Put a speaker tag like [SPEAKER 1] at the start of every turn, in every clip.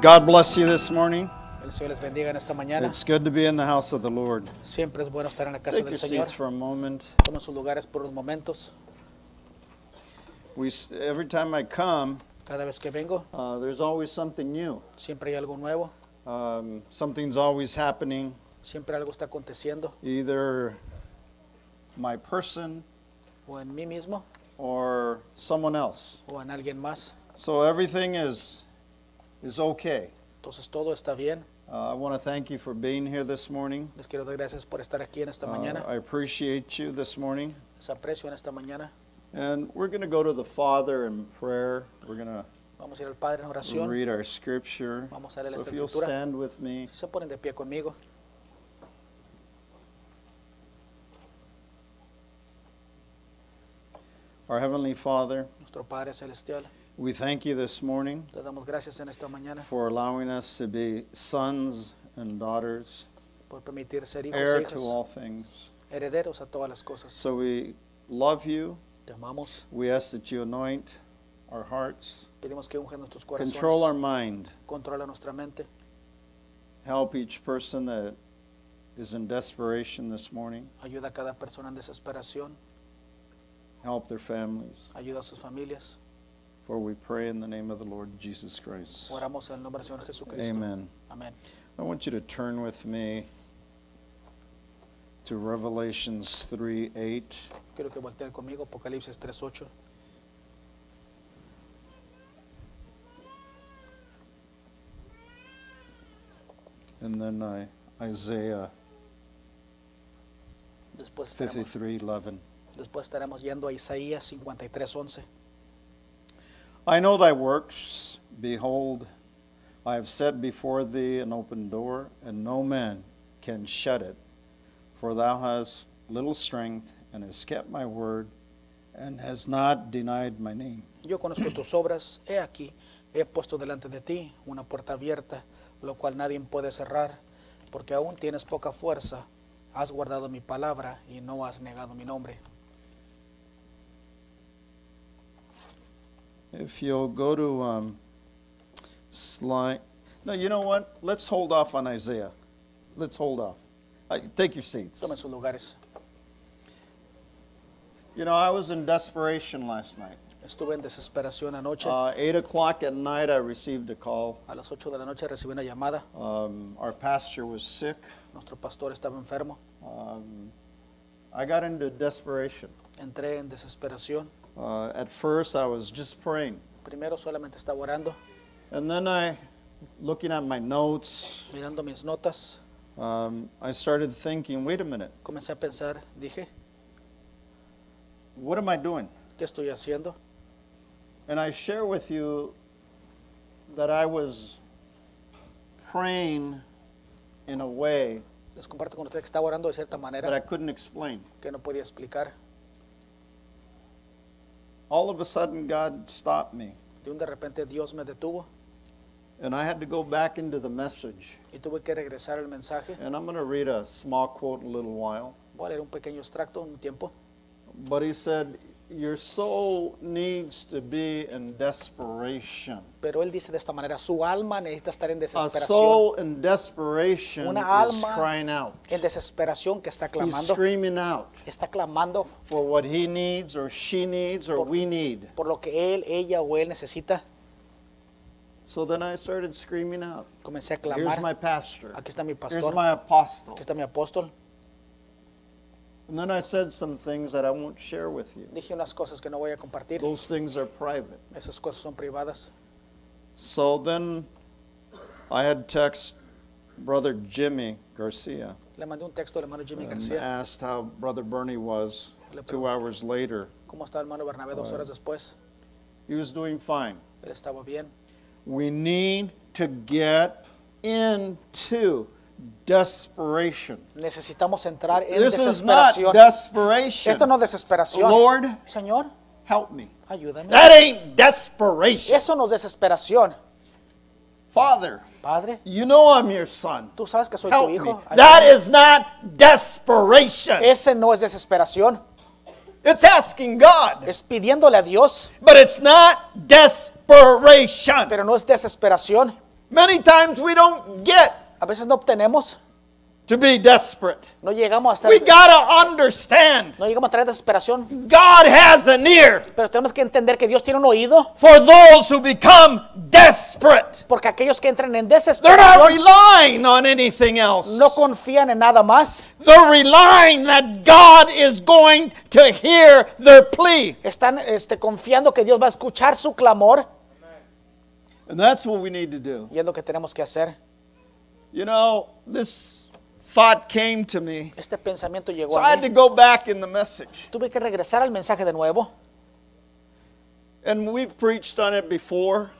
[SPEAKER 1] God bless you this morning.
[SPEAKER 2] El Señor les bendiga en esta mañana.
[SPEAKER 1] It's good to be in the house of the Lord.
[SPEAKER 2] Siempre es bueno estar en la casa
[SPEAKER 1] Take
[SPEAKER 2] del
[SPEAKER 1] your
[SPEAKER 2] Señor.
[SPEAKER 1] seats for a moment.
[SPEAKER 2] Tomen sus lugares por unos momentos.
[SPEAKER 1] We, every time I come,
[SPEAKER 2] Cada vez que vengo,
[SPEAKER 1] uh, there's always something new.
[SPEAKER 2] siempre hay algo nuevo.
[SPEAKER 1] Um, something's always happening.
[SPEAKER 2] Siempre algo está aconteciendo.
[SPEAKER 1] Either my person
[SPEAKER 2] O en mí mismo
[SPEAKER 1] or someone else.
[SPEAKER 2] o en alguien más.
[SPEAKER 1] So everything is is okay.
[SPEAKER 2] Entonces todo está bien.
[SPEAKER 1] Uh, I want to thank you for being here this morning.
[SPEAKER 2] Les quiero dar gracias por estar aquí en esta
[SPEAKER 1] Uh. I appreciate you this morning.
[SPEAKER 2] Les aprecio en esta mañana.
[SPEAKER 1] And we're going to go to the Father in prayer. We're going to
[SPEAKER 2] Vamos a ir al Padre en oración.
[SPEAKER 1] read our scripture.
[SPEAKER 2] Vamos a leer
[SPEAKER 1] So
[SPEAKER 2] esta
[SPEAKER 1] if you'll
[SPEAKER 2] escritura.
[SPEAKER 1] stand with me.
[SPEAKER 2] Si se ponen de pie conmigo.
[SPEAKER 1] Our Heavenly Father,
[SPEAKER 2] Nuestro Padre Celestial,
[SPEAKER 1] we thank you this morning
[SPEAKER 2] te damos gracias en esta mañana
[SPEAKER 1] for allowing us to be sons and daughters,
[SPEAKER 2] por permitir ser hijos
[SPEAKER 1] heir
[SPEAKER 2] e
[SPEAKER 1] to
[SPEAKER 2] hijas,
[SPEAKER 1] all things.
[SPEAKER 2] herederos a todas las cosas.
[SPEAKER 1] So we love you.
[SPEAKER 2] Te amamos.
[SPEAKER 1] We ask that you anoint our hearts,
[SPEAKER 2] Pedimos que unjan nuestros
[SPEAKER 1] control our
[SPEAKER 2] corazones.
[SPEAKER 1] mind,
[SPEAKER 2] Controla nuestra mente.
[SPEAKER 1] help each person that is in desperation this morning,
[SPEAKER 2] Ayuda a cada persona en desesperación.
[SPEAKER 1] help their families.
[SPEAKER 2] Ayuda a sus familias.
[SPEAKER 1] For we pray in the name of the Lord Jesus Christ.
[SPEAKER 2] Oramos en el nombre del Señor Jesucristo.
[SPEAKER 1] Amen.
[SPEAKER 2] Amén.
[SPEAKER 1] I want you to turn with me to Revelations 3 8.
[SPEAKER 2] Quiero que volteen conmigo. Apocalipsis 3.8.
[SPEAKER 1] And then uh, Isaiah
[SPEAKER 2] Después estaremos,
[SPEAKER 1] 53 11.
[SPEAKER 2] después estaremos yendo a Isaías 53.11.
[SPEAKER 1] I know thy works. Behold, I have set before thee an open door, and no man can shut it. For thou hast little strength, and hast kept my word, and hast not denied my name.
[SPEAKER 2] Yo conozco tus obras. He aquí, he puesto delante de ti una puerta abierta, lo cual nadie puede cerrar, porque aún tienes poca fuerza. Has guardado mi palabra y no has negado mi nombre.
[SPEAKER 1] If you'll go to um, slide. No, you know what? Let's hold off on Isaiah. Let's hold off. Uh, take your seats.
[SPEAKER 2] Tomen sus lugares.
[SPEAKER 1] You know, I was in desperation last night.
[SPEAKER 2] Estuve en desesperación anoche.
[SPEAKER 1] Uh, 8 o'clock at night, I received a call.
[SPEAKER 2] A las 8 de la noche recibí una llamada.
[SPEAKER 1] Um, our pastor was sick.
[SPEAKER 2] Nuestro pastor estaba enfermo.
[SPEAKER 1] Um, I got into desperation.
[SPEAKER 2] Entré en desesperación.
[SPEAKER 1] Uh, at first, I was just praying.
[SPEAKER 2] Primero solamente estaba orando,
[SPEAKER 1] And then I, looking at my notes,
[SPEAKER 2] mirando mis notas.
[SPEAKER 1] um, I started thinking, wait a minute,
[SPEAKER 2] Comencé a pensar, dije,
[SPEAKER 1] what am I doing?
[SPEAKER 2] ¿qué estoy haciendo?
[SPEAKER 1] And I share with you that I was praying in a way
[SPEAKER 2] Les comparto con ustedes que estaba orando de cierta
[SPEAKER 1] that I couldn't explain.
[SPEAKER 2] que no podía explicar.
[SPEAKER 1] All of a sudden, God stopped me,
[SPEAKER 2] De un de repente Dios me detuvo
[SPEAKER 1] and I had to go back into the message.
[SPEAKER 2] y tuve que regresar al mensaje.
[SPEAKER 1] And I'm going to read a small quote in a little while.
[SPEAKER 2] Voy a leer un pequeño extracto un tiempo.
[SPEAKER 1] But he said, Your soul needs to be in desperation.
[SPEAKER 2] Pero él dice de esta manera, su alma necesita estar en
[SPEAKER 1] A
[SPEAKER 2] desesperación.
[SPEAKER 1] soul in desperation
[SPEAKER 2] Una
[SPEAKER 1] is
[SPEAKER 2] alma
[SPEAKER 1] crying out.
[SPEAKER 2] En desesperación que está
[SPEAKER 1] He's
[SPEAKER 2] clamando.
[SPEAKER 1] screaming out
[SPEAKER 2] Está clamando
[SPEAKER 1] for what he needs or she needs or
[SPEAKER 2] Por-
[SPEAKER 1] we need.
[SPEAKER 2] por lo que él, ella o él necesita.
[SPEAKER 1] So then I started screaming out.
[SPEAKER 2] Comencé a
[SPEAKER 1] Here's my
[SPEAKER 2] clamar.
[SPEAKER 1] pastor.
[SPEAKER 2] Aquí está mi
[SPEAKER 1] Here's
[SPEAKER 2] pastor.
[SPEAKER 1] my apostle.
[SPEAKER 2] Aquí está mi apóstol.
[SPEAKER 1] And then I said some things that I won't share with you.
[SPEAKER 2] Dije unas cosas que no voy a compartir.
[SPEAKER 1] Those things are private.
[SPEAKER 2] Esas cosas son privadas.
[SPEAKER 1] So then I had text brother Jimmy Garcia
[SPEAKER 2] Le mandé un texto al hermano Jimmy
[SPEAKER 1] and
[SPEAKER 2] García.
[SPEAKER 1] asked how brother Bernie was
[SPEAKER 2] Le
[SPEAKER 1] two
[SPEAKER 2] pregunté.
[SPEAKER 1] hours later.
[SPEAKER 2] ¿Cómo está el hermano Bernabé dos horas después?
[SPEAKER 1] He was doing fine.
[SPEAKER 2] Él estaba bien.
[SPEAKER 1] We need to get into desperation.
[SPEAKER 2] Necesitamos entrar en
[SPEAKER 1] This is not
[SPEAKER 2] desesperación.
[SPEAKER 1] desperation.
[SPEAKER 2] Esto no es desesperación.
[SPEAKER 1] Lord,
[SPEAKER 2] Señor,
[SPEAKER 1] help me.
[SPEAKER 2] ayúdame.
[SPEAKER 1] That ain't desperation.
[SPEAKER 2] Eso no es desesperación.
[SPEAKER 1] Father,
[SPEAKER 2] Padre,
[SPEAKER 1] you know I'm your son.
[SPEAKER 2] tú sabes que soy tu
[SPEAKER 1] Help me.
[SPEAKER 2] hijo.
[SPEAKER 1] That
[SPEAKER 2] Ayúdame.
[SPEAKER 1] is not desperation.
[SPEAKER 2] Ese no es desesperación.
[SPEAKER 1] It's asking God,
[SPEAKER 2] Es pidiéndole a Dios,
[SPEAKER 1] but it's not desperation.
[SPEAKER 2] pero no es desesperación.
[SPEAKER 1] Many times we don't get
[SPEAKER 2] A veces no obtenemos,
[SPEAKER 1] to be desperate.
[SPEAKER 2] no llegamos a ser,
[SPEAKER 1] We gotta understand
[SPEAKER 2] no llegamos a traer desesperación,
[SPEAKER 1] God has an ear
[SPEAKER 2] pero tenemos que entender que Dios tiene un oído,
[SPEAKER 1] for those who become desperate.
[SPEAKER 2] porque aquellos que entran en
[SPEAKER 1] They're not
[SPEAKER 2] desesperación
[SPEAKER 1] relying on anything else.
[SPEAKER 2] no confían en nada más,
[SPEAKER 1] They're relying that God is going to hear their plea.
[SPEAKER 2] están este, confiando que Dios va a escuchar su clamor
[SPEAKER 1] And that's what we need to do.
[SPEAKER 2] y es lo que tenemos que hacer.
[SPEAKER 1] You know, this thought came to me.
[SPEAKER 2] Este pensamiento llegó
[SPEAKER 1] So I
[SPEAKER 2] a
[SPEAKER 1] had to
[SPEAKER 2] mí.
[SPEAKER 1] go back in the message.
[SPEAKER 2] Tuve que regresar al mensaje de nuevo.
[SPEAKER 1] And we've preached on it before.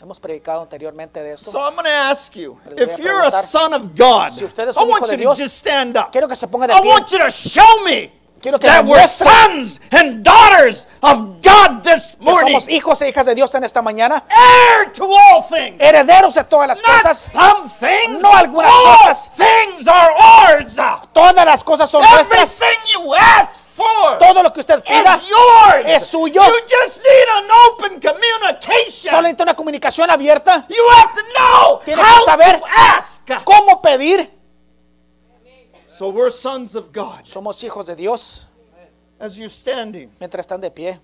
[SPEAKER 2] Hemos predicado anteriormente de esto.
[SPEAKER 1] So I'm going to ask you
[SPEAKER 2] Les voy a
[SPEAKER 1] if you're a
[SPEAKER 2] preguntar,
[SPEAKER 1] son of God,
[SPEAKER 2] si usted es
[SPEAKER 1] I
[SPEAKER 2] un
[SPEAKER 1] want
[SPEAKER 2] hijo
[SPEAKER 1] you
[SPEAKER 2] de
[SPEAKER 1] to
[SPEAKER 2] Dios,
[SPEAKER 1] just stand up.
[SPEAKER 2] Quiero que se ponga de
[SPEAKER 1] I
[SPEAKER 2] pie.
[SPEAKER 1] want you to show me
[SPEAKER 2] Quiero que
[SPEAKER 1] that we're sons and daughters of God this morning.
[SPEAKER 2] somos hijos e hijas de Dios en esta mañana,
[SPEAKER 1] Heir to all things.
[SPEAKER 2] herederos de todas las
[SPEAKER 1] Not
[SPEAKER 2] cosas.
[SPEAKER 1] some things.
[SPEAKER 2] No algunas
[SPEAKER 1] all
[SPEAKER 2] cosas.
[SPEAKER 1] things are ours.
[SPEAKER 2] Todas las cosas son nuestras.
[SPEAKER 1] Everything you ask for
[SPEAKER 2] Todo lo que usted pida
[SPEAKER 1] is yours.
[SPEAKER 2] es suyo.
[SPEAKER 1] You just need an open communication.
[SPEAKER 2] solo necesita una comunicación abierta.
[SPEAKER 1] You have to know
[SPEAKER 2] Tiene que
[SPEAKER 1] how
[SPEAKER 2] saber
[SPEAKER 1] to ask.
[SPEAKER 2] ¿Cómo pedir?
[SPEAKER 1] So we're sons of God.
[SPEAKER 2] Somos hijos de Dios
[SPEAKER 1] As you're standing,
[SPEAKER 2] mientras están de pie.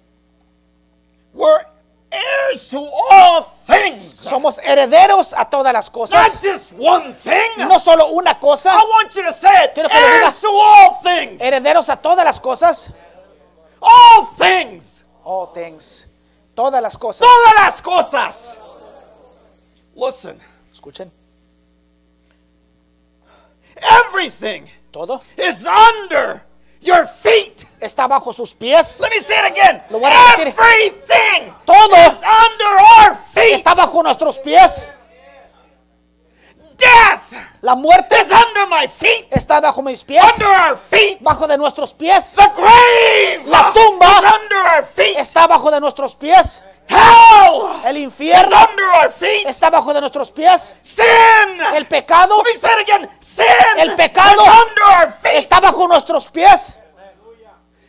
[SPEAKER 1] we're heirs to all things.
[SPEAKER 2] Somos herederos a todas las cosas.
[SPEAKER 1] Not just one thing.
[SPEAKER 2] No solo una cosa.
[SPEAKER 1] I want you to say it.
[SPEAKER 2] Quiero que
[SPEAKER 1] heirs
[SPEAKER 2] diga.
[SPEAKER 1] to all things.
[SPEAKER 2] Herederos a todas las cosas.
[SPEAKER 1] All things.
[SPEAKER 2] All things. Todas las cosas.
[SPEAKER 1] Todas las cosas. Listen,
[SPEAKER 2] Escuchen.
[SPEAKER 1] everything
[SPEAKER 2] Todo
[SPEAKER 1] is under your feet.
[SPEAKER 2] está bajo sus pies.
[SPEAKER 1] Let me say it again.
[SPEAKER 2] Lo voy a repetir.
[SPEAKER 1] Everything
[SPEAKER 2] Todo
[SPEAKER 1] is under our feet.
[SPEAKER 2] está bajo nuestros pies.
[SPEAKER 1] Death
[SPEAKER 2] La muerte
[SPEAKER 1] is under my feet.
[SPEAKER 2] está bajo mis pies.
[SPEAKER 1] Under our feet.
[SPEAKER 2] Bajo de nuestros pies.
[SPEAKER 1] The grave
[SPEAKER 2] La tumba
[SPEAKER 1] is under our feet.
[SPEAKER 2] Está bajo de nuestros pies.
[SPEAKER 1] Hell
[SPEAKER 2] El infierno
[SPEAKER 1] under our feet.
[SPEAKER 2] está bajo de nuestros pies.
[SPEAKER 1] Sin.
[SPEAKER 2] El pecado
[SPEAKER 1] Let me say it again. Sin
[SPEAKER 2] El pecado
[SPEAKER 1] is under our feet.
[SPEAKER 2] está bajo nuestros pies.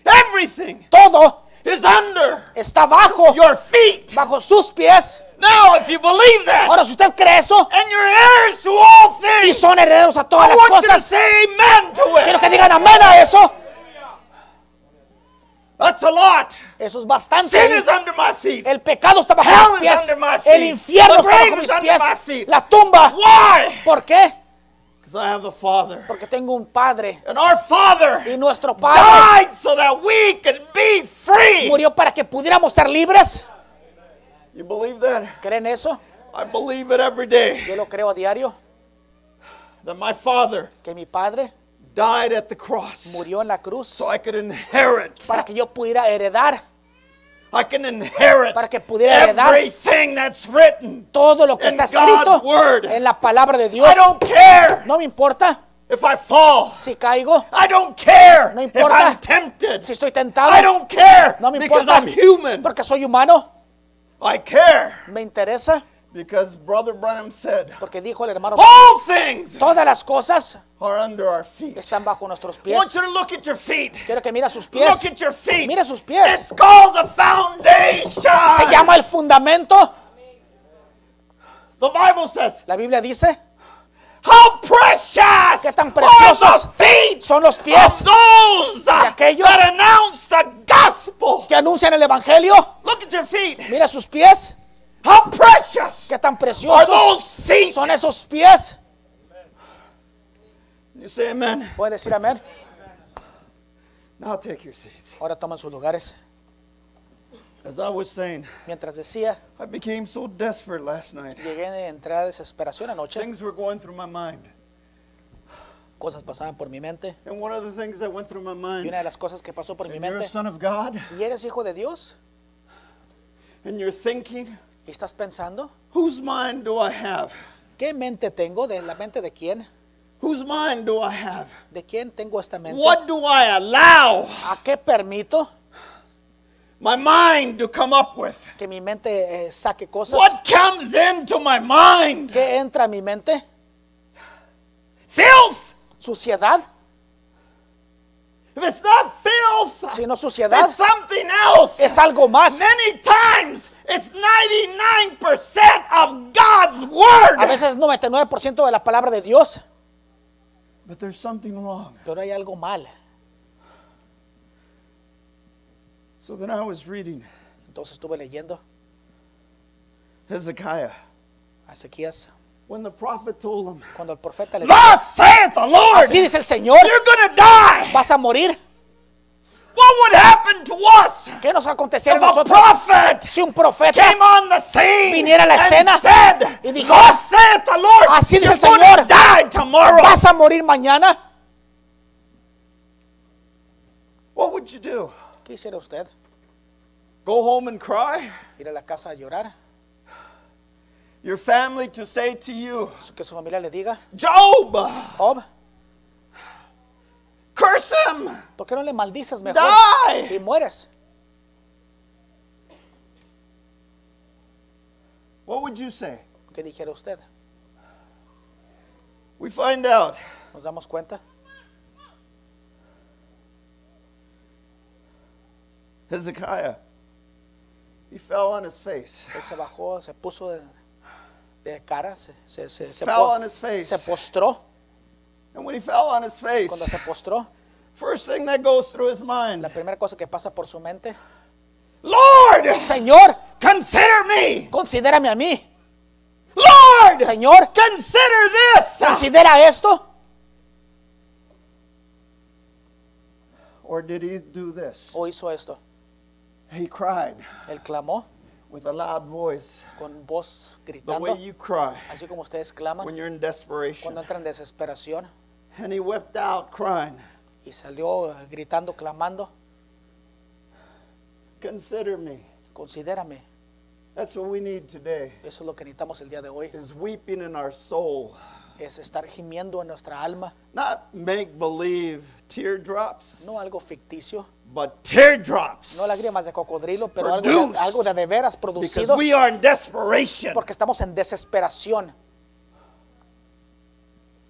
[SPEAKER 1] Everything
[SPEAKER 2] Todo
[SPEAKER 1] is under
[SPEAKER 2] está bajo,
[SPEAKER 1] your feet.
[SPEAKER 2] bajo sus pies.
[SPEAKER 1] Now, if you believe that,
[SPEAKER 2] Ahora, si usted cree eso
[SPEAKER 1] and you're heirs to all
[SPEAKER 2] y
[SPEAKER 1] things,
[SPEAKER 2] son herederos a todas
[SPEAKER 1] I
[SPEAKER 2] las
[SPEAKER 1] want you to
[SPEAKER 2] cosas,
[SPEAKER 1] say amen to
[SPEAKER 2] quiero que digan amén a eso.
[SPEAKER 1] That's a lot.
[SPEAKER 2] Eso es bastante.
[SPEAKER 1] Sin is under my feet.
[SPEAKER 2] El pecado está bajo
[SPEAKER 1] Hell
[SPEAKER 2] mis
[SPEAKER 1] is
[SPEAKER 2] pies.
[SPEAKER 1] under my feet.
[SPEAKER 2] El infierno
[SPEAKER 1] The
[SPEAKER 2] está bajo
[SPEAKER 1] is
[SPEAKER 2] mis
[SPEAKER 1] under
[SPEAKER 2] pies.
[SPEAKER 1] my feet.
[SPEAKER 2] La tumba.
[SPEAKER 1] Why?
[SPEAKER 2] ¿Por qué?
[SPEAKER 1] Because I have a father.
[SPEAKER 2] Porque tengo un padre.
[SPEAKER 1] And our father
[SPEAKER 2] Y nuestro padre
[SPEAKER 1] died so that we could be free.
[SPEAKER 2] murió para que pudiéramos ser libres.
[SPEAKER 1] You believe that?
[SPEAKER 2] ¿Creen eso?
[SPEAKER 1] I believe it every day.
[SPEAKER 2] Yo lo creo a diario.
[SPEAKER 1] That my father
[SPEAKER 2] Que mi padre
[SPEAKER 1] died at the cross
[SPEAKER 2] murió en la cruz
[SPEAKER 1] so I could inherit.
[SPEAKER 2] para que yo pudiera heredar
[SPEAKER 1] I can inherit
[SPEAKER 2] Para que pudiera heredar
[SPEAKER 1] everything that's written.
[SPEAKER 2] todo lo que
[SPEAKER 1] In
[SPEAKER 2] está escrito en la palabra de Dios.
[SPEAKER 1] I don't care
[SPEAKER 2] No me importa
[SPEAKER 1] if I fall.
[SPEAKER 2] si caigo,
[SPEAKER 1] I don't care
[SPEAKER 2] No
[SPEAKER 1] if
[SPEAKER 2] importa
[SPEAKER 1] I'm tempted.
[SPEAKER 2] si estoy tentado,
[SPEAKER 1] I don't care
[SPEAKER 2] no me
[SPEAKER 1] because
[SPEAKER 2] importa
[SPEAKER 1] I'm human.
[SPEAKER 2] porque soy humano.
[SPEAKER 1] I care
[SPEAKER 2] Me interesa
[SPEAKER 1] because Brother Branham said,
[SPEAKER 2] porque dijo el hermano,
[SPEAKER 1] all things
[SPEAKER 2] todas las cosas
[SPEAKER 1] are under our feet.
[SPEAKER 2] están bajo nuestros
[SPEAKER 1] I
[SPEAKER 2] pies.
[SPEAKER 1] want you to look at your feet.
[SPEAKER 2] Quiero que mira sus pies.
[SPEAKER 1] Look at your feet.
[SPEAKER 2] Mira sus pies.
[SPEAKER 1] It's called the foundation.
[SPEAKER 2] Se llama el fundamento.
[SPEAKER 1] The Bible says,
[SPEAKER 2] La Biblia dice,
[SPEAKER 1] how precious
[SPEAKER 2] Qué tan
[SPEAKER 1] are
[SPEAKER 2] preciosos
[SPEAKER 1] the feet
[SPEAKER 2] son los
[SPEAKER 1] of
[SPEAKER 2] pies
[SPEAKER 1] those uh,
[SPEAKER 2] aquellos
[SPEAKER 1] that announce the gospel.
[SPEAKER 2] que anuncian el evangelio.
[SPEAKER 1] Look at your feet.
[SPEAKER 2] Mira sus pies.
[SPEAKER 1] How precious
[SPEAKER 2] Qué tan
[SPEAKER 1] are
[SPEAKER 2] preciosos
[SPEAKER 1] those feet?
[SPEAKER 2] son esos pies.
[SPEAKER 1] You say amen.
[SPEAKER 2] ¿Puede decir amén?
[SPEAKER 1] Now take your seats.
[SPEAKER 2] Ahora toman sus lugares.
[SPEAKER 1] As I was saying,
[SPEAKER 2] Mientras decía,
[SPEAKER 1] I became so desperate last night.
[SPEAKER 2] llegué a entrar a desesperación anoche.
[SPEAKER 1] Things were going through my mind.
[SPEAKER 2] Cosas pasaban por mi mente.
[SPEAKER 1] And one of the things that went through my
[SPEAKER 2] Y
[SPEAKER 1] mind,
[SPEAKER 2] una de las cosas que pasó por mi
[SPEAKER 1] and you're a
[SPEAKER 2] mente,
[SPEAKER 1] son of God,
[SPEAKER 2] ¿y eres hijo de Dios?
[SPEAKER 1] and you're thinking,
[SPEAKER 2] ¿Y estás pensando?
[SPEAKER 1] whose mind do I have?
[SPEAKER 2] ¿Qué mente tengo? ¿De la mente de quién?
[SPEAKER 1] Whose mind do I have?
[SPEAKER 2] ¿De quién tengo esta mente?
[SPEAKER 1] What do I allow
[SPEAKER 2] ¿A qué permito
[SPEAKER 1] my mind to come up with?
[SPEAKER 2] que mi mente eh, saque cosas?
[SPEAKER 1] What comes into my mind?
[SPEAKER 2] ¿Qué entra a mi mente?
[SPEAKER 1] Filth!
[SPEAKER 2] ¿Suciedad?
[SPEAKER 1] If it's not filth,
[SPEAKER 2] suciedad,
[SPEAKER 1] it's something else.
[SPEAKER 2] es algo más.
[SPEAKER 1] Many times it's 99% of God's
[SPEAKER 2] A
[SPEAKER 1] word.
[SPEAKER 2] veces es 99% de la palabra de Dios,
[SPEAKER 1] But there's something wrong.
[SPEAKER 2] pero hay algo mal.
[SPEAKER 1] So then I was reading
[SPEAKER 2] Entonces estuve leyendo
[SPEAKER 1] Hezekiah
[SPEAKER 2] a Ezequías
[SPEAKER 1] when the prophet told him,
[SPEAKER 2] cuando el profeta le dijo,
[SPEAKER 1] Thus saith the Lord,
[SPEAKER 2] así dice el Señor,
[SPEAKER 1] you're going to die.
[SPEAKER 2] vas a morir.
[SPEAKER 1] What would happen to us
[SPEAKER 2] ¿Qué nos acontecería
[SPEAKER 1] if
[SPEAKER 2] a nosotros
[SPEAKER 1] prophet
[SPEAKER 2] si un profeta
[SPEAKER 1] came on the scene
[SPEAKER 2] viniera a la
[SPEAKER 1] and
[SPEAKER 2] escena
[SPEAKER 1] said,
[SPEAKER 2] y dijo,
[SPEAKER 1] Thus saith the Lord,
[SPEAKER 2] así dice
[SPEAKER 1] you're
[SPEAKER 2] el Señor,
[SPEAKER 1] die tomorrow.
[SPEAKER 2] vas a morir mañana?
[SPEAKER 1] What would you do?
[SPEAKER 2] ¿Qué hiciera usted?
[SPEAKER 1] Go home and cry?
[SPEAKER 2] ¿Ir a la casa a llorar?
[SPEAKER 1] Your family to say to you,
[SPEAKER 2] Que su familia le diga,
[SPEAKER 1] Job,
[SPEAKER 2] Job,
[SPEAKER 1] curse him,
[SPEAKER 2] ¿por qué no le maldices mejor
[SPEAKER 1] die.
[SPEAKER 2] y mueres?
[SPEAKER 1] What would you say?
[SPEAKER 2] ¿Qué dijera usted?
[SPEAKER 1] We find out
[SPEAKER 2] ¿Nos damos cuenta?
[SPEAKER 1] Hezekiah, he fell on his face.
[SPEAKER 2] Él se bajó, se puso de, de cara, se, se, se, se
[SPEAKER 1] Fell
[SPEAKER 2] po-
[SPEAKER 1] on his face.
[SPEAKER 2] se postró.
[SPEAKER 1] And when he fell on his
[SPEAKER 2] Cuando
[SPEAKER 1] face,
[SPEAKER 2] se postró,
[SPEAKER 1] first thing that goes through his mind,
[SPEAKER 2] la primera cosa que pasa por su mente,
[SPEAKER 1] Lord,
[SPEAKER 2] Señor,
[SPEAKER 1] consider me.
[SPEAKER 2] considérame a mí.
[SPEAKER 1] Lord,
[SPEAKER 2] Señor,
[SPEAKER 1] consider this.
[SPEAKER 2] considera esto.
[SPEAKER 1] Or did he do this?
[SPEAKER 2] O hizo esto.
[SPEAKER 1] He cried
[SPEAKER 2] Él clamó
[SPEAKER 1] with a loud voice,
[SPEAKER 2] con voz
[SPEAKER 1] the
[SPEAKER 2] gritando,
[SPEAKER 1] way you cry
[SPEAKER 2] así como ustedes claman
[SPEAKER 1] when you're in desperation.
[SPEAKER 2] cuando entran en desesperación.
[SPEAKER 1] And he wept out, crying,
[SPEAKER 2] Y salió eh, gritando, clamando,
[SPEAKER 1] Consider me.
[SPEAKER 2] considérame.
[SPEAKER 1] That's what we need today,
[SPEAKER 2] Eso es lo que necesitamos el día de hoy.
[SPEAKER 1] is weeping in our soul.
[SPEAKER 2] Es estar gimiendo en nuestra alma.
[SPEAKER 1] Not make believe teardrops,
[SPEAKER 2] No algo ficticio,
[SPEAKER 1] but teardrops.
[SPEAKER 2] no lágrimas de cocodrilo, pero algo de, algo de de veras
[SPEAKER 1] Because
[SPEAKER 2] producido.
[SPEAKER 1] we are in desperation.
[SPEAKER 2] Porque estamos en desesperación.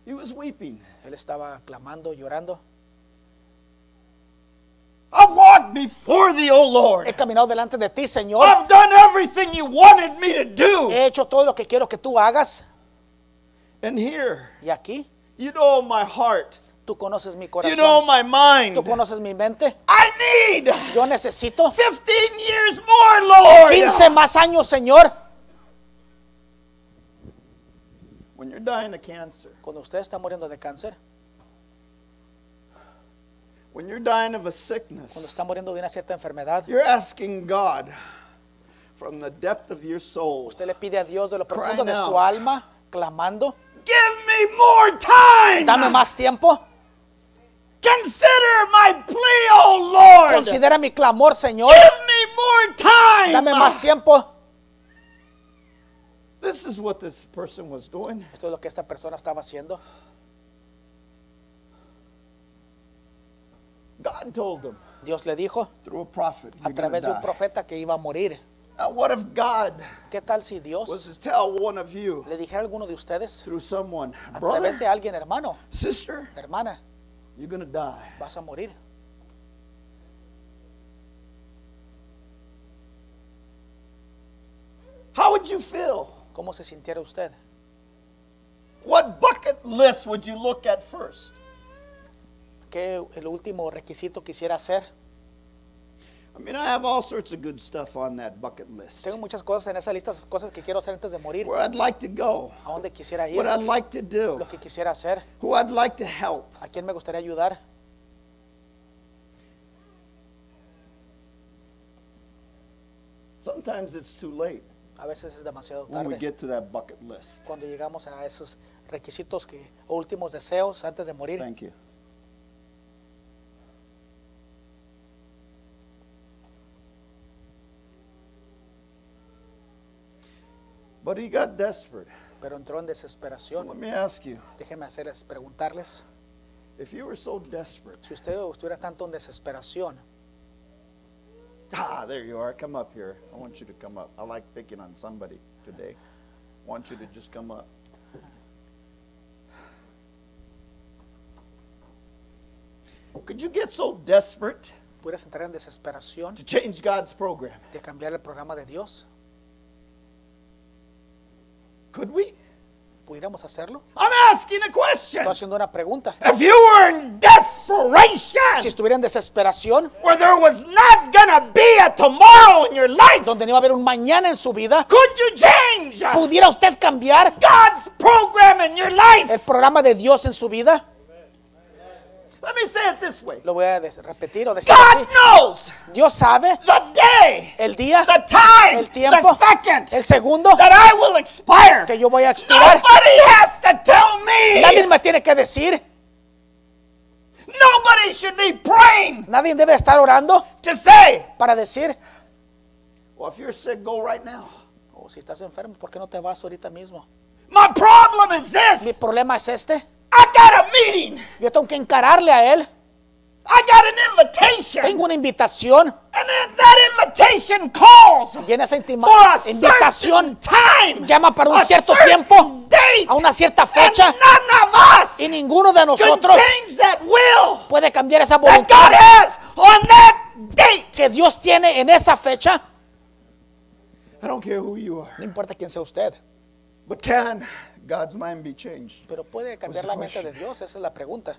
[SPEAKER 1] He was weeping.
[SPEAKER 2] Él estaba clamando, llorando.
[SPEAKER 1] I've walked before thee, O Lord.
[SPEAKER 2] He caminado delante de ti, Señor.
[SPEAKER 1] I've done everything you wanted me to do.
[SPEAKER 2] He hecho todo lo que quiero que tú hagas.
[SPEAKER 1] And here,
[SPEAKER 2] Y aquí,
[SPEAKER 1] you know my heart.
[SPEAKER 2] tú conoces mi
[SPEAKER 1] You
[SPEAKER 2] corazón.
[SPEAKER 1] know my mind.
[SPEAKER 2] Tú conoces mi mente.
[SPEAKER 1] I need
[SPEAKER 2] Yo necesito
[SPEAKER 1] 15 years more, Lord.
[SPEAKER 2] 15 más años, Señor.
[SPEAKER 1] When you're dying of cancer,
[SPEAKER 2] Cuando usted está muriendo de cáncer,
[SPEAKER 1] when you're dying of a
[SPEAKER 2] cuando
[SPEAKER 1] sickness,
[SPEAKER 2] está muriendo de una cierta enfermedad,
[SPEAKER 1] you're asking God from the depth of your soul,
[SPEAKER 2] usted le pide a Dios de lo profundo de su alma, clamando,
[SPEAKER 1] give me more time.
[SPEAKER 2] dame más tiempo.
[SPEAKER 1] Consider my plea, O Lord.
[SPEAKER 2] Considera mi clamor, Señor.
[SPEAKER 1] Give me more time.
[SPEAKER 2] Dame más tiempo.
[SPEAKER 1] This is what this person was doing.
[SPEAKER 2] Esto es lo que esta persona estaba haciendo.
[SPEAKER 1] God told him
[SPEAKER 2] Dios le dijo
[SPEAKER 1] through a prophet,
[SPEAKER 2] a través de un profeta que iba a morir.
[SPEAKER 1] Now, what if God
[SPEAKER 2] ¿Qué tal si Dios
[SPEAKER 1] was to tell one of you
[SPEAKER 2] le dijera a alguno de ustedes,
[SPEAKER 1] through someone,
[SPEAKER 2] a
[SPEAKER 1] brother,
[SPEAKER 2] través de alguien, hermano,
[SPEAKER 1] sister,
[SPEAKER 2] hermana,
[SPEAKER 1] you're going to die?
[SPEAKER 2] vas a morir?
[SPEAKER 1] How would you feel?
[SPEAKER 2] ¿Cómo se sintiera usted?
[SPEAKER 1] What bucket list would you look at first?
[SPEAKER 2] ¿Qué el último requisito quisiera hacer?
[SPEAKER 1] I mean, I have all sorts of good stuff on that bucket list.
[SPEAKER 2] Tengo muchas cosas en esa lista, cosas que quiero hacer antes de morir.
[SPEAKER 1] Where I'd like to go,
[SPEAKER 2] ¿A dónde quisiera ir?
[SPEAKER 1] what I'd like to do,
[SPEAKER 2] Lo que quisiera hacer.
[SPEAKER 1] who I'd like to help.
[SPEAKER 2] ¿A quién me gustaría ayudar?
[SPEAKER 1] Sometimes it's too late
[SPEAKER 2] A veces es demasiado
[SPEAKER 1] when we
[SPEAKER 2] tarde.
[SPEAKER 1] get to that bucket list.
[SPEAKER 2] Cuando llegamos a esos requisitos que, últimos deseos antes de morir.
[SPEAKER 1] Thank you. But he got desperate.
[SPEAKER 2] Pero entró en
[SPEAKER 1] So
[SPEAKER 2] desesperación.
[SPEAKER 1] let me ask you
[SPEAKER 2] Déjenme hacerles preguntarles.
[SPEAKER 1] if you were so desperate,
[SPEAKER 2] Si usted estuviera tanto en desesperación,
[SPEAKER 1] ah, there you are. Come up here. I want you to come up. I like picking on somebody today. I want you to just come up. Could you get so desperate
[SPEAKER 2] pudieras entrar en desesperación
[SPEAKER 1] to change God's program?
[SPEAKER 2] de cambiar el programa de Dios.
[SPEAKER 1] Could we?
[SPEAKER 2] ¿Pudiéramos hacerlo?
[SPEAKER 1] I'm asking a question.
[SPEAKER 2] Estoy haciendo una pregunta.
[SPEAKER 1] If you were in desperation,
[SPEAKER 2] Si estuviera en desesperación,
[SPEAKER 1] where there was not gonna be a tomorrow in your life,
[SPEAKER 2] donde no iba a haber un mañana en su vida,
[SPEAKER 1] could you change
[SPEAKER 2] ¿pudiera usted cambiar
[SPEAKER 1] God's program in your life?
[SPEAKER 2] el programa de Dios en su vida?
[SPEAKER 1] Let me say it this way.
[SPEAKER 2] Lo voy a repetir o decir
[SPEAKER 1] God
[SPEAKER 2] así.
[SPEAKER 1] knows
[SPEAKER 2] Dios sabe
[SPEAKER 1] the day,
[SPEAKER 2] el día,
[SPEAKER 1] the time,
[SPEAKER 2] el tiempo,
[SPEAKER 1] the second
[SPEAKER 2] el segundo
[SPEAKER 1] that I will expire.
[SPEAKER 2] que yo voy a expirar.
[SPEAKER 1] Nobody has to tell
[SPEAKER 2] Nadie
[SPEAKER 1] me.
[SPEAKER 2] me tiene que decir,
[SPEAKER 1] Nobody should be praying
[SPEAKER 2] nadie debe estar orando
[SPEAKER 1] to say,
[SPEAKER 2] para decir,
[SPEAKER 1] well, if you're sick, go right now.
[SPEAKER 2] oh, si estás enfermo, ¿por qué no te vas ahorita mismo?
[SPEAKER 1] My problem is
[SPEAKER 2] Mi
[SPEAKER 1] this.
[SPEAKER 2] problema es este.
[SPEAKER 1] I got a meeting.
[SPEAKER 2] Yo tengo que encararle a él.
[SPEAKER 1] I got an invitation.
[SPEAKER 2] Tengo una invitación
[SPEAKER 1] And then that invitation calls
[SPEAKER 2] y en esa
[SPEAKER 1] for a
[SPEAKER 2] invitación
[SPEAKER 1] time.
[SPEAKER 2] llama para un
[SPEAKER 1] a
[SPEAKER 2] cierto tiempo,
[SPEAKER 1] date.
[SPEAKER 2] a una cierta fecha.
[SPEAKER 1] And none of us
[SPEAKER 2] y ninguno de nosotros
[SPEAKER 1] change that will
[SPEAKER 2] puede cambiar esa
[SPEAKER 1] that God
[SPEAKER 2] voluntad
[SPEAKER 1] has on that date.
[SPEAKER 2] que Dios tiene en esa fecha.
[SPEAKER 1] I don't care who you are.
[SPEAKER 2] No importa quién sea usted,
[SPEAKER 1] But can God's mind be changed?
[SPEAKER 2] pero puede cambiar la mente de. Dios, esa es la pregunta.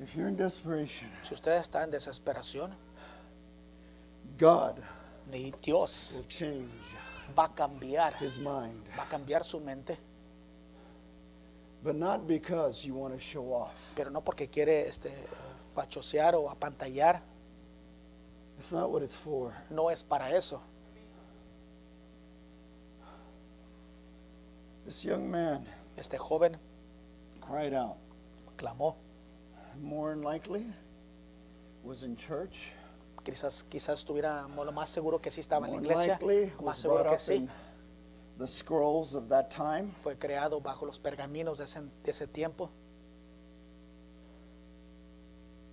[SPEAKER 1] If you're in desperation,
[SPEAKER 2] Si usted está en desesperación,
[SPEAKER 1] God
[SPEAKER 2] ni Dios
[SPEAKER 1] will change
[SPEAKER 2] va a cambiar,
[SPEAKER 1] his mind.
[SPEAKER 2] va a cambiar su mente,
[SPEAKER 1] But not because you want to show off.
[SPEAKER 2] pero no porque quiere este, fachosear o apantallar,
[SPEAKER 1] It's not what it's for.
[SPEAKER 2] no es para eso.
[SPEAKER 1] This young man
[SPEAKER 2] Este joven
[SPEAKER 1] cried out.
[SPEAKER 2] clamó,
[SPEAKER 1] More than likely was in church.
[SPEAKER 2] quizás, quizás estuviera lo más seguro que sí estaba en la
[SPEAKER 1] More
[SPEAKER 2] iglesia,
[SPEAKER 1] likely
[SPEAKER 2] más seguro que sí.
[SPEAKER 1] the scrolls of that time.
[SPEAKER 2] Fue creado bajo los pergaminos de ese, de ese tiempo.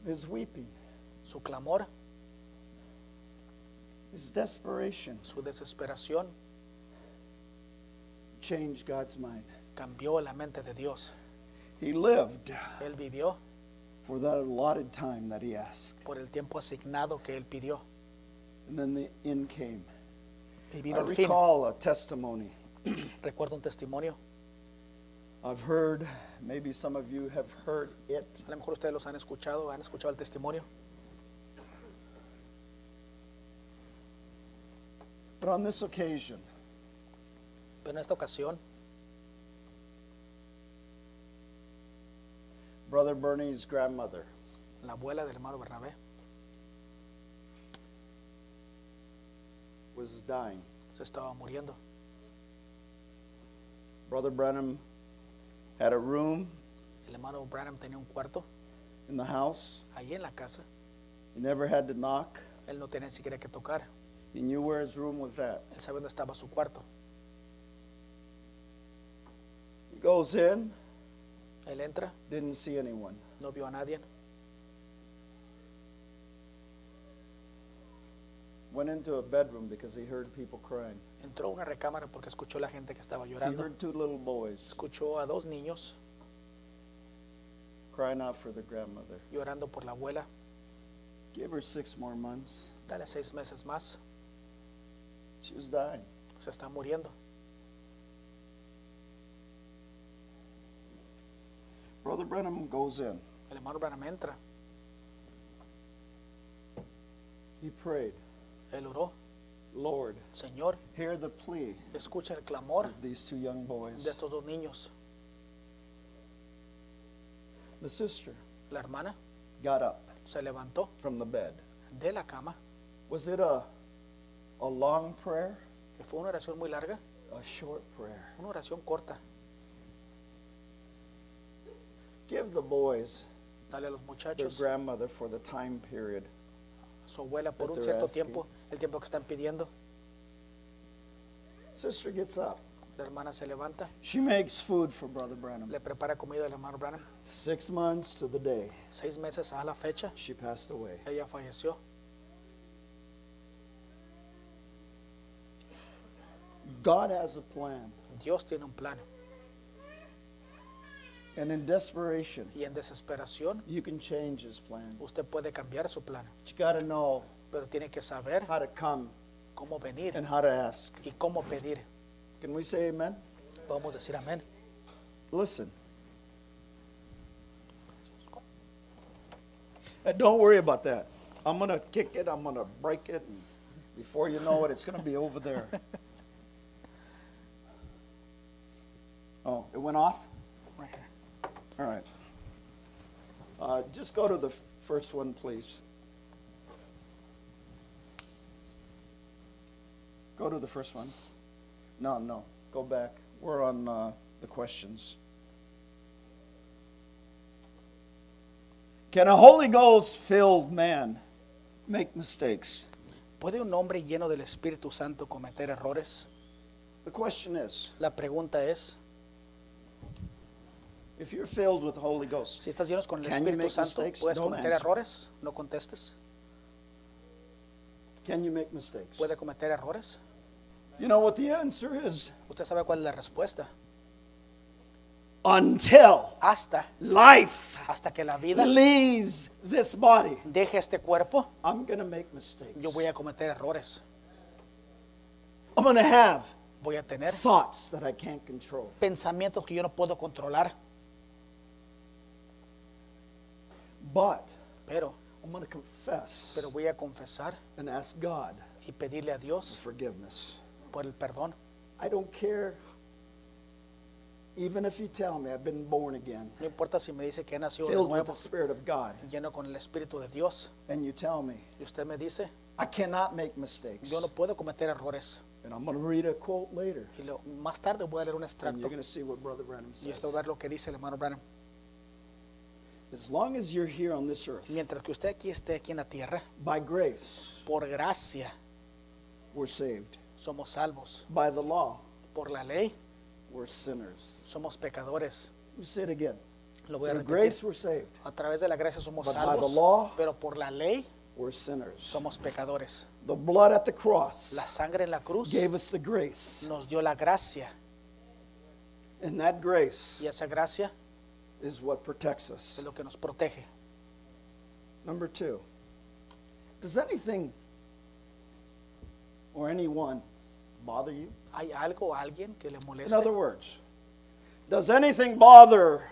[SPEAKER 1] His weeping,
[SPEAKER 2] Su clamor,
[SPEAKER 1] his desperation
[SPEAKER 2] su desesperación
[SPEAKER 1] changed God's mind.
[SPEAKER 2] cambió la mente de Dios.
[SPEAKER 1] He lived
[SPEAKER 2] Él vivió
[SPEAKER 1] for that allotted time that he asked.
[SPEAKER 2] por el tiempo asignado que él pidió.
[SPEAKER 1] And then the end came.
[SPEAKER 2] Y
[SPEAKER 1] I
[SPEAKER 2] vino el fin.
[SPEAKER 1] recall a testimony
[SPEAKER 2] Recuerdo un testimonio.
[SPEAKER 1] I've heard, maybe some of you have heard it.
[SPEAKER 2] A lo mejor ustedes los han escuchado, han escuchado el testimonio.
[SPEAKER 1] But on this occasion,
[SPEAKER 2] Pero en esta ocasión,
[SPEAKER 1] Brother Bernie's grandmother
[SPEAKER 2] la abuela del hermano Bernabé
[SPEAKER 1] was dying.
[SPEAKER 2] se estaba muriendo.
[SPEAKER 1] Brother Branham had a room
[SPEAKER 2] El hermano Branham tenía un cuarto
[SPEAKER 1] in the house.
[SPEAKER 2] allí en la casa.
[SPEAKER 1] He never had to knock.
[SPEAKER 2] Él no tenía siquiera que tocar.
[SPEAKER 1] He knew where his room was at.
[SPEAKER 2] Él sabía dónde estaba su cuarto.
[SPEAKER 1] He goes in,
[SPEAKER 2] Él entra,
[SPEAKER 1] didn't see anyone.
[SPEAKER 2] no vio a nadie.
[SPEAKER 1] Went into a bedroom because he heard people crying.
[SPEAKER 2] Entró a una recámara porque escuchó la gente que estaba
[SPEAKER 1] He
[SPEAKER 2] llorando.
[SPEAKER 1] heard two little boys
[SPEAKER 2] Escuchó a dos niños
[SPEAKER 1] crying out for their grandmother.
[SPEAKER 2] llorando por la abuela.
[SPEAKER 1] Give her six more months.
[SPEAKER 2] Dale seis meses más.
[SPEAKER 1] She was dying.
[SPEAKER 2] Se está muriendo.
[SPEAKER 1] Brother Branham goes in.
[SPEAKER 2] El hermano Branham entra.
[SPEAKER 1] He prayed,
[SPEAKER 2] Él oró.
[SPEAKER 1] Lord,
[SPEAKER 2] Señor,
[SPEAKER 1] hear the plea
[SPEAKER 2] escucha el clamor
[SPEAKER 1] of these two young boys.
[SPEAKER 2] de estos dos niños.
[SPEAKER 1] The sister
[SPEAKER 2] La hermana
[SPEAKER 1] got up
[SPEAKER 2] se levantó
[SPEAKER 1] from the bed.
[SPEAKER 2] de la cama,
[SPEAKER 1] Was it a, a long prayer?
[SPEAKER 2] que fue una oración muy larga,
[SPEAKER 1] A short prayer?
[SPEAKER 2] una oración corta.
[SPEAKER 1] Give the boys
[SPEAKER 2] Dale a los
[SPEAKER 1] their
[SPEAKER 2] muchachos,
[SPEAKER 1] grandmother for the time period.
[SPEAKER 2] a su abuela por
[SPEAKER 1] that
[SPEAKER 2] un
[SPEAKER 1] they're
[SPEAKER 2] cierto
[SPEAKER 1] asking.
[SPEAKER 2] tiempo, el tiempo que están pidiendo.
[SPEAKER 1] Sister gets up.
[SPEAKER 2] La hermana se levanta,
[SPEAKER 1] She makes food for Brother Branham.
[SPEAKER 2] le prepara comida al hermano Branham.
[SPEAKER 1] Six months to the day,
[SPEAKER 2] Seis meses a la fecha,
[SPEAKER 1] she passed away.
[SPEAKER 2] ella falleció.
[SPEAKER 1] God has a plan.
[SPEAKER 2] Dios tiene un plan.
[SPEAKER 1] And in desperation,
[SPEAKER 2] y en desesperación,
[SPEAKER 1] you can change his plan.
[SPEAKER 2] usted puede cambiar su plan.
[SPEAKER 1] But you got to know
[SPEAKER 2] Pero tiene que saber
[SPEAKER 1] how to come
[SPEAKER 2] cómo venir
[SPEAKER 1] and how to ask.
[SPEAKER 2] y cómo pedir.
[SPEAKER 1] Can we say amen?
[SPEAKER 2] Podemos decir amén.
[SPEAKER 1] Listen. And don't worry about that. I'm going to kick it, I'm going to break it, and before you know it, it's going to be over there. Oh, it went off?
[SPEAKER 2] Right here.
[SPEAKER 1] All right. Uh, just go to the first one, please. Go to the first one. No, no, go back. We're on uh, the questions. Can a Holy Ghost filled man make mistakes?
[SPEAKER 2] ¿Puede un hombre lleno del Espíritu Santo cometer errores?
[SPEAKER 1] The question is
[SPEAKER 2] La pregunta es,
[SPEAKER 1] if you're filled with the Holy Ghost,
[SPEAKER 2] si estás lleno con el
[SPEAKER 1] Can you
[SPEAKER 2] Espíritu
[SPEAKER 1] make
[SPEAKER 2] Santo,
[SPEAKER 1] mistakes?
[SPEAKER 2] ¿puedes cometer
[SPEAKER 1] answer.
[SPEAKER 2] errores? No contestes.
[SPEAKER 1] can you make mistakes?
[SPEAKER 2] ¿Puede cometer errores?
[SPEAKER 1] You know what the answer is?
[SPEAKER 2] Usted sabe cuál es la respuesta.
[SPEAKER 1] Until
[SPEAKER 2] Hasta,
[SPEAKER 1] life
[SPEAKER 2] hasta que la vida
[SPEAKER 1] leaves this body,
[SPEAKER 2] deje este cuerpo,
[SPEAKER 1] I'm going to make mistakes.
[SPEAKER 2] yo voy a cometer errores.
[SPEAKER 1] I'm going to have
[SPEAKER 2] Voy a tener
[SPEAKER 1] thoughts that I can't control.
[SPEAKER 2] pensamientos que yo no puedo controlar,
[SPEAKER 1] But
[SPEAKER 2] pero,
[SPEAKER 1] I'm going to confess
[SPEAKER 2] pero voy a confesar
[SPEAKER 1] and ask God
[SPEAKER 2] y pedirle a
[SPEAKER 1] for
[SPEAKER 2] Dios
[SPEAKER 1] forgiveness.
[SPEAKER 2] por el perdón.
[SPEAKER 1] I don't care, even if you tell me I've been born again,
[SPEAKER 2] No importa si me dice que he nacido de
[SPEAKER 1] filled with
[SPEAKER 2] nuevo,
[SPEAKER 1] the Spirit of God,
[SPEAKER 2] lleno con el Espíritu de Dios,
[SPEAKER 1] and you tell me
[SPEAKER 2] y usted me dice,
[SPEAKER 1] I cannot make mistakes.
[SPEAKER 2] yo no puedo cometer errores.
[SPEAKER 1] And I'm going to read a quote later,
[SPEAKER 2] Y lo- más tarde voy a leer un
[SPEAKER 1] and
[SPEAKER 2] extracto
[SPEAKER 1] you're going to see what Brother Branham
[SPEAKER 2] y
[SPEAKER 1] says.
[SPEAKER 2] esto va a ver lo que dice el hermano Branham.
[SPEAKER 1] As long as you're here on this earth,
[SPEAKER 2] Mientras que usted aquí esté aquí en la tierra,
[SPEAKER 1] by grace,
[SPEAKER 2] por gracia
[SPEAKER 1] we're saved.
[SPEAKER 2] somos salvos.
[SPEAKER 1] By the law,
[SPEAKER 2] Por la ley
[SPEAKER 1] we're sinners.
[SPEAKER 2] somos pecadores.
[SPEAKER 1] Me say it again.
[SPEAKER 2] Lo voy a
[SPEAKER 1] Through
[SPEAKER 2] repetir.
[SPEAKER 1] grace, we're saved.
[SPEAKER 2] A través de la gracia somos
[SPEAKER 1] But by the
[SPEAKER 2] salvos,
[SPEAKER 1] law-
[SPEAKER 2] pero por la ley
[SPEAKER 1] We're sinners.
[SPEAKER 2] somos pecadores.
[SPEAKER 1] The blood at the cross
[SPEAKER 2] La sangre en la cruz
[SPEAKER 1] gave us the grace.
[SPEAKER 2] nos dio la gracia
[SPEAKER 1] And that grace
[SPEAKER 2] y esa gracia
[SPEAKER 1] is what protects
[SPEAKER 2] es
[SPEAKER 1] us.
[SPEAKER 2] lo que nos protege.
[SPEAKER 1] Number two, does anything or anyone bother you?
[SPEAKER 2] ¿Hay algo o alguien que le
[SPEAKER 1] In
[SPEAKER 2] moleste?
[SPEAKER 1] other words, does anything bother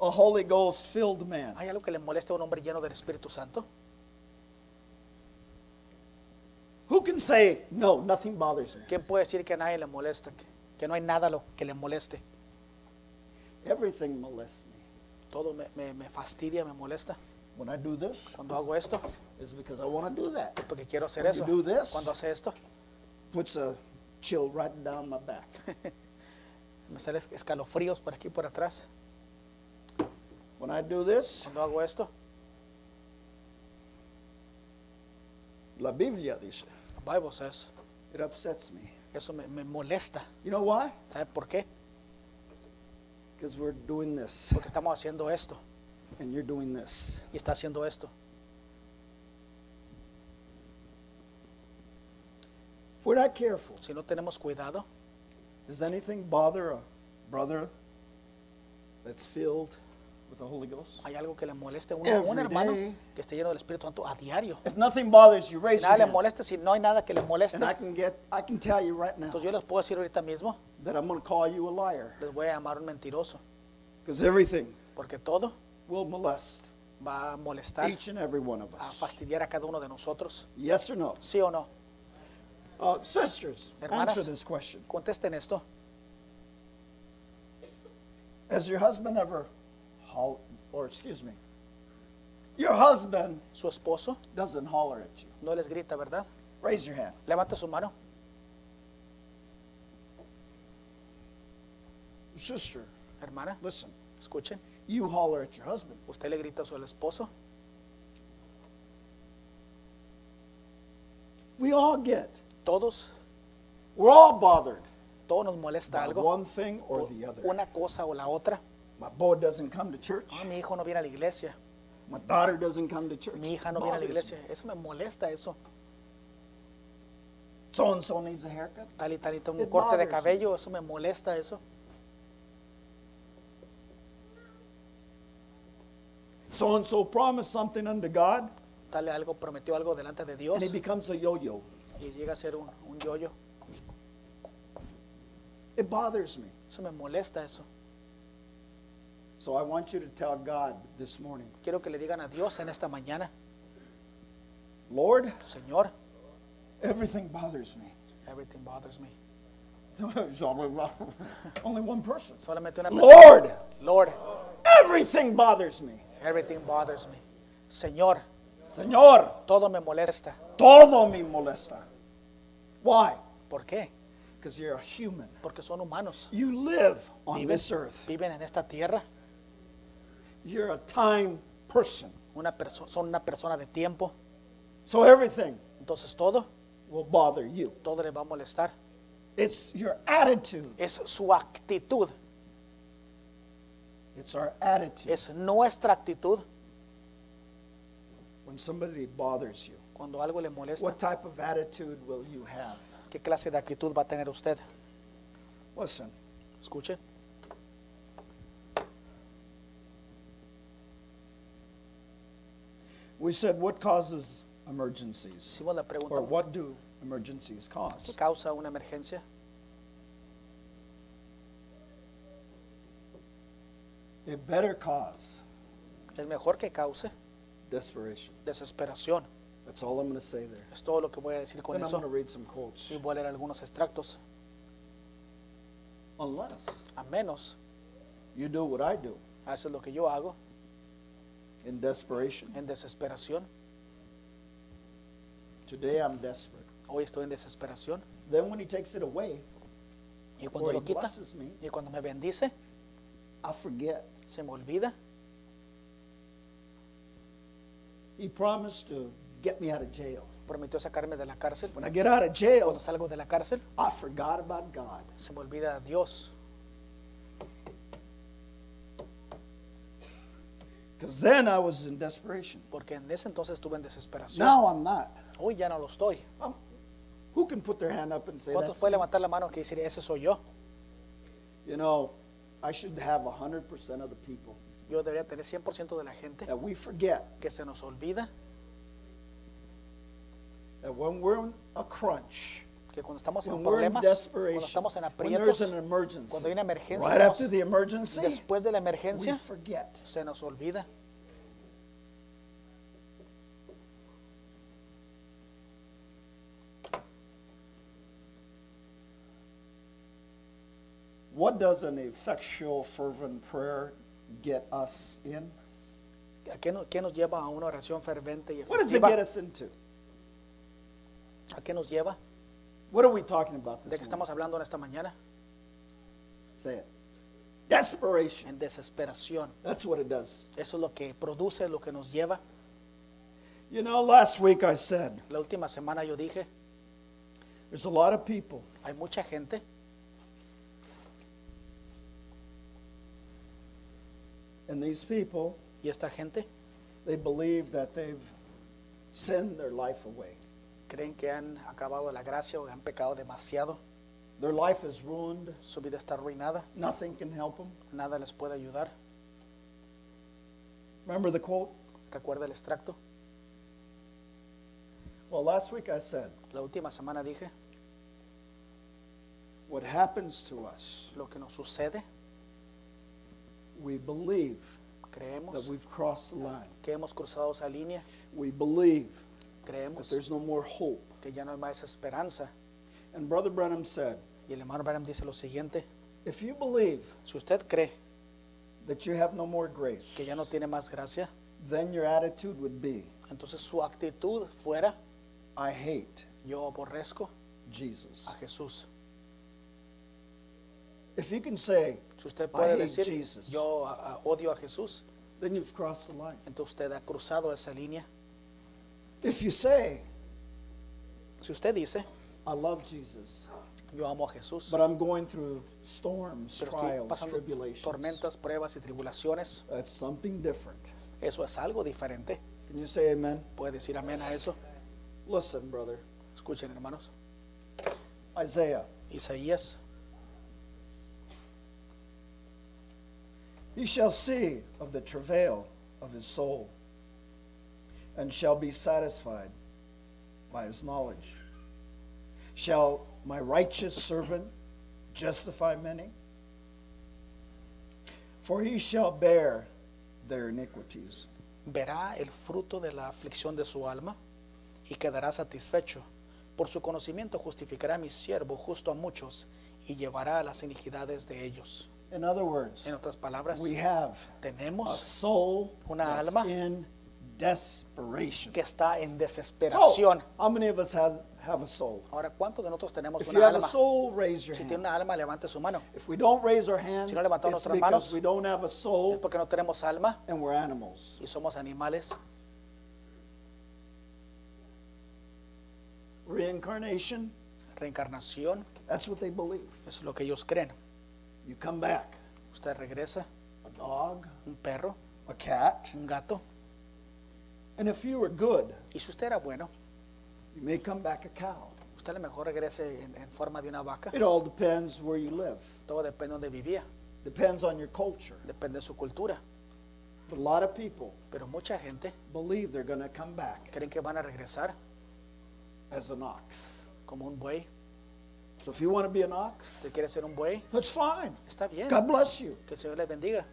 [SPEAKER 1] a Holy Ghost filled man?
[SPEAKER 2] ¿Hay algo que le moleste a un hombre lleno del Espíritu Santo?
[SPEAKER 1] Who can say, no, nothing bothers me?
[SPEAKER 2] ¿Quién puede decir que a nadie le molesta? Que, que no hay nada lo que le moleste.
[SPEAKER 1] Everything molests me.
[SPEAKER 2] Todo me, me- me fastidia, me molesta.
[SPEAKER 1] When I do this,
[SPEAKER 2] Cuando hago esto,
[SPEAKER 1] it's because I want to do that.
[SPEAKER 2] porque quiero hacer
[SPEAKER 1] When
[SPEAKER 2] eso.
[SPEAKER 1] you do this-
[SPEAKER 2] Cuando hace esto,
[SPEAKER 1] Puts a chill right down my back.
[SPEAKER 2] me salen escalofríos por aquí por atrás.
[SPEAKER 1] When I do this,
[SPEAKER 2] Cuando hago esto,
[SPEAKER 1] La Biblia dice,
[SPEAKER 2] the Bible says,
[SPEAKER 1] it upsets me.
[SPEAKER 2] eso me, me molesta.
[SPEAKER 1] You know why?
[SPEAKER 2] ¿Sabe por qué?
[SPEAKER 1] Because we're doing this
[SPEAKER 2] Porque estamos haciendo esto
[SPEAKER 1] and you're doing this.
[SPEAKER 2] y está haciendo esto.
[SPEAKER 1] If we're not careful,
[SPEAKER 2] Si no tenemos cuidado,
[SPEAKER 1] does anything bother a brother that's filled with the Holy Ghost?
[SPEAKER 2] hay algo que le moleste a un, un
[SPEAKER 1] Every
[SPEAKER 2] hermano
[SPEAKER 1] day.
[SPEAKER 2] que esté lleno del Espíritu Santo a diario.
[SPEAKER 1] If nothing bothers you, raise
[SPEAKER 2] Si
[SPEAKER 1] your
[SPEAKER 2] nada le
[SPEAKER 1] hand.
[SPEAKER 2] si no hay nada que le moleste,
[SPEAKER 1] And I can get, I can tell you right now
[SPEAKER 2] entonces yo les puedo decir ahorita mismo,
[SPEAKER 1] that I'm going to call you a liar.
[SPEAKER 2] les voy a llamar un mentiroso,
[SPEAKER 1] Because everything
[SPEAKER 2] porque todo
[SPEAKER 1] will molest
[SPEAKER 2] va a molestar,
[SPEAKER 1] each and every one of
[SPEAKER 2] a
[SPEAKER 1] us.
[SPEAKER 2] fastidiar a cada uno de nosotros.
[SPEAKER 1] Yes or no?
[SPEAKER 2] ¿Sí o no?
[SPEAKER 1] Uh, sisters,
[SPEAKER 2] Hermanas.
[SPEAKER 1] answer this question.
[SPEAKER 2] Contesten esto.
[SPEAKER 1] Has your husband ever, or excuse me, your husband
[SPEAKER 2] Su esposo
[SPEAKER 1] doesn't holler at you?
[SPEAKER 2] no les grita, ¿verdad?
[SPEAKER 1] Raise your hand.
[SPEAKER 2] Levanta su mano.
[SPEAKER 1] Sister,
[SPEAKER 2] Hermana,
[SPEAKER 1] listen,
[SPEAKER 2] escuchen.
[SPEAKER 1] you holler at your husband.
[SPEAKER 2] Usted le grita a su esposo.
[SPEAKER 1] We all get,
[SPEAKER 2] Todos,
[SPEAKER 1] we're all bothered
[SPEAKER 2] todo nos molesta
[SPEAKER 1] by
[SPEAKER 2] algo.
[SPEAKER 1] one thing or the other.
[SPEAKER 2] Una cosa o la otra.
[SPEAKER 1] My boy doesn't come to church.
[SPEAKER 2] Ah, mi hijo no viene a la iglesia.
[SPEAKER 1] My daughter doesn't come to church.
[SPEAKER 2] Mi hija no viene a la iglesia. Eso me molesta, eso.
[SPEAKER 1] So and so needs a haircut.
[SPEAKER 2] Tal y tal y tal, un
[SPEAKER 1] It
[SPEAKER 2] corte de cabello, eso me molesta, eso.
[SPEAKER 1] So and so promised something unto God,
[SPEAKER 2] Dale algo, prometió algo delante de Dios
[SPEAKER 1] and it becomes a yo yo.
[SPEAKER 2] y llega a ser un, un yoyo.
[SPEAKER 1] It bothers me.
[SPEAKER 2] Eso me molesta eso.
[SPEAKER 1] So I want you to tell God this morning,
[SPEAKER 2] Quiero que le digan a Dios en esta mañana,
[SPEAKER 1] Lord,
[SPEAKER 2] Señor,
[SPEAKER 1] everything bothers me.
[SPEAKER 2] everything bothers me.
[SPEAKER 1] There's only only one person.
[SPEAKER 2] Solamente una persona.
[SPEAKER 1] Lord,
[SPEAKER 2] Lord,
[SPEAKER 1] everything bothers me.
[SPEAKER 2] everything bothers me. Señor,
[SPEAKER 1] Señor,
[SPEAKER 2] todo me molesta.
[SPEAKER 1] todo me molesta. Why?
[SPEAKER 2] ¿Por qué?
[SPEAKER 1] Because you're a human.
[SPEAKER 2] Porque son humanos.
[SPEAKER 1] You live on
[SPEAKER 2] Viven,
[SPEAKER 1] this earth.
[SPEAKER 2] viven en esta tierra.
[SPEAKER 1] You're a time person.
[SPEAKER 2] Una perso- son una persona de tiempo.
[SPEAKER 1] So everything
[SPEAKER 2] Entonces todo,
[SPEAKER 1] will bother you.
[SPEAKER 2] todo le va a molestar.
[SPEAKER 1] It's your attitude.
[SPEAKER 2] Es su actitud.
[SPEAKER 1] It's our attitude
[SPEAKER 2] Es nuestra actitud
[SPEAKER 1] when somebody bothers you.
[SPEAKER 2] cuando algo le molesta.
[SPEAKER 1] What type of attitude will you have?
[SPEAKER 2] ¿Qué clase de actitud va a tener usted?
[SPEAKER 1] Listen,
[SPEAKER 2] Escuche.
[SPEAKER 1] We said what causes emergencies?
[SPEAKER 2] Hicimos la
[SPEAKER 1] Or what do emergencies
[SPEAKER 2] ¿Qué
[SPEAKER 1] cause?
[SPEAKER 2] causa una emergencia?
[SPEAKER 1] It better cause
[SPEAKER 2] Es mejor que cause
[SPEAKER 1] desperation.
[SPEAKER 2] desesperación.
[SPEAKER 1] That's all I'm going to say there.
[SPEAKER 2] Es todo lo que voy a decir con
[SPEAKER 1] Then I'm going to read some quotes.
[SPEAKER 2] Y voy a leer algunos extractos.
[SPEAKER 1] Unless
[SPEAKER 2] A menos
[SPEAKER 1] you do what I do
[SPEAKER 2] haces lo que yo hago
[SPEAKER 1] in desperation.
[SPEAKER 2] en desesperación.
[SPEAKER 1] Today I'm desperate.
[SPEAKER 2] Hoy estoy en desesperación.
[SPEAKER 1] Then when he takes it away
[SPEAKER 2] Y cuando
[SPEAKER 1] or he
[SPEAKER 2] lo quita
[SPEAKER 1] blesses me,
[SPEAKER 2] y cuando me bendice,
[SPEAKER 1] I forget.
[SPEAKER 2] se me olvida.
[SPEAKER 1] He promised to get me out of jail.
[SPEAKER 2] Prometió sacarme de la cárcel.
[SPEAKER 1] When I get out of jail,
[SPEAKER 2] Cuando salgo de la cárcel,
[SPEAKER 1] I forgot about God.
[SPEAKER 2] se me olvida Dios.
[SPEAKER 1] Because then I was in desperation.
[SPEAKER 2] Porque en ese entonces estuve en desesperación.
[SPEAKER 1] Now I'm not.
[SPEAKER 2] Hoy ya no lo estoy.
[SPEAKER 1] Um, who can put their hand up and say
[SPEAKER 2] ¿Cuántos
[SPEAKER 1] that's
[SPEAKER 2] pueden
[SPEAKER 1] me?
[SPEAKER 2] levantar la mano que decir, ese soy yo?
[SPEAKER 1] You know, I should have 100% of the people
[SPEAKER 2] Yo debería tener 100% de la gente
[SPEAKER 1] that we forget
[SPEAKER 2] que se nos olvida
[SPEAKER 1] that when we're in a crunch,
[SPEAKER 2] que cuando estamos en
[SPEAKER 1] when we're in
[SPEAKER 2] problemas, cuando
[SPEAKER 1] desperation,
[SPEAKER 2] estamos en
[SPEAKER 1] when there's
[SPEAKER 2] aprietos,
[SPEAKER 1] an emergency,
[SPEAKER 2] cuando hay una emergencia,
[SPEAKER 1] right after the emergency,
[SPEAKER 2] después de la
[SPEAKER 1] we
[SPEAKER 2] emergencia,
[SPEAKER 1] forget.
[SPEAKER 2] se nos olvida.
[SPEAKER 1] What does an effectual, fervent prayer get us in?
[SPEAKER 2] ¿A qué, no- qué nos lleva a una oración fervente y
[SPEAKER 1] What does it
[SPEAKER 2] efectiva?
[SPEAKER 1] get us into?
[SPEAKER 2] ¿A qué nos lleva?
[SPEAKER 1] What are we talking about
[SPEAKER 2] ¿De
[SPEAKER 1] this
[SPEAKER 2] qué
[SPEAKER 1] morning?
[SPEAKER 2] estamos hablando en esta mañana?
[SPEAKER 1] Say it. Desperation.
[SPEAKER 2] En desesperación.
[SPEAKER 1] That's what it does.
[SPEAKER 2] Eso es lo que produce, lo que nos lleva.
[SPEAKER 1] You know, last week I said
[SPEAKER 2] La última semana yo dije,
[SPEAKER 1] there's a lot of people
[SPEAKER 2] hay mucha gente
[SPEAKER 1] and these people
[SPEAKER 2] y esta gente
[SPEAKER 1] they believe that they've sinned their life away.
[SPEAKER 2] creen que han acabado la gracia o han pecado demasiado.
[SPEAKER 1] Their life is ruined.
[SPEAKER 2] Su vida está arruinada.
[SPEAKER 1] Nothing can help them.
[SPEAKER 2] Nada les puede ayudar.
[SPEAKER 1] Remember the quote?
[SPEAKER 2] ¿Recuerda el extracto?
[SPEAKER 1] Well, last week I said
[SPEAKER 2] La última semana dije,
[SPEAKER 1] what happens to us,
[SPEAKER 2] lo que nos sucede,
[SPEAKER 1] we believe
[SPEAKER 2] Creemos that
[SPEAKER 1] we've crossed the line.
[SPEAKER 2] que hemos cruzado esa línea,
[SPEAKER 1] We believe that
[SPEAKER 2] creemos
[SPEAKER 1] there's no more hope.
[SPEAKER 2] que ya no hay más esperanza.
[SPEAKER 1] And Brother Branham said,
[SPEAKER 2] Y el hermano Branham dice lo siguiente,
[SPEAKER 1] if you believe
[SPEAKER 2] si usted cree
[SPEAKER 1] that you have no more grace, que
[SPEAKER 2] ya no tiene más gracia,
[SPEAKER 1] then your attitude would be,
[SPEAKER 2] entonces su actitud fuera,
[SPEAKER 1] I hate
[SPEAKER 2] yo aborrezco
[SPEAKER 1] Jesus.
[SPEAKER 2] a Jesús.
[SPEAKER 1] If you can say,
[SPEAKER 2] Si usted
[SPEAKER 1] I
[SPEAKER 2] puede
[SPEAKER 1] hate
[SPEAKER 2] decir,
[SPEAKER 1] Jesus.
[SPEAKER 2] yo a- odio a Jesús,
[SPEAKER 1] then you've crossed the line.
[SPEAKER 2] entonces usted ha cruzado esa línea.
[SPEAKER 1] If you say,
[SPEAKER 2] Si usted dice,
[SPEAKER 1] I love Jesus,
[SPEAKER 2] yo amo a Jesús,
[SPEAKER 1] but I'm going through storms,
[SPEAKER 2] pero estoy
[SPEAKER 1] trials,
[SPEAKER 2] pasando
[SPEAKER 1] tribulations,
[SPEAKER 2] tormentas, pruebas y tribulaciones,
[SPEAKER 1] that's something different.
[SPEAKER 2] eso es algo diferente.
[SPEAKER 1] Can you say amen?
[SPEAKER 2] ¿Puede decir amén a eso?
[SPEAKER 1] Listen, brother.
[SPEAKER 2] Escuchen, hermanos.
[SPEAKER 1] Isaiah,
[SPEAKER 2] Isaías,
[SPEAKER 1] you shall see of the travail of his soul, and shall be satisfied by his knowledge. Shall my righteous servant justify many? For he shall bear their iniquities.
[SPEAKER 2] Verá el fruto de la aflicción de su alma y quedará satisfecho. Por su conocimiento justificará a mi siervo justo a muchos y llevará las iniquidades de ellos.
[SPEAKER 1] In other words,
[SPEAKER 2] En otras palabras,
[SPEAKER 1] we have a
[SPEAKER 2] tenemos
[SPEAKER 1] soul
[SPEAKER 2] Una
[SPEAKER 1] that's
[SPEAKER 2] alma
[SPEAKER 1] in desperation.
[SPEAKER 2] que está en
[SPEAKER 1] So,
[SPEAKER 2] desesperación.
[SPEAKER 1] how many of us have, have a soul?
[SPEAKER 2] Ahora, ¿cuántos de nosotros tenemos
[SPEAKER 1] If you
[SPEAKER 2] una
[SPEAKER 1] have a
[SPEAKER 2] alma?
[SPEAKER 1] soul, raise your
[SPEAKER 2] Si tiene una alma, levante su mano.
[SPEAKER 1] If we don't raise our hands,
[SPEAKER 2] Si no levantamos
[SPEAKER 1] it's
[SPEAKER 2] nuestras
[SPEAKER 1] because
[SPEAKER 2] manos,
[SPEAKER 1] we don't have a
[SPEAKER 2] Es
[SPEAKER 1] soul
[SPEAKER 2] porque no tenemos alma
[SPEAKER 1] and we're animals.
[SPEAKER 2] y somos animales.
[SPEAKER 1] Reincarnation,
[SPEAKER 2] Reencarnación,
[SPEAKER 1] that's what they believe.
[SPEAKER 2] eso es lo que ellos creen.
[SPEAKER 1] You come back,
[SPEAKER 2] Usted regresa,
[SPEAKER 1] a dog,
[SPEAKER 2] un perro,
[SPEAKER 1] a cat,
[SPEAKER 2] un gato.
[SPEAKER 1] and if you were good,
[SPEAKER 2] Y si usted era bueno,
[SPEAKER 1] you may come back a cow.
[SPEAKER 2] usted a lo mejor regrese en, en forma de una vaca.
[SPEAKER 1] It all depends where you live.
[SPEAKER 2] Todo depende de donde vivía,
[SPEAKER 1] Depends on your culture.
[SPEAKER 2] depende de su cultura.
[SPEAKER 1] But a lot of people
[SPEAKER 2] Pero mucha gente
[SPEAKER 1] believe they're going to come back
[SPEAKER 2] creen que van a regresar
[SPEAKER 1] as an ox.
[SPEAKER 2] como un buey.
[SPEAKER 1] So if you want to be an ox,
[SPEAKER 2] ¿Usted quiere ser un buey?
[SPEAKER 1] that's fine.
[SPEAKER 2] Está bien.
[SPEAKER 1] God bless you.
[SPEAKER 2] Que el Señor le bendiga.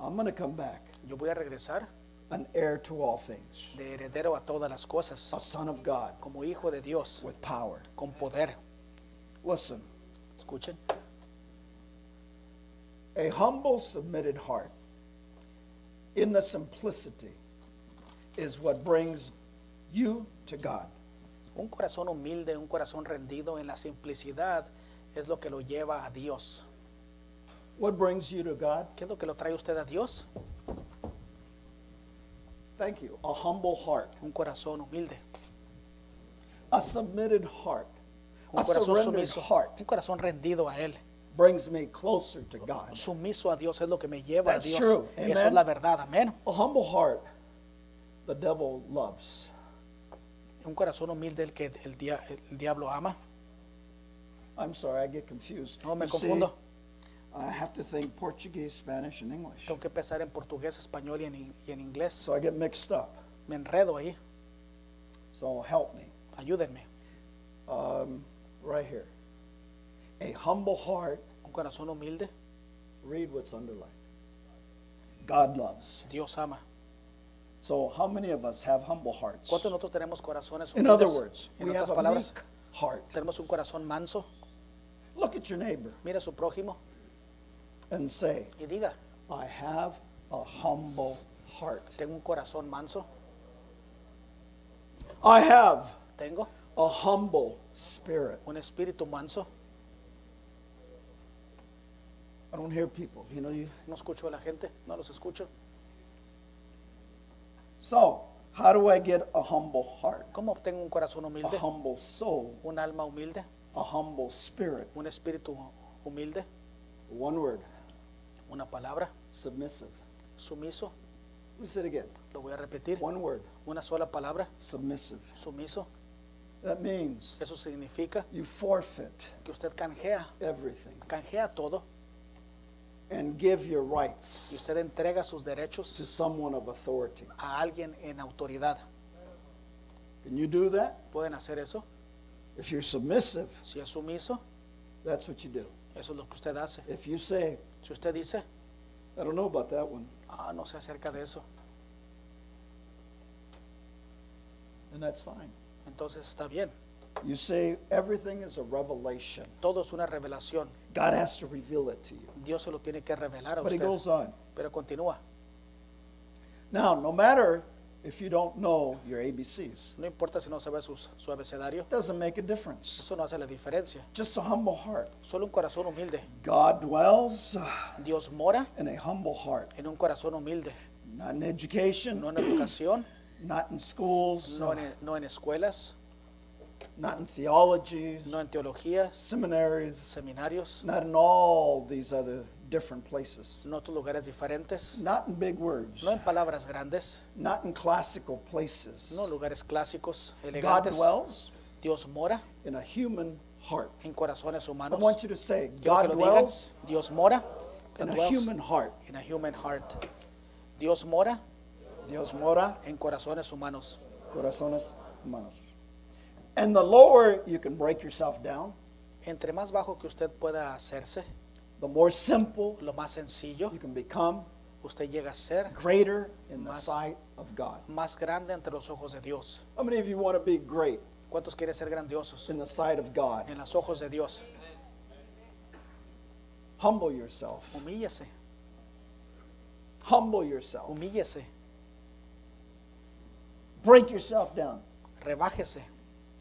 [SPEAKER 1] I'm going to come back
[SPEAKER 2] Yo voy a regresar
[SPEAKER 1] an heir to all things,
[SPEAKER 2] de heredero a todas las cosas,
[SPEAKER 1] a son of God
[SPEAKER 2] como hijo de Dios,
[SPEAKER 1] with power.
[SPEAKER 2] con poder.
[SPEAKER 1] Listen,
[SPEAKER 2] Escuchen.
[SPEAKER 1] a humble, submitted heart in the simplicity is what brings you to God.
[SPEAKER 2] Un corazón humilde, un corazón rendido en la simplicidad es lo que lo lleva a Dios.
[SPEAKER 1] What brings you to God?
[SPEAKER 2] ¿Qué es lo que lo trae usted a Dios?
[SPEAKER 1] Thank you. A humble heart,
[SPEAKER 2] Un corazón humilde,
[SPEAKER 1] a submitted heart,
[SPEAKER 2] un
[SPEAKER 1] a
[SPEAKER 2] corazón sumiso,
[SPEAKER 1] heart
[SPEAKER 2] un corazón rendido a Él.
[SPEAKER 1] brings me closer to God.
[SPEAKER 2] Sumiso a Dios es lo que me lleva
[SPEAKER 1] That's
[SPEAKER 2] a Dios.
[SPEAKER 1] true.
[SPEAKER 2] Eso
[SPEAKER 1] Amen.
[SPEAKER 2] es la verdad, amén.
[SPEAKER 1] A humble heart, the devil loves.
[SPEAKER 2] Un corazón humilde el que el, dia- el diablo ama.
[SPEAKER 1] I'm sorry, I get confused.
[SPEAKER 2] No me
[SPEAKER 1] You see,
[SPEAKER 2] confundo.
[SPEAKER 1] I have to think Portuguese, Spanish, and English.
[SPEAKER 2] Tengo que pensar en portugués, español y en, y en inglés.
[SPEAKER 1] So I get mixed up.
[SPEAKER 2] Me enredo ahí.
[SPEAKER 1] So help me.
[SPEAKER 2] Ayúdenme.
[SPEAKER 1] Um, right here. A humble heart,
[SPEAKER 2] Un corazón humilde,
[SPEAKER 1] read what's underlined. God loves.
[SPEAKER 2] Dios ama.
[SPEAKER 1] So how many of us have humble hearts?
[SPEAKER 2] ¿Cuántos de nosotros tenemos corazones
[SPEAKER 1] In other
[SPEAKER 2] humildes?
[SPEAKER 1] words,
[SPEAKER 2] En
[SPEAKER 1] we
[SPEAKER 2] otras
[SPEAKER 1] have a
[SPEAKER 2] palabras,
[SPEAKER 1] heart.
[SPEAKER 2] tenemos un corazón manso.
[SPEAKER 1] Look at your neighbor
[SPEAKER 2] Mira a su prójimo
[SPEAKER 1] and say,
[SPEAKER 2] y diga,
[SPEAKER 1] I have a humble heart.
[SPEAKER 2] tengo un corazón manso.
[SPEAKER 1] I have
[SPEAKER 2] Tengo
[SPEAKER 1] a humble spirit.
[SPEAKER 2] un espíritu manso.
[SPEAKER 1] I don't hear people, you know. You,
[SPEAKER 2] No escucho a la gente, no los escucho.
[SPEAKER 1] So, how do I get a humble heart,
[SPEAKER 2] ¿Cómo obtengo un corazón
[SPEAKER 1] a
[SPEAKER 2] humilde?
[SPEAKER 1] humble soul,
[SPEAKER 2] Un alma humilde,
[SPEAKER 1] a humble spirit?
[SPEAKER 2] un espíritu humilde,
[SPEAKER 1] One word,
[SPEAKER 2] una palabra,
[SPEAKER 1] submissive.
[SPEAKER 2] sumiso.
[SPEAKER 1] Let me say it again.
[SPEAKER 2] Lo voy a repetir.
[SPEAKER 1] One word,
[SPEAKER 2] Una sola palabra,
[SPEAKER 1] submissive.
[SPEAKER 2] sumiso.
[SPEAKER 1] That means
[SPEAKER 2] Eso significa
[SPEAKER 1] you forfeit
[SPEAKER 2] que usted canjea,
[SPEAKER 1] everything
[SPEAKER 2] canjea todo
[SPEAKER 1] and give your
[SPEAKER 2] y
[SPEAKER 1] rights
[SPEAKER 2] usted entrega sus
[SPEAKER 1] to
[SPEAKER 2] derechos
[SPEAKER 1] someone of authority.
[SPEAKER 2] a alguien en autoridad.
[SPEAKER 1] Can you do that?
[SPEAKER 2] ¿Pueden hacer eso?
[SPEAKER 1] If you're submissive,
[SPEAKER 2] Si es sumiso,
[SPEAKER 1] that's what you do.
[SPEAKER 2] eso es lo que usted hace.
[SPEAKER 1] If you say,
[SPEAKER 2] Si usted dice,
[SPEAKER 1] I don't know about that one,
[SPEAKER 2] ah, no sé acerca de eso,
[SPEAKER 1] then that's fine.
[SPEAKER 2] entonces está bien.
[SPEAKER 1] You say everything is a revelation.
[SPEAKER 2] Todo es una revelación.
[SPEAKER 1] God has to reveal it to you.
[SPEAKER 2] Dios se lo tiene que revelar a
[SPEAKER 1] But
[SPEAKER 2] usted.
[SPEAKER 1] goes on.
[SPEAKER 2] Pero continúa.
[SPEAKER 1] Now, no matter if you don't know your ABCs,
[SPEAKER 2] No importa si no sabe su, su abecedario,
[SPEAKER 1] it doesn't make a difference.
[SPEAKER 2] eso no hace la diferencia.
[SPEAKER 1] Just a humble heart.
[SPEAKER 2] Solo un corazón humilde.
[SPEAKER 1] God dwells
[SPEAKER 2] Dios mora
[SPEAKER 1] in a humble heart.
[SPEAKER 2] en un corazón humilde.
[SPEAKER 1] Not in education,
[SPEAKER 2] No en educación,
[SPEAKER 1] not in schools,
[SPEAKER 2] no en, no en escuelas,
[SPEAKER 1] not in theology,
[SPEAKER 2] no en teología,
[SPEAKER 1] seminaries,
[SPEAKER 2] seminarios,
[SPEAKER 1] not in all these other different places.
[SPEAKER 2] no en lugares diferentes,
[SPEAKER 1] Not in big words,
[SPEAKER 2] no en palabras grandes,
[SPEAKER 1] not in classical places.
[SPEAKER 2] no lugares clásicos,
[SPEAKER 1] God dwells
[SPEAKER 2] Dios mora
[SPEAKER 1] in a human heart.
[SPEAKER 2] en corazones
[SPEAKER 1] I
[SPEAKER 2] humanos.
[SPEAKER 1] want you to say,
[SPEAKER 2] Quiero
[SPEAKER 1] God
[SPEAKER 2] lo digan.
[SPEAKER 1] dwells
[SPEAKER 2] Dios mora
[SPEAKER 1] in a
[SPEAKER 2] dwells
[SPEAKER 1] human heart.
[SPEAKER 2] in a human heart. Dios mora
[SPEAKER 1] Dios mora
[SPEAKER 2] en corazones humanos.
[SPEAKER 1] corazones humanos. And the lower you can break yourself down,
[SPEAKER 2] Entre más bajo que usted pueda hacerse,
[SPEAKER 1] the more simple
[SPEAKER 2] lo más sencillo,
[SPEAKER 1] you can become,
[SPEAKER 2] usted llega a ser
[SPEAKER 1] greater in the
[SPEAKER 2] Más-
[SPEAKER 1] sight of God.
[SPEAKER 2] más grande ante los ojos de Dios.
[SPEAKER 1] How many of you want to be great
[SPEAKER 2] ¿Cuántos quieren ser grandiosos
[SPEAKER 1] in the sight of God?
[SPEAKER 2] en los ojos de Dios?
[SPEAKER 1] Humble yourself.
[SPEAKER 2] Humíllese,
[SPEAKER 1] Humble yourself.
[SPEAKER 2] humíllese,
[SPEAKER 1] Break yourself down.
[SPEAKER 2] rebájese.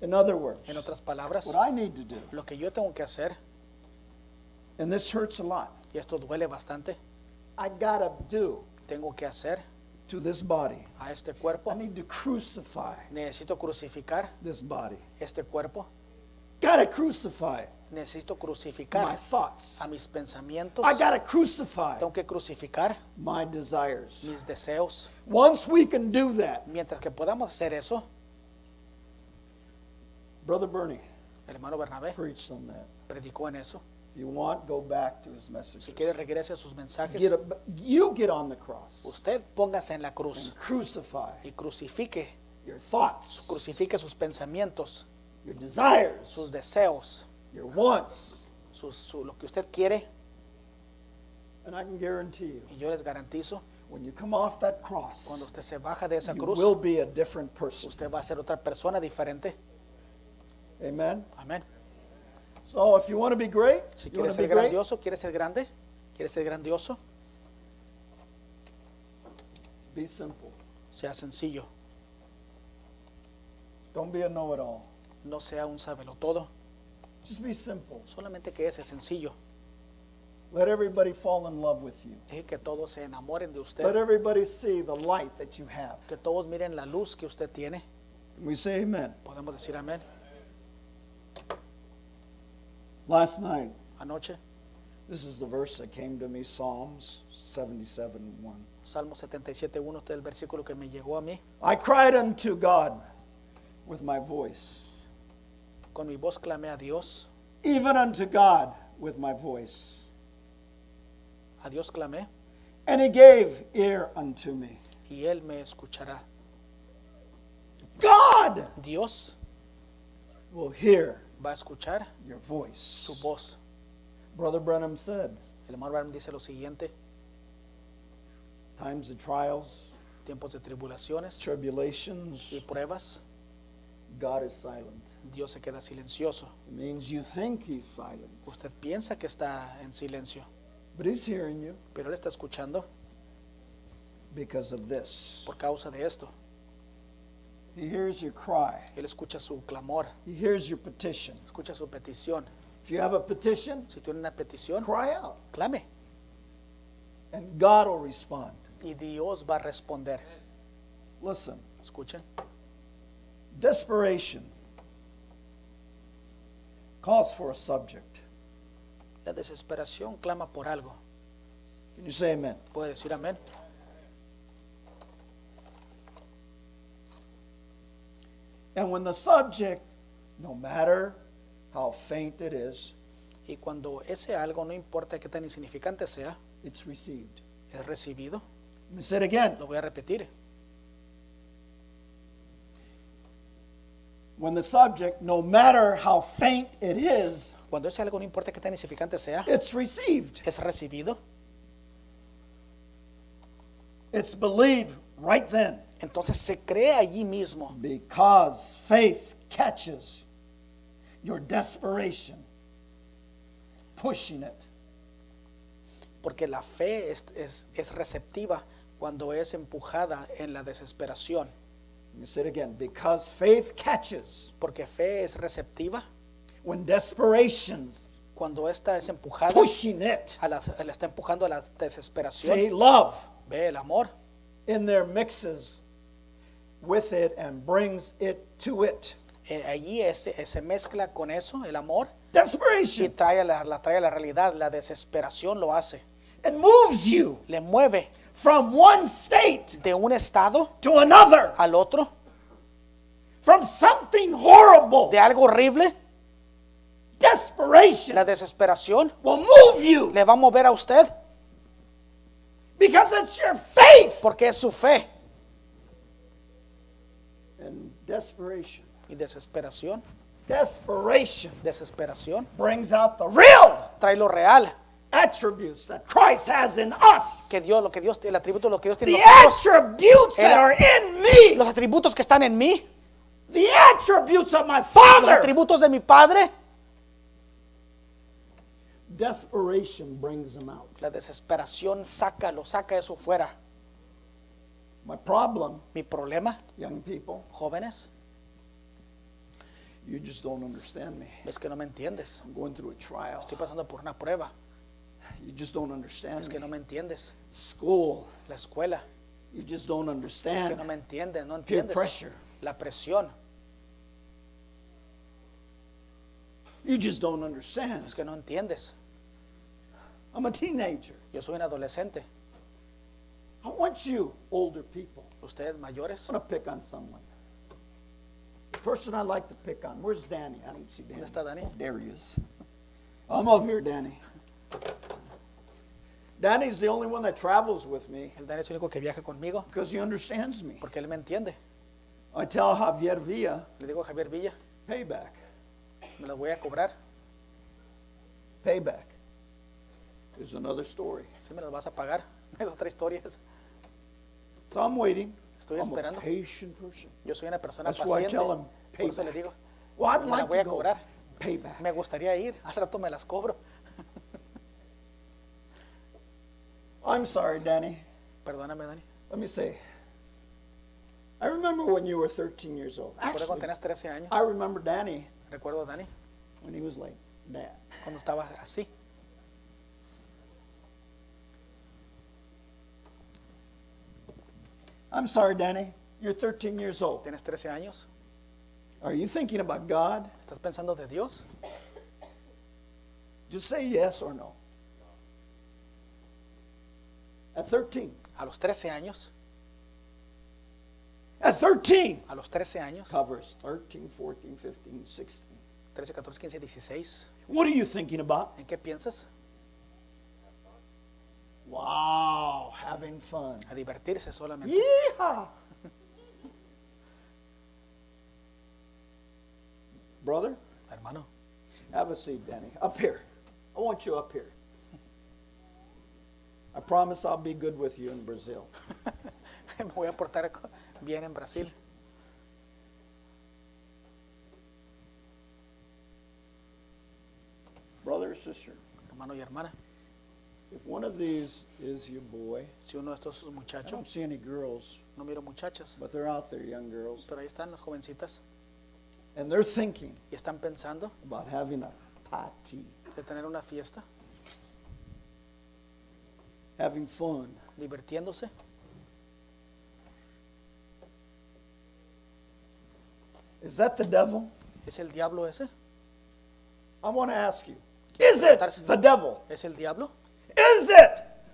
[SPEAKER 1] In other words,
[SPEAKER 2] En otras palabras,
[SPEAKER 1] what I need to do,
[SPEAKER 2] lo que yo tengo que hacer,
[SPEAKER 1] and this hurts a lot,
[SPEAKER 2] y esto duele bastante,
[SPEAKER 1] I gotta do
[SPEAKER 2] tengo que hacer
[SPEAKER 1] to this body.
[SPEAKER 2] a este cuerpo,
[SPEAKER 1] I need to crucify
[SPEAKER 2] necesito crucificar
[SPEAKER 1] this body.
[SPEAKER 2] este cuerpo,
[SPEAKER 1] Gotta crucify
[SPEAKER 2] necesito
[SPEAKER 1] my
[SPEAKER 2] crucificar
[SPEAKER 1] thoughts.
[SPEAKER 2] a mis pensamientos,
[SPEAKER 1] I gotta crucify
[SPEAKER 2] tengo que crucificar
[SPEAKER 1] my desires.
[SPEAKER 2] mis deseos.
[SPEAKER 1] Once we can do that,
[SPEAKER 2] Mientras que podamos hacer eso,
[SPEAKER 1] Brother Bernie
[SPEAKER 2] el hermano Bernabé
[SPEAKER 1] preached on that.
[SPEAKER 2] predicó en eso.
[SPEAKER 1] You want, go back to his
[SPEAKER 2] Si
[SPEAKER 1] messages.
[SPEAKER 2] quiere regrese a sus mensajes,
[SPEAKER 1] Get a, you get on the cross
[SPEAKER 2] usted póngase en la cruz
[SPEAKER 1] and crucify
[SPEAKER 2] y crucifique,
[SPEAKER 1] your thoughts,
[SPEAKER 2] crucifique sus pensamientos,
[SPEAKER 1] your desires,
[SPEAKER 2] sus deseos,
[SPEAKER 1] your wants.
[SPEAKER 2] sus- su- lo que usted quiere.
[SPEAKER 1] And I can guarantee you,
[SPEAKER 2] Y yo les garantizo,
[SPEAKER 1] when you come off that cross,
[SPEAKER 2] cuando usted se baja de esa
[SPEAKER 1] you
[SPEAKER 2] cruz,
[SPEAKER 1] will be a different person.
[SPEAKER 2] usted va a ser otra persona diferente.
[SPEAKER 1] Amen.
[SPEAKER 2] Amén.
[SPEAKER 1] So if you want to be great,
[SPEAKER 2] Si
[SPEAKER 1] you
[SPEAKER 2] quiere
[SPEAKER 1] want to be
[SPEAKER 2] ser
[SPEAKER 1] great,
[SPEAKER 2] grandioso, quiere ser grande, quiere ser grandioso,
[SPEAKER 1] be simple.
[SPEAKER 2] sea sencillo.
[SPEAKER 1] Don't be a know-it-all.
[SPEAKER 2] No sea un sabelo todo,
[SPEAKER 1] Just be simple.
[SPEAKER 2] solamente que ese sencillo.
[SPEAKER 1] Let everybody fall in love with you.
[SPEAKER 2] Deje que todos se enamoren de
[SPEAKER 1] Let
[SPEAKER 2] usted,
[SPEAKER 1] everybody see the light that you have.
[SPEAKER 2] que todos miren la luz que usted tiene.
[SPEAKER 1] We say amen.
[SPEAKER 2] Podemos decir amén.
[SPEAKER 1] Last night,
[SPEAKER 2] Anoche,
[SPEAKER 1] this is the verse that came to me, Psalms 77 1.
[SPEAKER 2] Salmo 77.1, este es el versículo que me llegó a mí.
[SPEAKER 1] I cried unto God with my voice,
[SPEAKER 2] Con mi voz clamé a Dios,
[SPEAKER 1] even unto God with my voice.
[SPEAKER 2] a Dios clamé,
[SPEAKER 1] And he gave ear unto me.
[SPEAKER 2] y Él me escuchará.
[SPEAKER 1] God
[SPEAKER 2] Dios
[SPEAKER 1] will hear
[SPEAKER 2] va a escuchar
[SPEAKER 1] your
[SPEAKER 2] su
[SPEAKER 1] voice.
[SPEAKER 2] voz.
[SPEAKER 1] Brother Branham said,
[SPEAKER 2] El hermano Branham dice lo siguiente,
[SPEAKER 1] times of trials,
[SPEAKER 2] tiempos de tribulaciones y
[SPEAKER 1] tribulations,
[SPEAKER 2] pruebas,
[SPEAKER 1] God is silent.
[SPEAKER 2] Dios se queda silencioso.
[SPEAKER 1] It means you think he's silent,
[SPEAKER 2] Usted piensa que está en silencio,
[SPEAKER 1] but he's hearing you
[SPEAKER 2] pero Él está escuchando
[SPEAKER 1] because of this.
[SPEAKER 2] por causa de esto.
[SPEAKER 1] He hears your cry.
[SPEAKER 2] Él escucha su clamor,
[SPEAKER 1] He hears your petition.
[SPEAKER 2] escucha su petición.
[SPEAKER 1] If you have a petition,
[SPEAKER 2] Si tiene una petición,
[SPEAKER 1] cry out,
[SPEAKER 2] clame
[SPEAKER 1] and God will respond.
[SPEAKER 2] y Dios va a responder.
[SPEAKER 1] Listen,
[SPEAKER 2] Escuchen,
[SPEAKER 1] desperation calls for a subject.
[SPEAKER 2] la desesperación clama por algo.
[SPEAKER 1] Can you say amen?
[SPEAKER 2] ¿Puede decir amén?
[SPEAKER 1] And when the subject, no matter how faint it is,
[SPEAKER 2] Y cuando ese algo, no importa qué tan insignificante sea,
[SPEAKER 1] it's received.
[SPEAKER 2] es recibido,
[SPEAKER 1] Let me say it again.
[SPEAKER 2] lo voy a repetir.
[SPEAKER 1] When the subject, no matter how faint it is,
[SPEAKER 2] Cuando ese algo, no importa qué tan insignificante sea,
[SPEAKER 1] it's received.
[SPEAKER 2] es recibido,
[SPEAKER 1] It's believed right then
[SPEAKER 2] entonces se cree allí mismo.
[SPEAKER 1] because faith catches your desperation, pushing it.
[SPEAKER 2] Porque la fe es, es- es receptiva cuando es empujada en la desesperación.
[SPEAKER 1] Let me say it again. Because faith catches
[SPEAKER 2] Porque fe es receptiva
[SPEAKER 1] when desperation's
[SPEAKER 2] cuando esta es empujada,
[SPEAKER 1] pushing it.
[SPEAKER 2] a la, la está empujando a la desesperación.
[SPEAKER 1] See, love
[SPEAKER 2] Ve el amor.
[SPEAKER 1] in there mixes with it and brings it to it.
[SPEAKER 2] Eh, allí eh, se mezcla con eso, el amor, y
[SPEAKER 1] Desperation.
[SPEAKER 2] trae a la, la trae a la realidad. La desesperación lo hace.
[SPEAKER 1] It moves you
[SPEAKER 2] Le mueve
[SPEAKER 1] from one state
[SPEAKER 2] de un estado
[SPEAKER 1] to another,
[SPEAKER 2] al otro,
[SPEAKER 1] from something horrible.
[SPEAKER 2] de algo horrible.
[SPEAKER 1] Desperation
[SPEAKER 2] La desesperación
[SPEAKER 1] will move you
[SPEAKER 2] le va a mover a usted
[SPEAKER 1] Because it's your faith.
[SPEAKER 2] porque es su fe
[SPEAKER 1] desperation.
[SPEAKER 2] y desesperación.
[SPEAKER 1] Desperation
[SPEAKER 2] Desesperación
[SPEAKER 1] brings out the real
[SPEAKER 2] trae lo real
[SPEAKER 1] attributes that Christ has in us.
[SPEAKER 2] que Dios, lo que Dios, el atributo, lo que Dios tiene
[SPEAKER 1] The attributes that are in me.
[SPEAKER 2] los atributos que están en mí,
[SPEAKER 1] The attributes of my
[SPEAKER 2] los
[SPEAKER 1] Father.
[SPEAKER 2] atributos de mi Padre.
[SPEAKER 1] Desperation brings them out.
[SPEAKER 2] La desesperación saca, lo saca eso fuera.
[SPEAKER 1] My problem,
[SPEAKER 2] Mi problema,
[SPEAKER 1] young people,
[SPEAKER 2] jóvenes,
[SPEAKER 1] you just don't understand me.
[SPEAKER 2] es que no me entiendes.
[SPEAKER 1] I'm going through a trial.
[SPEAKER 2] Estoy pasando por una prueba,
[SPEAKER 1] You just don't understand
[SPEAKER 2] es que no
[SPEAKER 1] me.
[SPEAKER 2] entiendes.
[SPEAKER 1] School,
[SPEAKER 2] La escuela,
[SPEAKER 1] you just don't
[SPEAKER 2] es que
[SPEAKER 1] understand.
[SPEAKER 2] no me entiendes, no
[SPEAKER 1] Peer
[SPEAKER 2] entiendes.
[SPEAKER 1] pressure,
[SPEAKER 2] La presión,
[SPEAKER 1] you just don't understand.
[SPEAKER 2] es que no entiendes.
[SPEAKER 1] I'm a teenager.
[SPEAKER 2] Yo soy un adolescente.
[SPEAKER 1] I want you, older people,
[SPEAKER 2] Ustedes mayores,
[SPEAKER 1] I want to pick on someone. The person I like to pick on. Where's Danny? I don't see Danny.
[SPEAKER 2] ¿dónde está Dani?
[SPEAKER 1] There he is. I'm up here, Danny. Danny's the only one that travels with me
[SPEAKER 2] El Dani es el único que viaja conmigo
[SPEAKER 1] because he understands me.
[SPEAKER 2] porque él me entiende.
[SPEAKER 1] I tell Javier Villa,
[SPEAKER 2] Le digo a Javier Villa,
[SPEAKER 1] payback,
[SPEAKER 2] me lo voy a cobrar.
[SPEAKER 1] payback. There's another story.
[SPEAKER 2] Si me lo vas a pagar. Es otra historia.
[SPEAKER 1] So I'm waiting.
[SPEAKER 2] Estoy
[SPEAKER 1] I'm
[SPEAKER 2] esperando.
[SPEAKER 1] a patient person.
[SPEAKER 2] Yo soy una persona
[SPEAKER 1] That's why I
[SPEAKER 2] paciente.
[SPEAKER 1] tell him,
[SPEAKER 2] Por eso le
[SPEAKER 1] payback.
[SPEAKER 2] digo,
[SPEAKER 1] Well, I'd
[SPEAKER 2] me
[SPEAKER 1] like
[SPEAKER 2] voy
[SPEAKER 1] to
[SPEAKER 2] a cobrar.
[SPEAKER 1] Payback.
[SPEAKER 2] Me gustaría ir. Al rato me las cobro.
[SPEAKER 1] I'm sorry, Danny.
[SPEAKER 2] Perdóname, Dani.
[SPEAKER 1] Let me say. I remember when you were 13 years old.
[SPEAKER 2] Recuerdo cuando
[SPEAKER 1] Actually,
[SPEAKER 2] tenías 13 años.
[SPEAKER 1] I remember Danny
[SPEAKER 2] Recuerdo a Dani
[SPEAKER 1] when he was like that.
[SPEAKER 2] cuando estaba así.
[SPEAKER 1] I'm sorry, Danny. You're 13 years old.
[SPEAKER 2] Tienes 13 años.
[SPEAKER 1] Are you thinking about God?
[SPEAKER 2] ¿Estás pensando de Dios?
[SPEAKER 1] Just say yes or no. At 13.
[SPEAKER 2] A los 13 años.
[SPEAKER 1] At 13.
[SPEAKER 2] A los 13 años.
[SPEAKER 1] Covers 13, 14, 15, 16.
[SPEAKER 2] 13, 14, 15, 16.
[SPEAKER 1] What are you thinking about?
[SPEAKER 2] ¿En qué piensas?
[SPEAKER 1] Wow, having fun.
[SPEAKER 2] A divertirse solamente.
[SPEAKER 1] Yeehaw! Brother,
[SPEAKER 2] Hermano,
[SPEAKER 1] have a seat, Danny. Up here. I want you up here. I promise I'll be good with you in Brazil.
[SPEAKER 2] me voy a portar bien en Brasil.
[SPEAKER 1] Brother sister,
[SPEAKER 2] Hermano y hermana,
[SPEAKER 1] if one of these is your boy,
[SPEAKER 2] si uno de estos
[SPEAKER 1] I don't
[SPEAKER 2] muchachos,
[SPEAKER 1] see any girls,
[SPEAKER 2] no miro muchachas,
[SPEAKER 1] but they're out there, young girls,
[SPEAKER 2] pero ahí están las jovencitas
[SPEAKER 1] and they're thinking
[SPEAKER 2] y están pensando
[SPEAKER 1] about having a party,
[SPEAKER 2] de tener una fiesta,
[SPEAKER 1] having fun.
[SPEAKER 2] divirtiéndose.
[SPEAKER 1] Is that the devil?
[SPEAKER 2] ¿Es el diablo ese?
[SPEAKER 1] I want to ask you, is it the devil?
[SPEAKER 2] ¿Es el diablo?
[SPEAKER 1] Is it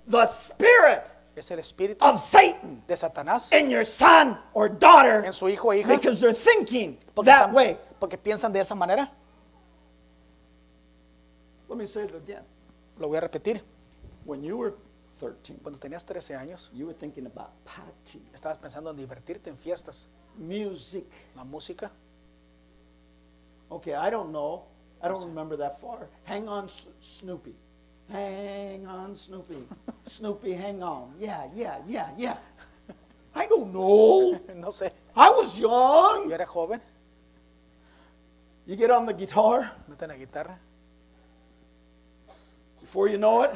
[SPEAKER 1] the spirit
[SPEAKER 2] ¿Es el espíritu
[SPEAKER 1] of Satan
[SPEAKER 2] de Satanás
[SPEAKER 1] in your son or daughter
[SPEAKER 2] en su hijo o hija?
[SPEAKER 1] because they're thinking
[SPEAKER 2] Porque,
[SPEAKER 1] that
[SPEAKER 2] están-
[SPEAKER 1] way?
[SPEAKER 2] porque piensan de esa manera.
[SPEAKER 1] Let me say it again.
[SPEAKER 2] Lo voy a repetir.
[SPEAKER 1] When you were 13,
[SPEAKER 2] Cuando tenías 13 años,
[SPEAKER 1] you were thinking about party,
[SPEAKER 2] estabas pensando en divertirte en fiestas.
[SPEAKER 1] music.
[SPEAKER 2] La música,
[SPEAKER 1] Okay, I don't know. I don't remember that far. Hang on, Snoopy. Hang on, Snoopy. Snoopy, hang on. Yeah, yeah, yeah, yeah. I don't know.
[SPEAKER 2] no sé,
[SPEAKER 1] I was
[SPEAKER 2] yo
[SPEAKER 1] young.
[SPEAKER 2] era joven,
[SPEAKER 1] You get on the guitar,
[SPEAKER 2] meten la guitarra.
[SPEAKER 1] before you know it,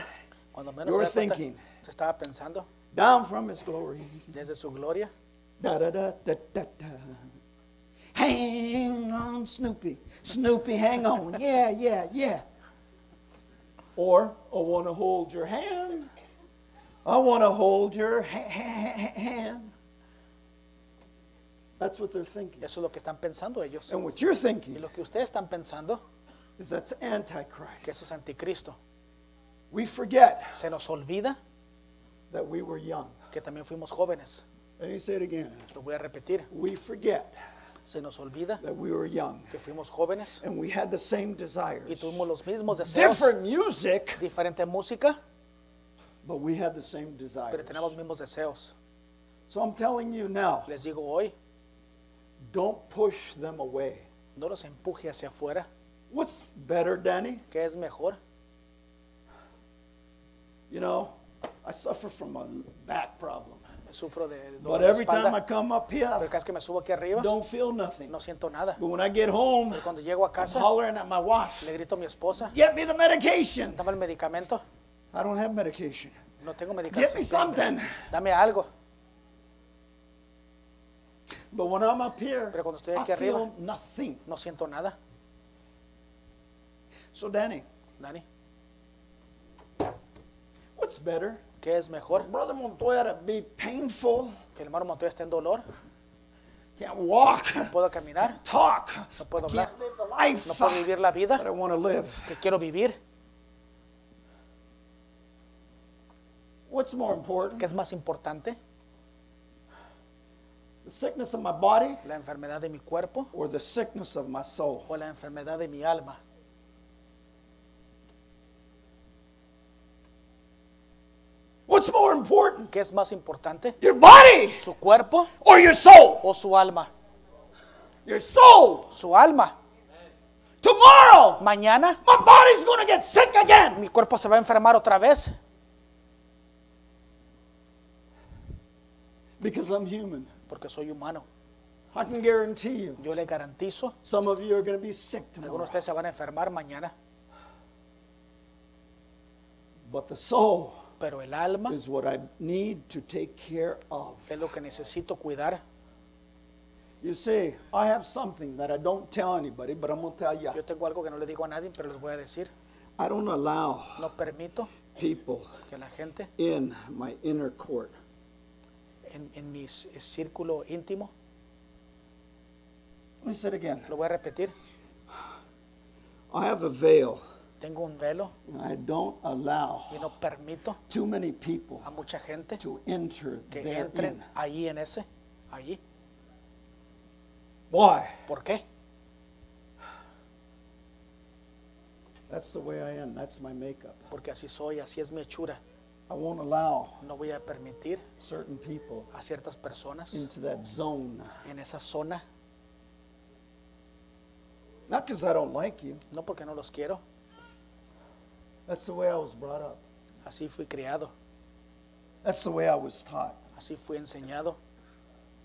[SPEAKER 2] Cuando menos
[SPEAKER 1] You were
[SPEAKER 2] se da cuenta,
[SPEAKER 1] thinking.
[SPEAKER 2] se estaba pensando
[SPEAKER 1] down from his glory.
[SPEAKER 2] desde su gloria.
[SPEAKER 1] Da da da da da da. Hang on, Snoopy. Snoopy, hang on. Yeah, yeah, yeah. Or, oh, I want to hold your hand. I want to hold your ha- ha- ha- hand. That's what they're thinking.
[SPEAKER 2] Eso es lo que están pensando ellos.
[SPEAKER 1] And what you're
[SPEAKER 2] Y lo que ustedes están pensando,
[SPEAKER 1] is that's antichrist.
[SPEAKER 2] que eso es anticristo.
[SPEAKER 1] We forget
[SPEAKER 2] Se nos olvida
[SPEAKER 1] that we were young.
[SPEAKER 2] que también fuimos jóvenes.
[SPEAKER 1] Let me say it again.
[SPEAKER 2] Lo voy a repetir.
[SPEAKER 1] We forget
[SPEAKER 2] Se nos olvida
[SPEAKER 1] that we were young
[SPEAKER 2] que fuimos jóvenes
[SPEAKER 1] and we had the same
[SPEAKER 2] y
[SPEAKER 1] desires.
[SPEAKER 2] tuvimos los mismos deseos.
[SPEAKER 1] Different music,
[SPEAKER 2] Diferente música,
[SPEAKER 1] but we had the same desires.
[SPEAKER 2] pero tenemos los mismos deseos.
[SPEAKER 1] So I'm telling you now,
[SPEAKER 2] Les digo hoy,
[SPEAKER 1] don't push them away.
[SPEAKER 2] no los empuje hacia afuera.
[SPEAKER 1] What's better, Danny?
[SPEAKER 2] ¿Qué es mejor?
[SPEAKER 1] You know, I suffer from a back problem.
[SPEAKER 2] Sufro de dolor
[SPEAKER 1] But
[SPEAKER 2] de
[SPEAKER 1] every time I
[SPEAKER 2] espalda,
[SPEAKER 1] come up
[SPEAKER 2] pero
[SPEAKER 1] here,
[SPEAKER 2] cada vez que me subo aquí arriba,
[SPEAKER 1] don't feel nothing.
[SPEAKER 2] no siento nada.
[SPEAKER 1] But when I get home,
[SPEAKER 2] Pero cuando llego a
[SPEAKER 1] I'm
[SPEAKER 2] casa,
[SPEAKER 1] hollering at my wife,
[SPEAKER 2] le grito a mi esposa,
[SPEAKER 1] get me the medication.
[SPEAKER 2] dame el medicamento.
[SPEAKER 1] I don't have medication.
[SPEAKER 2] No tengo
[SPEAKER 1] Get
[SPEAKER 2] medicación.
[SPEAKER 1] me something.
[SPEAKER 2] Dame algo.
[SPEAKER 1] But when I'm up here,
[SPEAKER 2] Pero cuando estoy
[SPEAKER 1] I
[SPEAKER 2] aquí
[SPEAKER 1] feel nothing.
[SPEAKER 2] No siento nada.
[SPEAKER 1] So, Danny,
[SPEAKER 2] Dani,
[SPEAKER 1] what's better?
[SPEAKER 2] ¿Qué es mejor?
[SPEAKER 1] Brother Montoya to be painful,
[SPEAKER 2] Que el hermano Montoya esté en dolor,
[SPEAKER 1] can't walk,
[SPEAKER 2] puedo caminar,
[SPEAKER 1] talk,
[SPEAKER 2] No puedo hablar.
[SPEAKER 1] life
[SPEAKER 2] no puedo vivir la vida
[SPEAKER 1] that I want to live.
[SPEAKER 2] que quiero vivir.
[SPEAKER 1] What's more important?
[SPEAKER 2] ¿Qué es más importante?
[SPEAKER 1] The sickness of my body
[SPEAKER 2] ¿La enfermedad de mi cuerpo
[SPEAKER 1] or the sickness of my soul?
[SPEAKER 2] o la enfermedad de mi alma?
[SPEAKER 1] What's more important?
[SPEAKER 2] ¿Qué es más importante?
[SPEAKER 1] Your body
[SPEAKER 2] ¿Su cuerpo
[SPEAKER 1] or your soul?
[SPEAKER 2] o su alma?
[SPEAKER 1] Your soul.
[SPEAKER 2] Su alma.
[SPEAKER 1] Tomorrow,
[SPEAKER 2] Mañana
[SPEAKER 1] my body's going to get sick again.
[SPEAKER 2] mi cuerpo se va a enfermar otra vez
[SPEAKER 1] Because I'm human.
[SPEAKER 2] porque soy humano.
[SPEAKER 1] I can guarantee you,
[SPEAKER 2] Yo le garantizo,
[SPEAKER 1] some of you are going to be sick
[SPEAKER 2] algunos de
[SPEAKER 1] tomorrow.
[SPEAKER 2] ustedes se van a enfermar mañana,
[SPEAKER 1] But the soul
[SPEAKER 2] pero el alma
[SPEAKER 1] is what I need to take care of.
[SPEAKER 2] es lo que necesito cuidar.
[SPEAKER 1] You see, I have something that I don't tell anybody, but I'm going to tell you.
[SPEAKER 2] Yo tengo algo que no le digo a nadie, pero les voy a decir.
[SPEAKER 1] I don't allow
[SPEAKER 2] No permito
[SPEAKER 1] people
[SPEAKER 2] que la gente
[SPEAKER 1] in my inner court.
[SPEAKER 2] en, en mi c- círculo íntimo,
[SPEAKER 1] Let me say it again.
[SPEAKER 2] lo voy a repetir,
[SPEAKER 1] I have a veil.
[SPEAKER 2] Tengo un velo
[SPEAKER 1] I don't allow
[SPEAKER 2] y no permito
[SPEAKER 1] too many people
[SPEAKER 2] a mucha gente
[SPEAKER 1] to enter
[SPEAKER 2] que entren ahí en ese, ahí.
[SPEAKER 1] Why?
[SPEAKER 2] ¿Por qué?
[SPEAKER 1] That's the way I am. That's my makeup.
[SPEAKER 2] Porque así soy, así es mi hechura.
[SPEAKER 1] I won't allow
[SPEAKER 2] No voy a permitir
[SPEAKER 1] certain people
[SPEAKER 2] a ciertas personas
[SPEAKER 1] into that zone.
[SPEAKER 2] en esa zona,
[SPEAKER 1] Not because I don't like you.
[SPEAKER 2] no porque no los quiero,
[SPEAKER 1] That's the way I was brought up.
[SPEAKER 2] así fui criado,
[SPEAKER 1] That's the way I was taught.
[SPEAKER 2] así fui enseñado.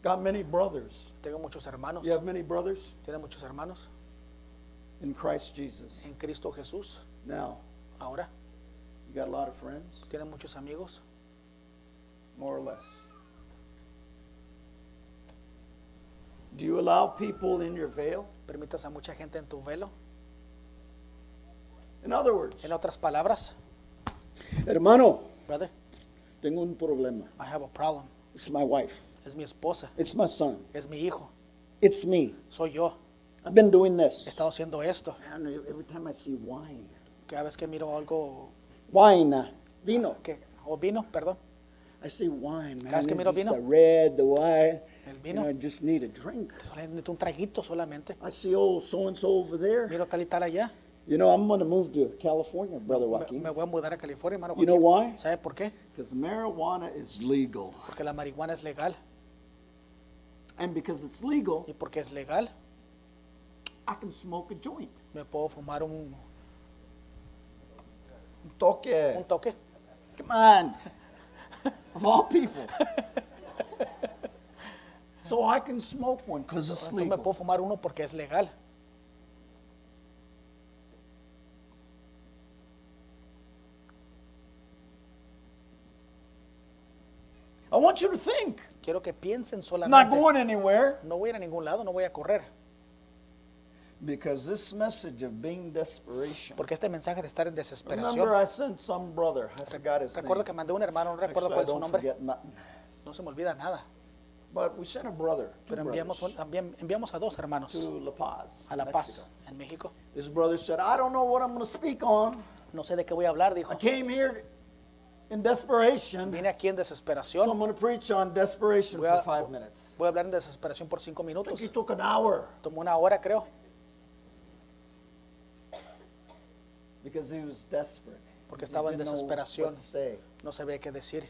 [SPEAKER 1] Got many brothers.
[SPEAKER 2] Tengo muchos hermanos.
[SPEAKER 1] You have many brothers
[SPEAKER 2] ¿Tiene muchos hermanos?
[SPEAKER 1] in Christ Jesus.
[SPEAKER 2] En Cristo Jesús.
[SPEAKER 1] Now,
[SPEAKER 2] Ahora,
[SPEAKER 1] you got a lot of friends,
[SPEAKER 2] ¿tiene muchos amigos?
[SPEAKER 1] more or less. Do you allow people in your veil?
[SPEAKER 2] ¿Permitas a mucha gente en tu velo?
[SPEAKER 1] In other words,
[SPEAKER 2] En otras palabras,
[SPEAKER 1] hermano,
[SPEAKER 2] brother,
[SPEAKER 1] tengo un problema.
[SPEAKER 2] I have a problem.
[SPEAKER 1] It's my wife.
[SPEAKER 2] Es mi esposa,
[SPEAKER 1] It's my son.
[SPEAKER 2] es mi hijo,
[SPEAKER 1] It's me.
[SPEAKER 2] soy yo.
[SPEAKER 1] I've been doing
[SPEAKER 2] He
[SPEAKER 1] this.
[SPEAKER 2] estado haciendo esto.
[SPEAKER 1] Every time I see wine,
[SPEAKER 2] Cada vez que miro algo
[SPEAKER 1] wine, uh, vino.
[SPEAKER 2] que, o vino, perdón,
[SPEAKER 1] I see wine, man.
[SPEAKER 2] Cada vez que miro vino.
[SPEAKER 1] the red, the white.
[SPEAKER 2] El
[SPEAKER 1] You
[SPEAKER 2] vino.
[SPEAKER 1] know, I just need a drink.
[SPEAKER 2] solamente un traguito solamente.
[SPEAKER 1] I see old so and so over there.
[SPEAKER 2] Miro tal y tal allá.
[SPEAKER 1] You know, I'm going to move to California, brother
[SPEAKER 2] Me,
[SPEAKER 1] Joaquin,
[SPEAKER 2] me voy a mudar a California, hermano.
[SPEAKER 1] You know why?
[SPEAKER 2] ¿Sabe por qué?
[SPEAKER 1] because marijuana is legal,
[SPEAKER 2] Porque la marihuana es legal.
[SPEAKER 1] and because it's legal,
[SPEAKER 2] Y porque es legal,
[SPEAKER 1] I can smoke a joint.
[SPEAKER 2] me puedo fumar un,
[SPEAKER 1] Un
[SPEAKER 2] un
[SPEAKER 1] toque.
[SPEAKER 2] toque.
[SPEAKER 1] Come on. of all people. so I can smoke one because it's
[SPEAKER 2] Entonces me
[SPEAKER 1] legal.
[SPEAKER 2] puedo fumar uno porque es legal.
[SPEAKER 1] Want you to think.
[SPEAKER 2] Quiero que piensen
[SPEAKER 1] I'm not
[SPEAKER 2] solamente.
[SPEAKER 1] going anywhere
[SPEAKER 2] No voy a ir a ningún lado, no voy a correr.
[SPEAKER 1] because this message of being desperation.
[SPEAKER 2] Porque este mensaje de estar en desesperación.
[SPEAKER 1] Remember, I sent some brother. I forgot his name.
[SPEAKER 2] Recuerdo que mandé un hermano, no recuerdo
[SPEAKER 1] Actually,
[SPEAKER 2] cuál es su nombre. No se me olvida nada.
[SPEAKER 1] But we sent a brother, two
[SPEAKER 2] Pero enviamos,
[SPEAKER 1] brothers,
[SPEAKER 2] un- también enviamos a dos hermanos
[SPEAKER 1] to La Paz,
[SPEAKER 2] a La Paz,
[SPEAKER 1] Mexico.
[SPEAKER 2] en México.
[SPEAKER 1] This brother said, I don't know what I'm going to speak on.
[SPEAKER 2] No sé de qué voy a hablar, dijo.
[SPEAKER 1] I came here in desperation,
[SPEAKER 2] Vine aquí en
[SPEAKER 1] so
[SPEAKER 2] desesperación.
[SPEAKER 1] I'm going to preach on desperation
[SPEAKER 2] Voy
[SPEAKER 1] for
[SPEAKER 2] a-
[SPEAKER 1] five minutes.
[SPEAKER 2] Voy a hablar en desesperación por cinco minutos.
[SPEAKER 1] he took an hour
[SPEAKER 2] Tomó una hora, creo,
[SPEAKER 1] because he was desperate.
[SPEAKER 2] porque estaba en desesperación. No sabía qué decir.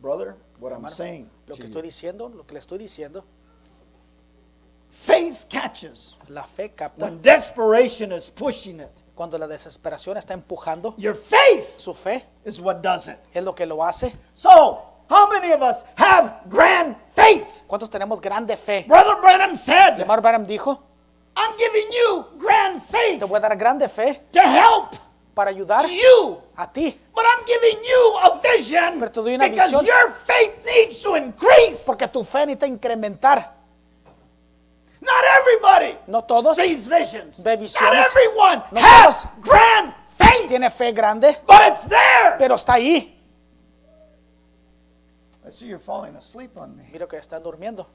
[SPEAKER 1] Brother, what I'm saying
[SPEAKER 2] lo que estoy diciendo, lo que le estoy diciendo,
[SPEAKER 1] faith catches
[SPEAKER 2] la fe capta
[SPEAKER 1] when desperation is pushing it.
[SPEAKER 2] cuando la desesperación está empujando.
[SPEAKER 1] Your faith
[SPEAKER 2] Su fe
[SPEAKER 1] is what does it.
[SPEAKER 2] es lo que lo hace.
[SPEAKER 1] So, how many of us have grand faith?
[SPEAKER 2] ¿Cuántos tenemos grande fe?
[SPEAKER 1] Brother Branham said,
[SPEAKER 2] Lemar Branham dijo,
[SPEAKER 1] I'm giving you grand faith
[SPEAKER 2] te voy a dar grande fe
[SPEAKER 1] to help
[SPEAKER 2] para ayudar
[SPEAKER 1] you.
[SPEAKER 2] a ti,
[SPEAKER 1] But I'm giving you a vision
[SPEAKER 2] Pero te doy una
[SPEAKER 1] because
[SPEAKER 2] visión.
[SPEAKER 1] your faith needs to increase.
[SPEAKER 2] porque tu fe necesita incrementar.
[SPEAKER 1] Not everybody
[SPEAKER 2] No todos
[SPEAKER 1] sees visions.
[SPEAKER 2] ve
[SPEAKER 1] Not
[SPEAKER 2] visiones.
[SPEAKER 1] everyone
[SPEAKER 2] No
[SPEAKER 1] has
[SPEAKER 2] todos.
[SPEAKER 1] grand faith,
[SPEAKER 2] tiene fe grande,
[SPEAKER 1] but it's there.
[SPEAKER 2] pero está ahí.
[SPEAKER 1] I see you're falling asleep on me.
[SPEAKER 2] Mira que están durmiendo.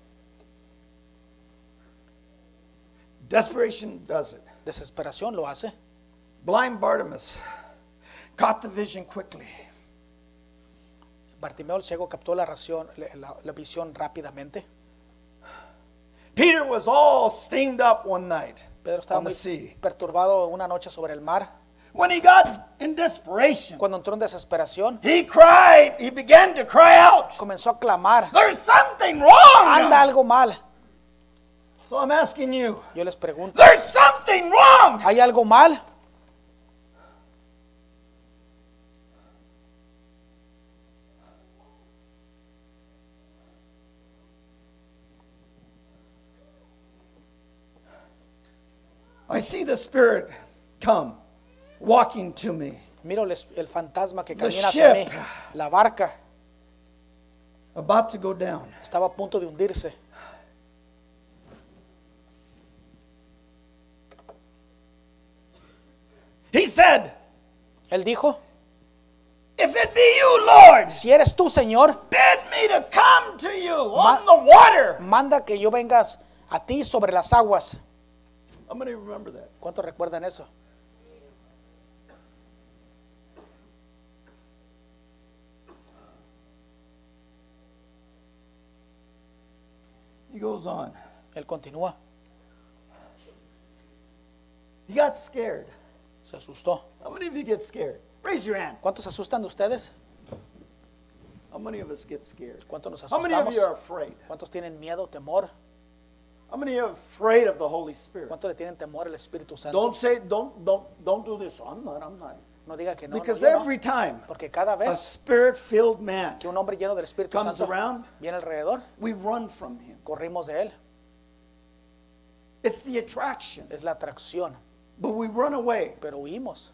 [SPEAKER 1] Desperation does it.
[SPEAKER 2] Desesperación lo hace.
[SPEAKER 1] Blind Bartimaeus caught the vision quickly.
[SPEAKER 2] Bartimeo el ciego captó la, ración, la, la visión rápidamente.
[SPEAKER 1] Peter was all steamed up one night
[SPEAKER 2] Pedro estaba
[SPEAKER 1] on the
[SPEAKER 2] muy
[SPEAKER 1] sea.
[SPEAKER 2] perturbado una noche sobre el mar.
[SPEAKER 1] When he got in desperation,
[SPEAKER 2] Cuando entró en desesperación,
[SPEAKER 1] he cried, he began to cry out,
[SPEAKER 2] comenzó a clamar,
[SPEAKER 1] There's something wrong.
[SPEAKER 2] anda algo mal.
[SPEAKER 1] So I'm asking you,
[SPEAKER 2] Yo les pregunto,
[SPEAKER 1] there's something wrong.
[SPEAKER 2] ¿hay algo mal?
[SPEAKER 1] I see the Spirit come walking to me,
[SPEAKER 2] Miro el, fantasma que
[SPEAKER 1] The
[SPEAKER 2] camina hacia mí.
[SPEAKER 1] ship.
[SPEAKER 2] La barca
[SPEAKER 1] about to go down.
[SPEAKER 2] estaba a punto de hundirse.
[SPEAKER 1] He said,
[SPEAKER 2] Él dijo,
[SPEAKER 1] If it be you, Lord,
[SPEAKER 2] si eres tú, Señor,
[SPEAKER 1] bid me to come to you
[SPEAKER 2] Ma-
[SPEAKER 1] on the water.
[SPEAKER 2] manda que yo vengas a ti sobre las aguas.
[SPEAKER 1] I'm going to remember that.
[SPEAKER 2] ¿Cuántos recuerdan eso?
[SPEAKER 1] He goes on.
[SPEAKER 2] Él continúa,
[SPEAKER 1] He got scared.
[SPEAKER 2] se asustó.
[SPEAKER 1] How many of you get scared? Raise your hand.
[SPEAKER 2] ¿Cuántos se asustan de ustedes?
[SPEAKER 1] How many of us get scared?
[SPEAKER 2] ¿Cuántos nos
[SPEAKER 1] How many of
[SPEAKER 2] asustamos?
[SPEAKER 1] you are afraid?
[SPEAKER 2] ¿Cuántos tienen miedo, temor?
[SPEAKER 1] How many are afraid of the Holy Spirit?
[SPEAKER 2] ¿Cuántos le tienen temor al Espíritu Santo?
[SPEAKER 1] Don't say, don't, don't, don't do this. I'm not, I'm not.
[SPEAKER 2] No diga que no, no,
[SPEAKER 1] Because
[SPEAKER 2] no.
[SPEAKER 1] every time
[SPEAKER 2] porque cada
[SPEAKER 1] a
[SPEAKER 2] vez
[SPEAKER 1] spirit-filled man,
[SPEAKER 2] que un hombre lleno del Espíritu
[SPEAKER 1] comes
[SPEAKER 2] Santo
[SPEAKER 1] around,
[SPEAKER 2] viene alrededor,
[SPEAKER 1] we run from him.
[SPEAKER 2] corrimos de él.
[SPEAKER 1] It's the attraction.
[SPEAKER 2] Es la atracción,
[SPEAKER 1] But we run away
[SPEAKER 2] pero huimos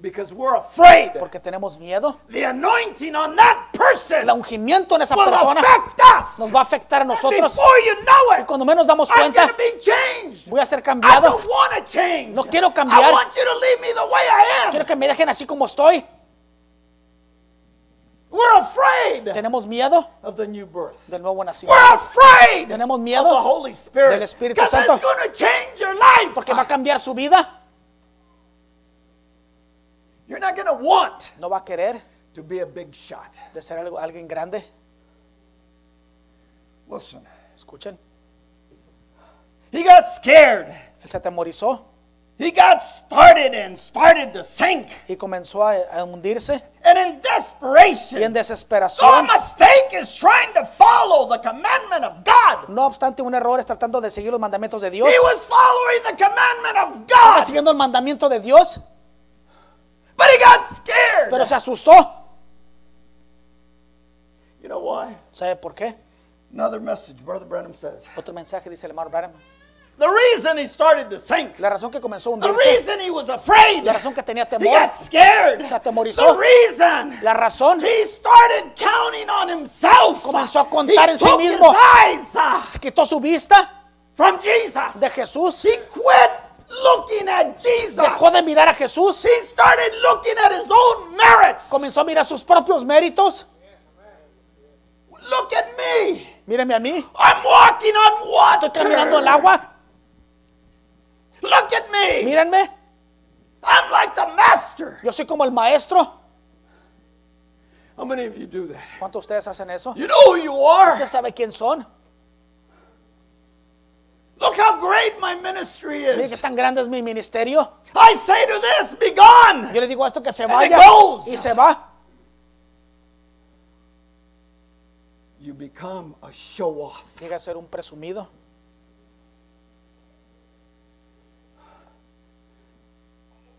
[SPEAKER 1] because we're afraid.
[SPEAKER 2] porque tenemos miedo.
[SPEAKER 1] The anointing on that person
[SPEAKER 2] El ungimiento en esa
[SPEAKER 1] will
[SPEAKER 2] persona
[SPEAKER 1] affect us.
[SPEAKER 2] nos va a afectar a
[SPEAKER 1] And
[SPEAKER 2] nosotros.
[SPEAKER 1] before you know
[SPEAKER 2] Y
[SPEAKER 1] it,
[SPEAKER 2] cuando menos damos cuenta,
[SPEAKER 1] to be changed.
[SPEAKER 2] voy a ser
[SPEAKER 1] I
[SPEAKER 2] cambiado.
[SPEAKER 1] don't change.
[SPEAKER 2] No quiero
[SPEAKER 1] I
[SPEAKER 2] cambiar.
[SPEAKER 1] want you to leave me the way I
[SPEAKER 2] Quiero
[SPEAKER 1] am.
[SPEAKER 2] que me dejen así como estoy.
[SPEAKER 1] We're afraid
[SPEAKER 2] Tenemos miedo
[SPEAKER 1] of the new birth.
[SPEAKER 2] del nuevo
[SPEAKER 1] We're
[SPEAKER 2] nacimiento.
[SPEAKER 1] afraid
[SPEAKER 2] Tenemos
[SPEAKER 1] of
[SPEAKER 2] miedo
[SPEAKER 1] the Holy Spirit.
[SPEAKER 2] del Espíritu Santo.
[SPEAKER 1] it's going to change your life.
[SPEAKER 2] Porque va a cambiar su vida.
[SPEAKER 1] You're not going to want
[SPEAKER 2] No va a querer
[SPEAKER 1] to be a big shot.
[SPEAKER 2] de ser algo, alguien grande.
[SPEAKER 1] Listen.
[SPEAKER 2] Escuchen.
[SPEAKER 1] He got scared.
[SPEAKER 2] Él se atemorizó
[SPEAKER 1] He got started and started to sink.
[SPEAKER 2] y comenzó a, a hundirse.
[SPEAKER 1] And in
[SPEAKER 2] Y en
[SPEAKER 1] desperation, no
[SPEAKER 2] desesperación,
[SPEAKER 1] mistake is trying to follow the commandment of God.
[SPEAKER 2] no obstante un error, es tratando de seguir los mandamientos de Dios.
[SPEAKER 1] He was following the commandment of God,
[SPEAKER 2] siguiendo el mandamiento de Dios,
[SPEAKER 1] but he got scared.
[SPEAKER 2] pero se asustó.
[SPEAKER 1] You know why?
[SPEAKER 2] ¿Sabe por qué?
[SPEAKER 1] Another message, Brother Branham says.
[SPEAKER 2] Otro mensaje dice el hermano Branham.
[SPEAKER 1] The reason he started to sink,
[SPEAKER 2] La razón que comenzó a
[SPEAKER 1] the reason he was afraid,
[SPEAKER 2] la razón que tenía
[SPEAKER 1] he
[SPEAKER 2] temor,
[SPEAKER 1] got scared.
[SPEAKER 2] Se atemorizó.
[SPEAKER 1] The reason
[SPEAKER 2] la razón
[SPEAKER 1] he started counting on himself.
[SPEAKER 2] Comenzó a contar
[SPEAKER 1] he
[SPEAKER 2] en sí mismo.
[SPEAKER 1] his eyes
[SPEAKER 2] se quitó su vista
[SPEAKER 1] from Jesus.
[SPEAKER 2] de Jesús,
[SPEAKER 1] He quit looking at Jesus.
[SPEAKER 2] dejó de mirar a Jesús,
[SPEAKER 1] He started looking at his own merits.
[SPEAKER 2] comenzó a mirar sus propios méritos.
[SPEAKER 1] Look at me.
[SPEAKER 2] Míreme a mí,
[SPEAKER 1] I'm walking on water.
[SPEAKER 2] estoy caminando en el agua.
[SPEAKER 1] Look at me.
[SPEAKER 2] Mírenme,
[SPEAKER 1] I'm like the master.
[SPEAKER 2] yo soy como el maestro.
[SPEAKER 1] How many of you do that?
[SPEAKER 2] ¿Cuántos de ustedes hacen eso?
[SPEAKER 1] You know who you are.
[SPEAKER 2] ¿Usted sabe quién son?
[SPEAKER 1] Look how great my ministry
[SPEAKER 2] Mire qué
[SPEAKER 1] is.
[SPEAKER 2] tan grande es mi ministerio.
[SPEAKER 1] I say to this, be gone.
[SPEAKER 2] Yo le digo a esto que se
[SPEAKER 1] And it
[SPEAKER 2] vaya
[SPEAKER 1] goes.
[SPEAKER 2] y se va.
[SPEAKER 1] You become a show off.
[SPEAKER 2] Llega a ser un presumido.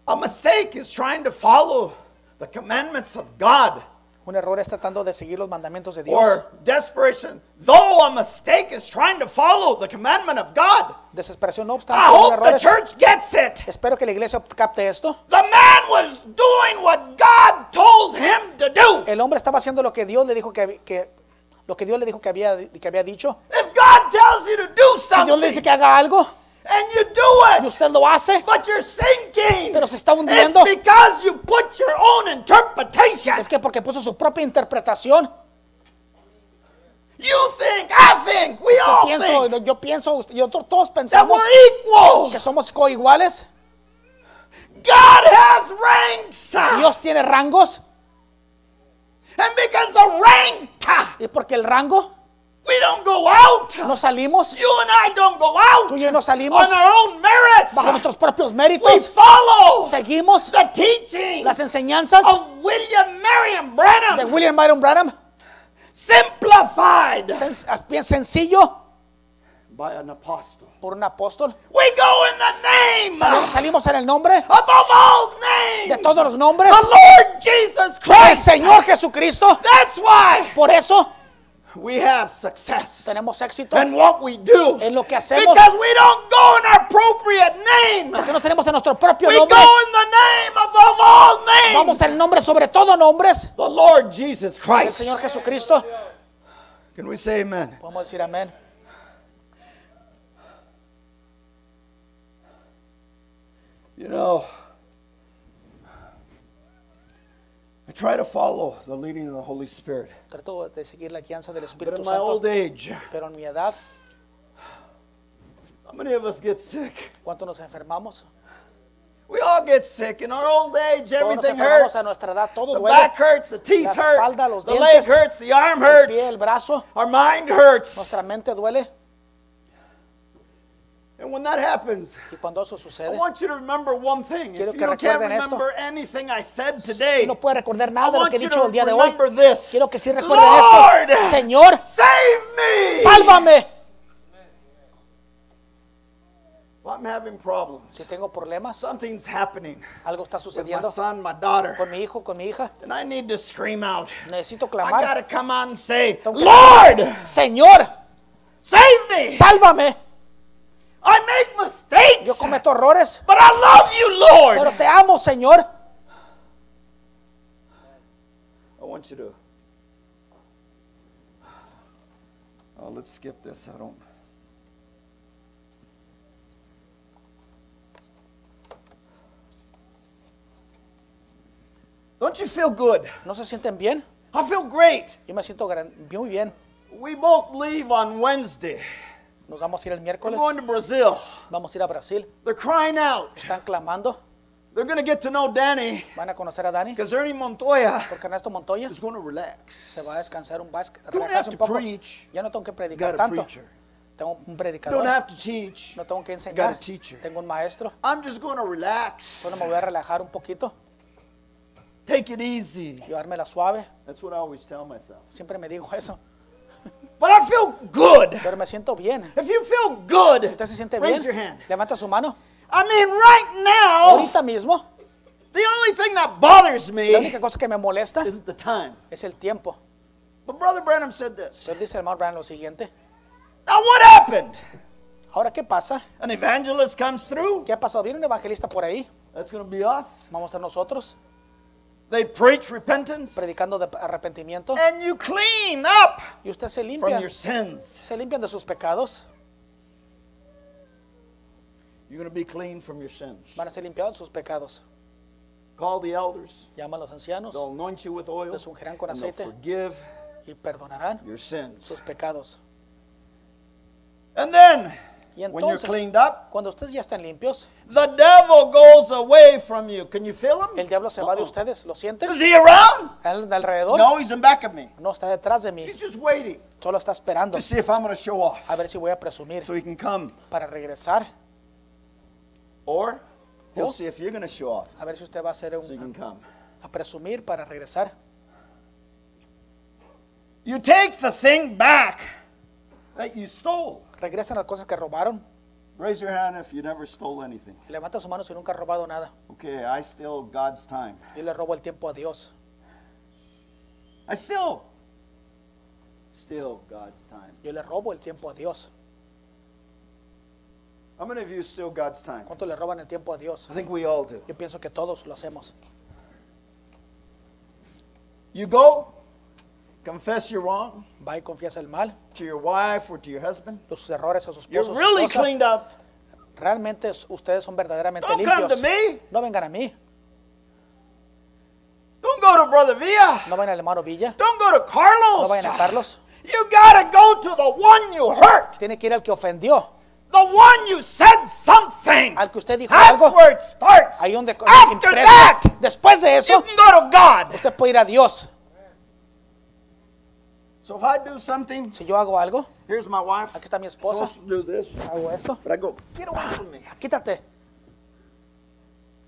[SPEAKER 1] A mistake is trying to follow the commandments of God.
[SPEAKER 2] Un error es tratando de seguir los mandamientos de Dios.
[SPEAKER 1] Or desperation, though a mistake is trying to follow the commandment of God.
[SPEAKER 2] Desesperación, no obstante,
[SPEAKER 1] I
[SPEAKER 2] un
[SPEAKER 1] hope
[SPEAKER 2] error
[SPEAKER 1] the
[SPEAKER 2] es-
[SPEAKER 1] church gets it.
[SPEAKER 2] Espero que la iglesia capte esto.
[SPEAKER 1] The man was doing what God told him to do.
[SPEAKER 2] El hombre estaba haciendo lo que Dios le dijo que, que- lo que Dios le dijo que había, que había dicho.
[SPEAKER 1] If God tells you to do
[SPEAKER 2] Si Dios le dice
[SPEAKER 1] something
[SPEAKER 2] que haga algo
[SPEAKER 1] and you
[SPEAKER 2] y
[SPEAKER 1] do it,
[SPEAKER 2] usted lo hace,
[SPEAKER 1] but you're sinking,
[SPEAKER 2] Pero se está hundiendo.
[SPEAKER 1] it's because you put your own interpretation.
[SPEAKER 2] es que porque puso su propia interpretación.
[SPEAKER 1] You think, I think, we
[SPEAKER 2] Yo
[SPEAKER 1] all
[SPEAKER 2] pienso,
[SPEAKER 1] think
[SPEAKER 2] yo pienso, yo, todos pensamos
[SPEAKER 1] equal.
[SPEAKER 2] que somos coiguales.
[SPEAKER 1] God has ranks.
[SPEAKER 2] Dios tiene rangos
[SPEAKER 1] And because the rank,
[SPEAKER 2] y porque el rango
[SPEAKER 1] we don't go out.
[SPEAKER 2] no salimos
[SPEAKER 1] You and I don't go out
[SPEAKER 2] Tú y yo no salimos
[SPEAKER 1] on our own merits.
[SPEAKER 2] bajo nuestros propios
[SPEAKER 1] We
[SPEAKER 2] méritos.
[SPEAKER 1] follow
[SPEAKER 2] Seguimos
[SPEAKER 1] the teaching
[SPEAKER 2] las enseñanzas
[SPEAKER 1] of William Marion
[SPEAKER 2] de
[SPEAKER 1] Branham,
[SPEAKER 2] William Byron Branham.
[SPEAKER 1] simplified
[SPEAKER 2] Sen- bien sencillo
[SPEAKER 1] by an apostle.
[SPEAKER 2] por un apóstol.
[SPEAKER 1] We go in the name
[SPEAKER 2] Salimos en el nombre
[SPEAKER 1] above all
[SPEAKER 2] de
[SPEAKER 1] names,
[SPEAKER 2] todos los nombres
[SPEAKER 1] the Lord Jesus Christ.
[SPEAKER 2] Señor Jesucristo.
[SPEAKER 1] That's why
[SPEAKER 2] Por eso
[SPEAKER 1] we have success
[SPEAKER 2] tenemos éxito
[SPEAKER 1] in what we do.
[SPEAKER 2] en lo que hacemos.
[SPEAKER 1] Because we don't go in our appropriate name.
[SPEAKER 2] Porque no tenemos en nuestro propio
[SPEAKER 1] We go
[SPEAKER 2] nombre.
[SPEAKER 1] in the name above all
[SPEAKER 2] Vamos
[SPEAKER 1] names.
[SPEAKER 2] en el nombre sobre todo nombres
[SPEAKER 1] The Lord Jesus Christ.
[SPEAKER 2] Señor Jesucristo.
[SPEAKER 1] Can we say amen?
[SPEAKER 2] Podemos decir amén.
[SPEAKER 1] You know, try to follow the leading of the Holy Spirit.
[SPEAKER 2] Trato de seguir la guianza del
[SPEAKER 1] But
[SPEAKER 2] Espíritu
[SPEAKER 1] in my old age,
[SPEAKER 2] Pero en mi edad,
[SPEAKER 1] how many of us get sick?
[SPEAKER 2] ¿cuánto nos enfermamos?
[SPEAKER 1] We all get sick. In our old age, everything hurts.
[SPEAKER 2] a nuestra edad. Todo
[SPEAKER 1] The
[SPEAKER 2] duele.
[SPEAKER 1] back hurts, the teeth
[SPEAKER 2] La
[SPEAKER 1] hurt,
[SPEAKER 2] espalda, los
[SPEAKER 1] the leg
[SPEAKER 2] dientes,
[SPEAKER 1] hurts, the arm
[SPEAKER 2] El
[SPEAKER 1] hurts,
[SPEAKER 2] pie, el brazo.
[SPEAKER 1] our mind hurts.
[SPEAKER 2] Nuestra mente duele.
[SPEAKER 1] And when that happens,
[SPEAKER 2] Y cuando eso
[SPEAKER 1] I
[SPEAKER 2] sucede,
[SPEAKER 1] want you to remember one thing.
[SPEAKER 2] Quiero
[SPEAKER 1] If
[SPEAKER 2] que
[SPEAKER 1] you can't
[SPEAKER 2] recuerden esto.
[SPEAKER 1] remember anything I said today,
[SPEAKER 2] si no puede recordar
[SPEAKER 1] I
[SPEAKER 2] nada de lo que he dicho el día de hoy,
[SPEAKER 1] this.
[SPEAKER 2] quiero que sí recuerden
[SPEAKER 1] Lord,
[SPEAKER 2] esto. Señor,
[SPEAKER 1] save me.
[SPEAKER 2] sálvame.
[SPEAKER 1] Well, I'm having problems.
[SPEAKER 2] Si tengo problemas,
[SPEAKER 1] Something's happening
[SPEAKER 2] algo está
[SPEAKER 1] with my
[SPEAKER 2] sucediendo
[SPEAKER 1] son, my daughter,
[SPEAKER 2] con mi hijo, con mi hija.
[SPEAKER 1] and I need to scream out.
[SPEAKER 2] Necesito
[SPEAKER 1] I
[SPEAKER 2] clamar.
[SPEAKER 1] gotta come on and say, Lord,
[SPEAKER 2] Señor,
[SPEAKER 1] save me.
[SPEAKER 2] sálvame.
[SPEAKER 1] I make
[SPEAKER 2] Yo
[SPEAKER 1] mistakes,
[SPEAKER 2] cometo errores,
[SPEAKER 1] but I love you,
[SPEAKER 2] pero
[SPEAKER 1] Lord.
[SPEAKER 2] te amo, Señor.
[SPEAKER 1] I want you to. Oh, let's skip this. I don't. Don't you feel good?
[SPEAKER 2] ¿No se sienten bien?
[SPEAKER 1] I feel great.
[SPEAKER 2] Yo me siento gran- muy bien.
[SPEAKER 1] We both leave on Wednesday.
[SPEAKER 2] Nos vamos a ir el
[SPEAKER 1] We're
[SPEAKER 2] miércoles.
[SPEAKER 1] going to Brazil.
[SPEAKER 2] Vamos a ir a Brasil.
[SPEAKER 1] They're crying out.
[SPEAKER 2] Están clamando.
[SPEAKER 1] They're going to get to know Danny
[SPEAKER 2] Van a conocer a Dani.
[SPEAKER 1] because Ernie Montoya
[SPEAKER 2] Porque Ernesto Montoya
[SPEAKER 1] is going to relax.
[SPEAKER 2] se va a descansar un, relajarse un
[SPEAKER 1] to
[SPEAKER 2] poco.
[SPEAKER 1] preach.
[SPEAKER 2] Ya no tengo que predicar tanto.
[SPEAKER 1] preacher.
[SPEAKER 2] Tengo un predicador.
[SPEAKER 1] don't have to teach.
[SPEAKER 2] No tengo que
[SPEAKER 1] You got a
[SPEAKER 2] enseñar.
[SPEAKER 1] teacher.
[SPEAKER 2] Tengo un maestro.
[SPEAKER 1] I'm just going to relax.
[SPEAKER 2] Solo me voy a relajar un poquito.
[SPEAKER 1] Take it easy.
[SPEAKER 2] Llevármela suave.
[SPEAKER 1] That's what I always tell myself.
[SPEAKER 2] Siempre me digo eso.
[SPEAKER 1] But I feel good.
[SPEAKER 2] Pero me siento bien.
[SPEAKER 1] If you feel good,
[SPEAKER 2] Si usted se siente
[SPEAKER 1] raise
[SPEAKER 2] bien,
[SPEAKER 1] your hand.
[SPEAKER 2] levanta su mano.
[SPEAKER 1] I mean, right now,
[SPEAKER 2] Ahorita mismo,
[SPEAKER 1] the only thing that bothers
[SPEAKER 2] la
[SPEAKER 1] me
[SPEAKER 2] única cosa que me molesta
[SPEAKER 1] isn't the time.
[SPEAKER 2] es el tiempo.
[SPEAKER 1] But Brother Branham said this.
[SPEAKER 2] Entonces dice el hermano Branham lo siguiente.
[SPEAKER 1] Now, what happened?
[SPEAKER 2] Ahora, ¿qué pasa?
[SPEAKER 1] An evangelist comes through.
[SPEAKER 2] ¿Qué ha pasado? Viene un evangelista por ahí.
[SPEAKER 1] That's going to be us.
[SPEAKER 2] Vamos a ser nosotros
[SPEAKER 1] They preach repentance.
[SPEAKER 2] predicando de arrepentimiento.
[SPEAKER 1] And you clean up
[SPEAKER 2] Y usted se
[SPEAKER 1] from
[SPEAKER 2] limpia.
[SPEAKER 1] your sins.
[SPEAKER 2] Se limpian de sus pecados.
[SPEAKER 1] You're going to be clean from your sins.
[SPEAKER 2] Van a ser limpiados de sus pecados.
[SPEAKER 1] Call the elders.
[SPEAKER 2] Llama a los ancianos
[SPEAKER 1] They'll anoint you with oil.
[SPEAKER 2] Les ungirán con
[SPEAKER 1] and they'll
[SPEAKER 2] aceite.
[SPEAKER 1] forgive
[SPEAKER 2] y perdonarán
[SPEAKER 1] your sins.
[SPEAKER 2] sus pecados.
[SPEAKER 1] And then
[SPEAKER 2] Y
[SPEAKER 1] when you're
[SPEAKER 2] entonces,
[SPEAKER 1] cleaned up,
[SPEAKER 2] cuando ustedes ya están limpios,
[SPEAKER 1] the devil goes away from you. Can you feel him?
[SPEAKER 2] el diablo se va de
[SPEAKER 1] Uh-oh.
[SPEAKER 2] ustedes. ¿Lo sienten?
[SPEAKER 1] Is he around?
[SPEAKER 2] ¿Al- de alrededor?
[SPEAKER 1] No, he's in back of me.
[SPEAKER 2] No, está detrás de mí.
[SPEAKER 1] He's just waiting
[SPEAKER 2] Solo está esperando
[SPEAKER 1] to see if I'm going to show off
[SPEAKER 2] a ver si voy a presumir
[SPEAKER 1] so he can come.
[SPEAKER 2] para regresar.
[SPEAKER 1] Or he'll
[SPEAKER 2] Oh.
[SPEAKER 1] see if you're going to show off
[SPEAKER 2] A ver si usted va a hacer
[SPEAKER 1] so he can
[SPEAKER 2] un,
[SPEAKER 1] come.
[SPEAKER 2] a presumir para regresar.
[SPEAKER 1] You take the thing back that you stole.
[SPEAKER 2] Regresan las cosas que robaron.
[SPEAKER 1] Raise your hand if you never stole anything.
[SPEAKER 2] Levanta su mano si nunca ha robado nada.
[SPEAKER 1] Okay, I steal God's time.
[SPEAKER 2] Yo le robo el tiempo a Dios.
[SPEAKER 1] I still steal God's time.
[SPEAKER 2] Yo le robo el tiempo a Dios.
[SPEAKER 1] How many of you steal God's time?
[SPEAKER 2] ¿Cuánto le roban el tiempo a Dios?
[SPEAKER 1] I think we all do.
[SPEAKER 2] Yo pienso que todos lo hacemos.
[SPEAKER 1] You go, confess you're wrong
[SPEAKER 2] Va y confiesa el mal,
[SPEAKER 1] to your wife or to your husband.
[SPEAKER 2] tus errores a su
[SPEAKER 1] You're
[SPEAKER 2] esposo. su
[SPEAKER 1] really
[SPEAKER 2] esposa.
[SPEAKER 1] cleaned up.
[SPEAKER 2] Realmente es- ustedes son verdaderamente
[SPEAKER 1] Don't come to
[SPEAKER 2] limpios.
[SPEAKER 1] me.
[SPEAKER 2] No vengan a mí.
[SPEAKER 1] Don't go to Brother Villa.
[SPEAKER 2] No vayan al hermano Villa.
[SPEAKER 1] Don't go to Carlos.
[SPEAKER 2] No vayan a Carlos.
[SPEAKER 1] You gotta go to the one you hurt,
[SPEAKER 2] Tiene que ir al que ofendió.
[SPEAKER 1] the one you said something.
[SPEAKER 2] Al que usted dijo
[SPEAKER 1] That's
[SPEAKER 2] algo.
[SPEAKER 1] where it starts.
[SPEAKER 2] Ahí donde
[SPEAKER 1] After
[SPEAKER 2] empieza.
[SPEAKER 1] that,
[SPEAKER 2] Después de
[SPEAKER 1] you
[SPEAKER 2] eso,
[SPEAKER 1] can go to God.
[SPEAKER 2] usted puede ir a Dios.
[SPEAKER 1] So if I do something,
[SPEAKER 2] Si yo hago algo,
[SPEAKER 1] here's my wife.
[SPEAKER 2] aquí está mi esposa,
[SPEAKER 1] to do this,
[SPEAKER 2] hago esto,
[SPEAKER 1] but I go, get away from me.
[SPEAKER 2] quítate.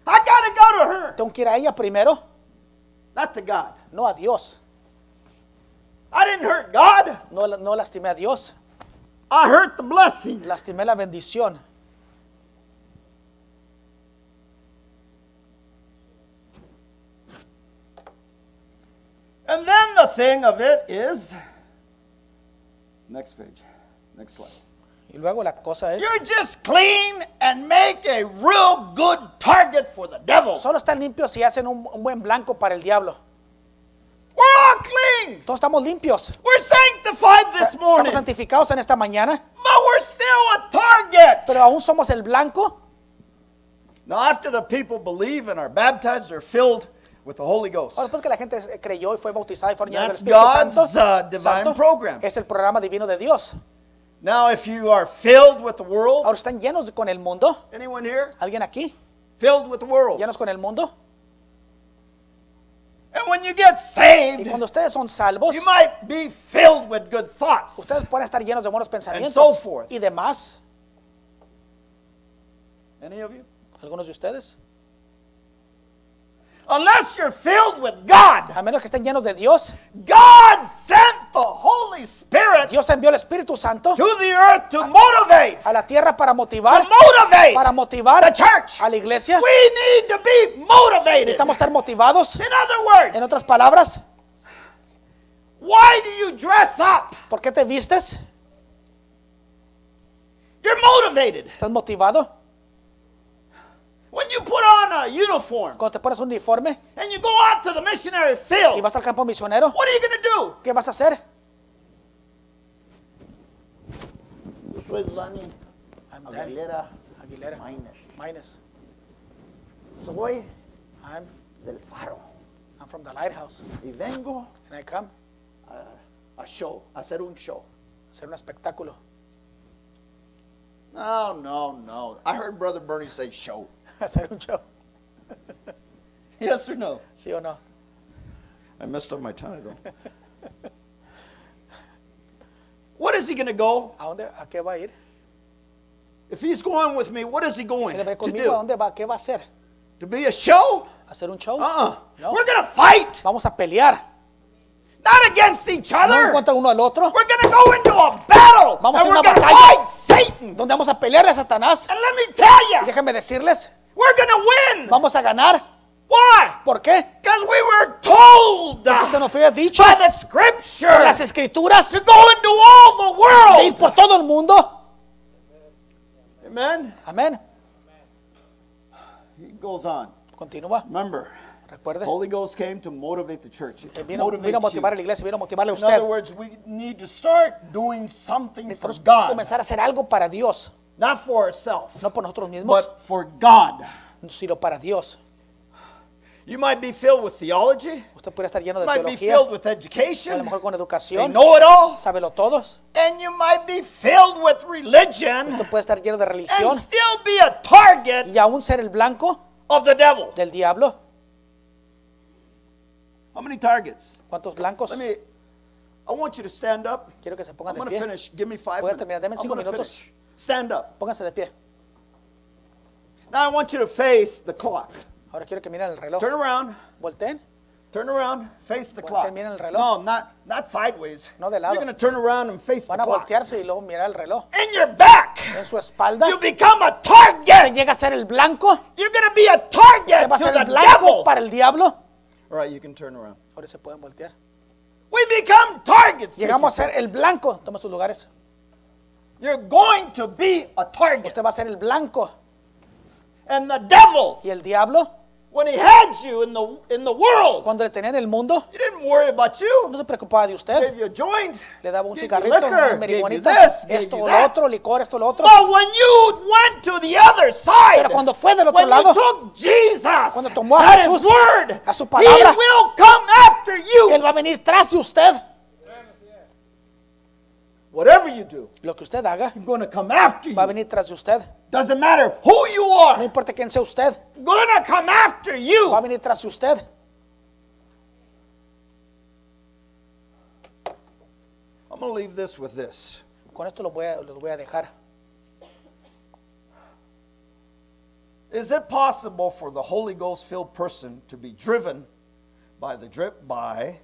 [SPEAKER 1] I gotta go to her,
[SPEAKER 2] Tengo que ir a ella primero,
[SPEAKER 1] not to God.
[SPEAKER 2] no a Dios.
[SPEAKER 1] I didn't hurt God.
[SPEAKER 2] No, no lastimé a Dios,
[SPEAKER 1] I hurt the blessing.
[SPEAKER 2] lastimé la bendición.
[SPEAKER 1] And then the thing of it is, next page, next slide.
[SPEAKER 2] Y luego la cosa es,
[SPEAKER 1] You're just clean and make a real good target for the devil.
[SPEAKER 2] solo están limpios y hacen un, un buen blanco para el diablo.
[SPEAKER 1] We're all clean.
[SPEAKER 2] Todos estamos limpios.
[SPEAKER 1] We're sanctified this
[SPEAKER 2] Estamos
[SPEAKER 1] morning,
[SPEAKER 2] santificados en esta mañana,
[SPEAKER 1] but we're still a target.
[SPEAKER 2] pero aún somos el blanco.
[SPEAKER 1] Now, after the people believe and are baptized, they're filled with the Holy Ghost.
[SPEAKER 2] Ahora, después que la gente creyó y fue bautizada y fue del
[SPEAKER 1] That's
[SPEAKER 2] Espíritu
[SPEAKER 1] God's,
[SPEAKER 2] Santo,
[SPEAKER 1] uh, divine
[SPEAKER 2] Santo,
[SPEAKER 1] program.
[SPEAKER 2] es el programa divino de Dios.
[SPEAKER 1] Now, if you are filled with the world,
[SPEAKER 2] Ahora están llenos con el mundo.
[SPEAKER 1] anyone here?
[SPEAKER 2] ¿Alguien aquí?
[SPEAKER 1] Filled with the world.
[SPEAKER 2] ¿Llenos con el mundo?
[SPEAKER 1] And when you get
[SPEAKER 2] Y
[SPEAKER 1] saved,
[SPEAKER 2] cuando ustedes son salvos,
[SPEAKER 1] you might be filled with good thoughts.
[SPEAKER 2] ustedes pueden estar llenos de buenos pensamientos
[SPEAKER 1] so forth.
[SPEAKER 2] y demás.
[SPEAKER 1] Any of you?
[SPEAKER 2] Algunos de ustedes.
[SPEAKER 1] Unless you're filled with God,
[SPEAKER 2] A menos que estén llenos de Dios,
[SPEAKER 1] God sent the Holy Spirit
[SPEAKER 2] Dios envió el Espíritu Santo
[SPEAKER 1] to the earth to motivate,
[SPEAKER 2] a la tierra para
[SPEAKER 1] to
[SPEAKER 2] motivar,
[SPEAKER 1] motivate
[SPEAKER 2] para motivar
[SPEAKER 1] the church.
[SPEAKER 2] a la iglesia.
[SPEAKER 1] We need to be motivated.
[SPEAKER 2] Necesitamos estar motivados.
[SPEAKER 1] In other
[SPEAKER 2] En
[SPEAKER 1] words,
[SPEAKER 2] otras palabras,
[SPEAKER 1] why do you dress up?
[SPEAKER 2] ¿por qué te vistes?
[SPEAKER 1] You're motivated.
[SPEAKER 2] ¿Estás motivado?
[SPEAKER 1] When you put on a uniform
[SPEAKER 2] Cuando te pones un uniforme
[SPEAKER 1] and you go out to the missionary
[SPEAKER 2] y
[SPEAKER 1] field,
[SPEAKER 2] vas al campo misionero,
[SPEAKER 1] what are you going to do?
[SPEAKER 2] ¿qué vas a hacer?
[SPEAKER 3] Soy Dani Aguilera
[SPEAKER 2] Aguilera.
[SPEAKER 3] Maínez.
[SPEAKER 2] Minus.
[SPEAKER 3] Soy
[SPEAKER 2] I'm,
[SPEAKER 3] del Faro
[SPEAKER 2] I'm from the lighthouse.
[SPEAKER 3] y vengo
[SPEAKER 2] And I come
[SPEAKER 1] A show, hacer un show.
[SPEAKER 2] hacer un espectáculo.
[SPEAKER 1] No, no, no. I heard Brother Bernie say show.
[SPEAKER 2] Hacer un show.
[SPEAKER 1] Yes or no?
[SPEAKER 2] ¿Sí o no?
[SPEAKER 1] I messed up my tie though. what is he going to go?
[SPEAKER 2] ¿A dónde? ¿A qué va a ir?
[SPEAKER 1] If he's going with me, what is he going
[SPEAKER 2] Si ve
[SPEAKER 1] to
[SPEAKER 2] conmigo, ¿a
[SPEAKER 1] do?
[SPEAKER 2] dónde va? ¿Qué va a hacer?
[SPEAKER 1] To be a show?
[SPEAKER 2] ¿A hacer un show?
[SPEAKER 1] Uh-uh.
[SPEAKER 2] No.
[SPEAKER 1] We're going to fight,
[SPEAKER 2] Vamos a pelear.
[SPEAKER 1] not against each
[SPEAKER 2] No
[SPEAKER 1] other.
[SPEAKER 2] contra uno al otro.
[SPEAKER 1] We're going to go into a battle,
[SPEAKER 2] Vamos a
[SPEAKER 1] and we're
[SPEAKER 2] una
[SPEAKER 1] going to
[SPEAKER 2] batalla.
[SPEAKER 1] fight Satan.
[SPEAKER 2] Donde vamos a pelearle a Satanás.
[SPEAKER 1] And let me tell
[SPEAKER 2] Y
[SPEAKER 1] you,
[SPEAKER 2] déjenme decirles,
[SPEAKER 1] we're to win.
[SPEAKER 2] vamos a ganar.
[SPEAKER 1] Why?
[SPEAKER 2] ¿Por qué?
[SPEAKER 1] Because we were told
[SPEAKER 2] Porque se nos fue dicho
[SPEAKER 1] by the
[SPEAKER 2] por
[SPEAKER 1] scripture
[SPEAKER 2] las escrituras
[SPEAKER 1] to go into all the
[SPEAKER 2] de ir
[SPEAKER 1] world.
[SPEAKER 2] por todo el mundo.
[SPEAKER 1] Amen.
[SPEAKER 2] Amén.
[SPEAKER 1] He goes on.
[SPEAKER 2] Continúa.
[SPEAKER 1] Remember,
[SPEAKER 2] Recuerde.
[SPEAKER 1] Holy Ghost came to motivate the church.
[SPEAKER 2] eh, Vino,
[SPEAKER 1] motivate
[SPEAKER 2] vino a motivar a la iglesia, vino a motivarle a
[SPEAKER 1] In other
[SPEAKER 2] usted.
[SPEAKER 1] words, we need to start doing something for God,
[SPEAKER 2] comenzar a hacer algo para Dios.
[SPEAKER 1] Not for ourselves,
[SPEAKER 2] No por nosotros mismos,
[SPEAKER 1] but for God.
[SPEAKER 2] sino para Dios.
[SPEAKER 1] You might be filled with theology.
[SPEAKER 2] Usted puede estar lleno
[SPEAKER 1] You
[SPEAKER 2] de
[SPEAKER 1] might be
[SPEAKER 2] teología,
[SPEAKER 1] filled with
[SPEAKER 2] o a lo
[SPEAKER 1] education.
[SPEAKER 2] mejor con
[SPEAKER 1] They
[SPEAKER 2] educación,
[SPEAKER 1] know it all.
[SPEAKER 2] sábelo todos.
[SPEAKER 1] And you might be filled with religion
[SPEAKER 2] Usted puede estar lleno de
[SPEAKER 1] and
[SPEAKER 2] religión
[SPEAKER 1] still be a target
[SPEAKER 2] y aún ser el blanco
[SPEAKER 1] of the devil.
[SPEAKER 2] del diablo.
[SPEAKER 1] How many targets?
[SPEAKER 2] ¿Cuántos blancos?
[SPEAKER 1] Let me, I want you to stand up.
[SPEAKER 2] Quiero que se
[SPEAKER 1] I'm
[SPEAKER 2] pongan de
[SPEAKER 1] going to
[SPEAKER 2] pie.
[SPEAKER 1] finish. Give me five
[SPEAKER 2] Voy a
[SPEAKER 1] minutes.
[SPEAKER 2] terminar. Deme
[SPEAKER 1] I'm
[SPEAKER 2] cinco minutos.
[SPEAKER 1] finish. Stand up.
[SPEAKER 2] Pónganse de pie.
[SPEAKER 1] Now I want you to face the clock.
[SPEAKER 2] Ahora quiero que miren el reloj.
[SPEAKER 1] Turn around.
[SPEAKER 2] Volteen.
[SPEAKER 1] Turn around. Face the clock.
[SPEAKER 2] miren el reloj.
[SPEAKER 1] No, not, not sideways.
[SPEAKER 2] No de lado.
[SPEAKER 1] You're going to turn around and face the
[SPEAKER 2] Van a
[SPEAKER 1] clock.
[SPEAKER 2] voltearse y luego mirar el reloj.
[SPEAKER 1] In your back,
[SPEAKER 2] En su espalda.
[SPEAKER 1] you become a target.
[SPEAKER 2] llega a ser el blanco.
[SPEAKER 1] You're going to be a target to
[SPEAKER 2] ser
[SPEAKER 1] the devil.
[SPEAKER 2] para el diablo.
[SPEAKER 1] All right, you can turn around.
[SPEAKER 2] Ahora se pueden voltear.
[SPEAKER 1] We become targets.
[SPEAKER 2] Llegamos a ser el blanco. Toma sus lugares.
[SPEAKER 1] You're going to be a target.
[SPEAKER 2] Usted va a ser el blanco.
[SPEAKER 1] And the devil,
[SPEAKER 2] Y el diablo,
[SPEAKER 1] when he had you in the in the world,
[SPEAKER 2] cuando le tenía en el mundo,
[SPEAKER 1] he didn't worry about you.
[SPEAKER 2] no se preocupaba de usted.
[SPEAKER 1] Gave you a joint,
[SPEAKER 2] Le daba un cigarrito,
[SPEAKER 1] liquor, gave you this,
[SPEAKER 2] esto o lo otro, licor, esto o lo otro.
[SPEAKER 1] But when you went to the other side,
[SPEAKER 2] Pero cuando fue del otro
[SPEAKER 1] when
[SPEAKER 2] lado,
[SPEAKER 1] you took Jesus
[SPEAKER 2] cuando tomó a Jesús,
[SPEAKER 1] His word,
[SPEAKER 2] a su
[SPEAKER 1] He
[SPEAKER 2] palabra,
[SPEAKER 1] will come after you.
[SPEAKER 2] Él va a venir tras de usted.
[SPEAKER 1] Whatever you do,
[SPEAKER 2] Lo que usted haga,
[SPEAKER 1] I'm going to come after
[SPEAKER 2] va a
[SPEAKER 1] you.
[SPEAKER 2] venir tras de usted.
[SPEAKER 1] Doesn't matter who you
[SPEAKER 2] No
[SPEAKER 1] are.
[SPEAKER 2] importa quién sea usted,
[SPEAKER 1] Going to come after you.
[SPEAKER 2] va a venir tras de usted.
[SPEAKER 1] I'm going to leave this with this.
[SPEAKER 2] Con esto lo voy a, lo voy a dejar.
[SPEAKER 1] Is it possible for the Holy Ghost filled person to be driven by the drip by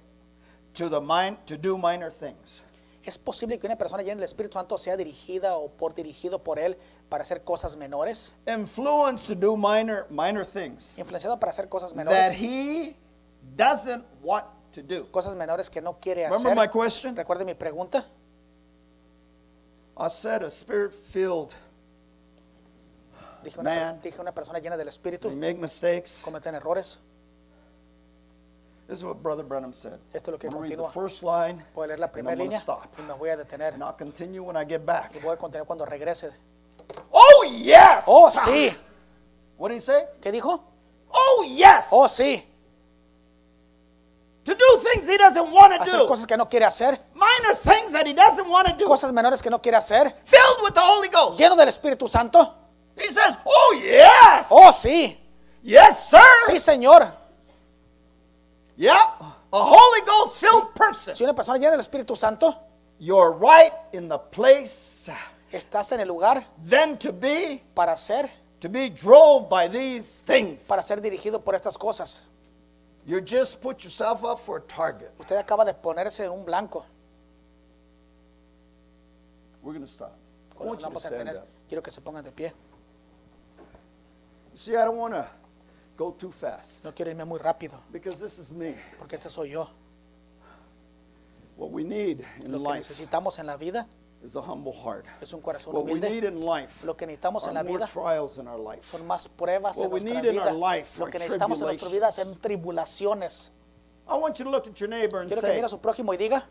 [SPEAKER 1] to the mind to do minor things?
[SPEAKER 2] ¿Es posible que una persona llena del Espíritu Santo sea dirigida o por dirigido por Él para hacer cosas menores?
[SPEAKER 1] Influence to do minor minor things
[SPEAKER 2] Influenciado para hacer cosas
[SPEAKER 1] that
[SPEAKER 2] menores.
[SPEAKER 1] he doesn't want to do.
[SPEAKER 2] Cosas menores que no quiere
[SPEAKER 1] Remember
[SPEAKER 2] hacer.
[SPEAKER 1] my question?
[SPEAKER 2] Recuerde mi pregunta.
[SPEAKER 1] I said a spirit filled
[SPEAKER 2] Dije una,
[SPEAKER 1] Man.
[SPEAKER 2] dije una persona llena del Espíritu.
[SPEAKER 1] they make mistakes.
[SPEAKER 2] Cometen errores.
[SPEAKER 1] This is what Brother Branham said.
[SPEAKER 2] Esto es lo que
[SPEAKER 1] I'm read the
[SPEAKER 2] continúa.
[SPEAKER 1] first line
[SPEAKER 2] Voy a leer la primera línea
[SPEAKER 1] stop.
[SPEAKER 2] y me voy a detener.
[SPEAKER 1] And I'll continue when I get back.
[SPEAKER 2] Y voy a continuar cuando regrese.
[SPEAKER 1] Oh yes!
[SPEAKER 2] Oh, sí.
[SPEAKER 1] What did he say?
[SPEAKER 2] ¿Qué dijo?
[SPEAKER 1] Oh yes!
[SPEAKER 2] Oh, sí.
[SPEAKER 1] To do things he doesn't want to
[SPEAKER 2] Hacer
[SPEAKER 1] do.
[SPEAKER 2] cosas que no quiere hacer.
[SPEAKER 1] Minor things that he doesn't want to do.
[SPEAKER 2] Cosas menores que no quiere hacer.
[SPEAKER 1] Filled with the Holy Ghost.
[SPEAKER 2] Lleno del Espíritu Santo.
[SPEAKER 1] He says, Oh yes!
[SPEAKER 2] Oh, sí.
[SPEAKER 1] Yes, sir!
[SPEAKER 2] Sí, Señor.
[SPEAKER 1] Yeah. A Holy Ghost filled person.
[SPEAKER 2] Si una persona llena del Espíritu Santo,
[SPEAKER 1] You're right in the place
[SPEAKER 2] estás en el lugar
[SPEAKER 1] then to be
[SPEAKER 2] para ser,
[SPEAKER 1] to be drove by these things.
[SPEAKER 2] para ser dirigido por estas cosas.
[SPEAKER 1] You just put yourself up for a target.
[SPEAKER 2] Usted acaba de ponerse en un blanco.
[SPEAKER 1] We're going to stop. I want you to stand up.
[SPEAKER 2] Quiero que se pongan de pie.
[SPEAKER 1] See, I don't want to go too fast
[SPEAKER 2] No quiero irme muy rápido,
[SPEAKER 1] because this is me.
[SPEAKER 2] porque este soy yo.
[SPEAKER 1] What we need in
[SPEAKER 2] Lo que
[SPEAKER 1] life
[SPEAKER 2] necesitamos en la vida
[SPEAKER 1] is a humble heart.
[SPEAKER 2] es un corazón
[SPEAKER 1] What we need in life
[SPEAKER 2] Lo que necesitamos en la
[SPEAKER 1] more
[SPEAKER 2] vida
[SPEAKER 1] trials in our life.
[SPEAKER 2] son más pruebas
[SPEAKER 1] What
[SPEAKER 2] en
[SPEAKER 1] we
[SPEAKER 2] nuestra
[SPEAKER 1] need in our
[SPEAKER 2] vida.
[SPEAKER 1] life
[SPEAKER 2] Lo
[SPEAKER 1] are
[SPEAKER 2] que necesitamos en nuestra vida son tribulaciones.
[SPEAKER 1] I want you to look at your neighbor and
[SPEAKER 2] Quiero que
[SPEAKER 1] say,
[SPEAKER 2] mire a su prójimo y diga,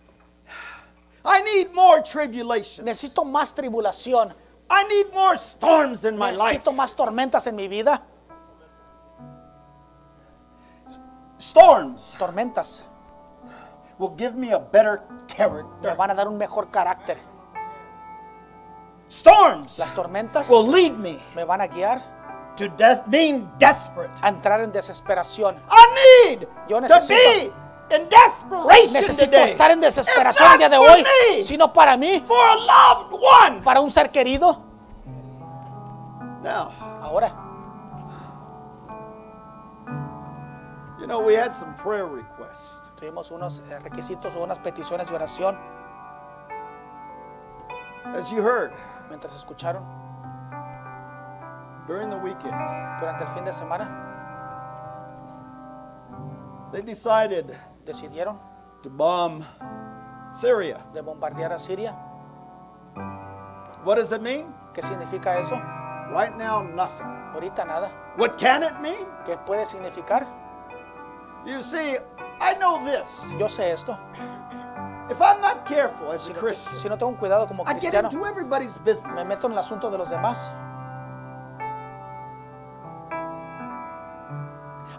[SPEAKER 1] I need more tribulation.
[SPEAKER 2] necesito más tribulación,
[SPEAKER 1] I need more storms in my life.
[SPEAKER 2] necesito más tormentas en mi vida.
[SPEAKER 1] Storms
[SPEAKER 2] Tormentas
[SPEAKER 1] will give me a better
[SPEAKER 2] me
[SPEAKER 1] character.
[SPEAKER 2] van a dar un mejor carácter.
[SPEAKER 1] Storms
[SPEAKER 2] Las tormentas
[SPEAKER 1] will lead me
[SPEAKER 2] me van a guiar
[SPEAKER 1] to des- being desperate.
[SPEAKER 2] a entrar en desesperación.
[SPEAKER 1] I need
[SPEAKER 2] Yo
[SPEAKER 1] to
[SPEAKER 2] necesito-
[SPEAKER 1] be in desperation
[SPEAKER 2] Necesito
[SPEAKER 1] today.
[SPEAKER 2] estar en desesperación el día de hoy,
[SPEAKER 1] me,
[SPEAKER 2] sino para mí,
[SPEAKER 1] for a loved one.
[SPEAKER 2] para un ser querido.
[SPEAKER 1] Now,
[SPEAKER 2] Ahora,
[SPEAKER 1] you know, we had some prayer requests.
[SPEAKER 2] tuvimos unos eh, requisitos o unas peticiones de oración
[SPEAKER 1] As you heard
[SPEAKER 2] mientras escucharon
[SPEAKER 1] during the weekend,
[SPEAKER 2] durante el fin de semana.
[SPEAKER 1] they decided
[SPEAKER 2] Decidieron
[SPEAKER 1] to bomb Syria.
[SPEAKER 2] de bombardear a Siria.
[SPEAKER 1] What does it mean?
[SPEAKER 2] ¿Qué significa eso?
[SPEAKER 1] Right now, nothing.
[SPEAKER 2] Ahorita nada.
[SPEAKER 1] What can it mean?
[SPEAKER 2] ¿Qué puede significar?
[SPEAKER 1] You see, I know this.
[SPEAKER 2] Yo sé esto.
[SPEAKER 1] If I'm not careful as a Christian,
[SPEAKER 2] si no tengo cuidado como
[SPEAKER 1] I get
[SPEAKER 2] cristiano,
[SPEAKER 1] into everybody's
[SPEAKER 2] me
[SPEAKER 1] business.
[SPEAKER 2] meto en el asunto de los demás.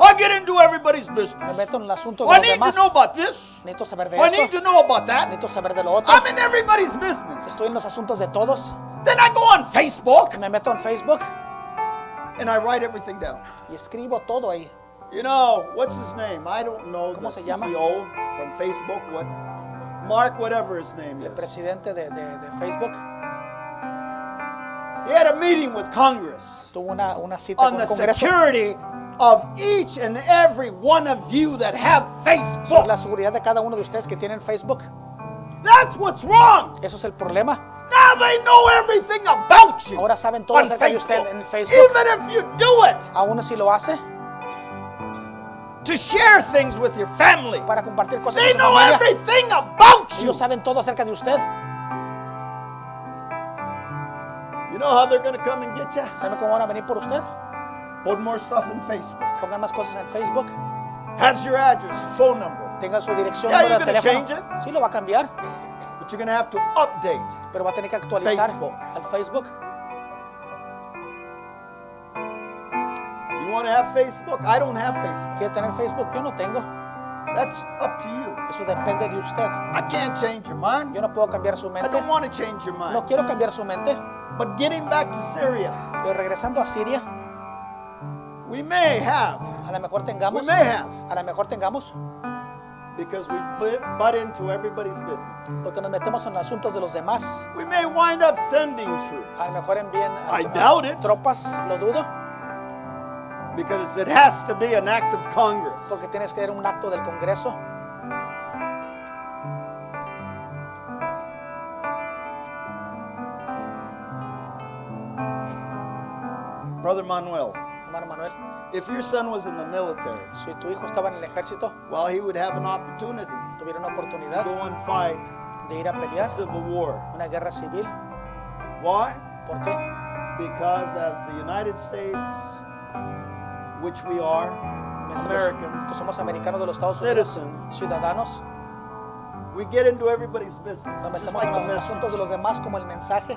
[SPEAKER 1] I get into everybody's
[SPEAKER 2] Me
[SPEAKER 1] business.
[SPEAKER 2] meto en el asunto de
[SPEAKER 1] I
[SPEAKER 2] los
[SPEAKER 1] need to know about this.
[SPEAKER 2] Necesito saber de
[SPEAKER 1] I need
[SPEAKER 2] esto.
[SPEAKER 1] to know about that.
[SPEAKER 2] Necesito saber de lo otro.
[SPEAKER 1] I'm in everybody's business.
[SPEAKER 2] Estoy en los asuntos de todos.
[SPEAKER 1] Then I go on Facebook
[SPEAKER 2] Me meto en Facebook
[SPEAKER 1] and I write everything down.
[SPEAKER 2] y escribo todo ahí.
[SPEAKER 1] You know, what's his name? I don't know the
[SPEAKER 2] ¿Cómo se llama?
[SPEAKER 1] CEO from Facebook. What? Mark, whatever his name
[SPEAKER 2] El
[SPEAKER 1] is.
[SPEAKER 2] presidente de, de- de Facebook
[SPEAKER 1] He had a meeting with Congress
[SPEAKER 2] tuvo una, una cita
[SPEAKER 1] on
[SPEAKER 2] con
[SPEAKER 1] the
[SPEAKER 2] Congreso
[SPEAKER 1] security of each and every one of you that have
[SPEAKER 2] sobre
[SPEAKER 1] Facebook.
[SPEAKER 2] la seguridad de cada uno de ustedes que tienen Facebook.
[SPEAKER 1] That's what's wrong.
[SPEAKER 2] Eso es el problema.
[SPEAKER 1] Now they know everything about you
[SPEAKER 2] Ahora saben todo acerca de usted en Facebook.
[SPEAKER 1] Even if you do it
[SPEAKER 2] Aún si lo hace
[SPEAKER 1] to share things with your family,
[SPEAKER 2] para compartir cosas
[SPEAKER 1] they
[SPEAKER 2] con su
[SPEAKER 1] know
[SPEAKER 2] familia.
[SPEAKER 1] everything about you.
[SPEAKER 2] Ellos saben todo acerca de usted.
[SPEAKER 1] You know how they're going to come and get you?
[SPEAKER 2] ¿Saben cómo van a venir por usted?
[SPEAKER 1] Put more stuff in Facebook.
[SPEAKER 2] Pongan más cosas en Facebook.
[SPEAKER 1] Has your address, phone number,
[SPEAKER 2] Tenga su dirección,
[SPEAKER 1] Yeah,
[SPEAKER 2] número
[SPEAKER 1] you're
[SPEAKER 2] de
[SPEAKER 1] gonna
[SPEAKER 2] teléfono.
[SPEAKER 1] change
[SPEAKER 2] Sí, lo va a cambiar,
[SPEAKER 1] but you're going to have to update.
[SPEAKER 2] pero va a tener que actualizar
[SPEAKER 1] Facebook.
[SPEAKER 2] al Facebook.
[SPEAKER 1] Want to have Facebook? I don't have Facebook.
[SPEAKER 2] ¿Quiere tener Facebook? Yo no tengo.
[SPEAKER 1] That's up to you.
[SPEAKER 2] Eso depende de usted.
[SPEAKER 1] I can't change your mind.
[SPEAKER 2] Yo no puedo cambiar su
[SPEAKER 1] I
[SPEAKER 2] mente.
[SPEAKER 1] don't want to change your
[SPEAKER 2] No
[SPEAKER 1] mind.
[SPEAKER 2] quiero cambiar su mente.
[SPEAKER 1] But getting back to Syria,
[SPEAKER 2] Pero regresando a Siria,
[SPEAKER 1] we may have,
[SPEAKER 2] a lo mejor
[SPEAKER 1] we
[SPEAKER 2] tengamos,
[SPEAKER 1] may have,
[SPEAKER 2] a lo mejor tengamos,
[SPEAKER 1] because we butt into everybody's business.
[SPEAKER 2] porque nos metemos en asuntos de los demás.
[SPEAKER 1] We may wind up sending troops
[SPEAKER 2] A lo mejor envíen a-
[SPEAKER 1] I doubt it.
[SPEAKER 2] tropas, lo dudo,
[SPEAKER 1] because it has to be an act of Congress.
[SPEAKER 2] porque tienes que a un acto del Congreso.
[SPEAKER 1] Brother Manuel,
[SPEAKER 2] Hermano Manuel,
[SPEAKER 1] if your son was in the military,
[SPEAKER 2] si tu hijo estaba en el ejército,
[SPEAKER 1] well, he would have an opportunity
[SPEAKER 2] tuviera una
[SPEAKER 1] to go and fight
[SPEAKER 2] de ir a
[SPEAKER 1] a
[SPEAKER 2] pelear
[SPEAKER 1] civil war.
[SPEAKER 2] una guerra civil.
[SPEAKER 1] Why?
[SPEAKER 2] ¿Por qué?
[SPEAKER 1] Because as the United States, which we are, Americans,
[SPEAKER 2] que somos americanos de los Estados Unidos,
[SPEAKER 1] citizens,
[SPEAKER 2] ciudadanos,
[SPEAKER 1] we get into everybody's business,
[SPEAKER 2] nos metemos
[SPEAKER 1] like
[SPEAKER 2] en los asuntos de los demás como el mensaje,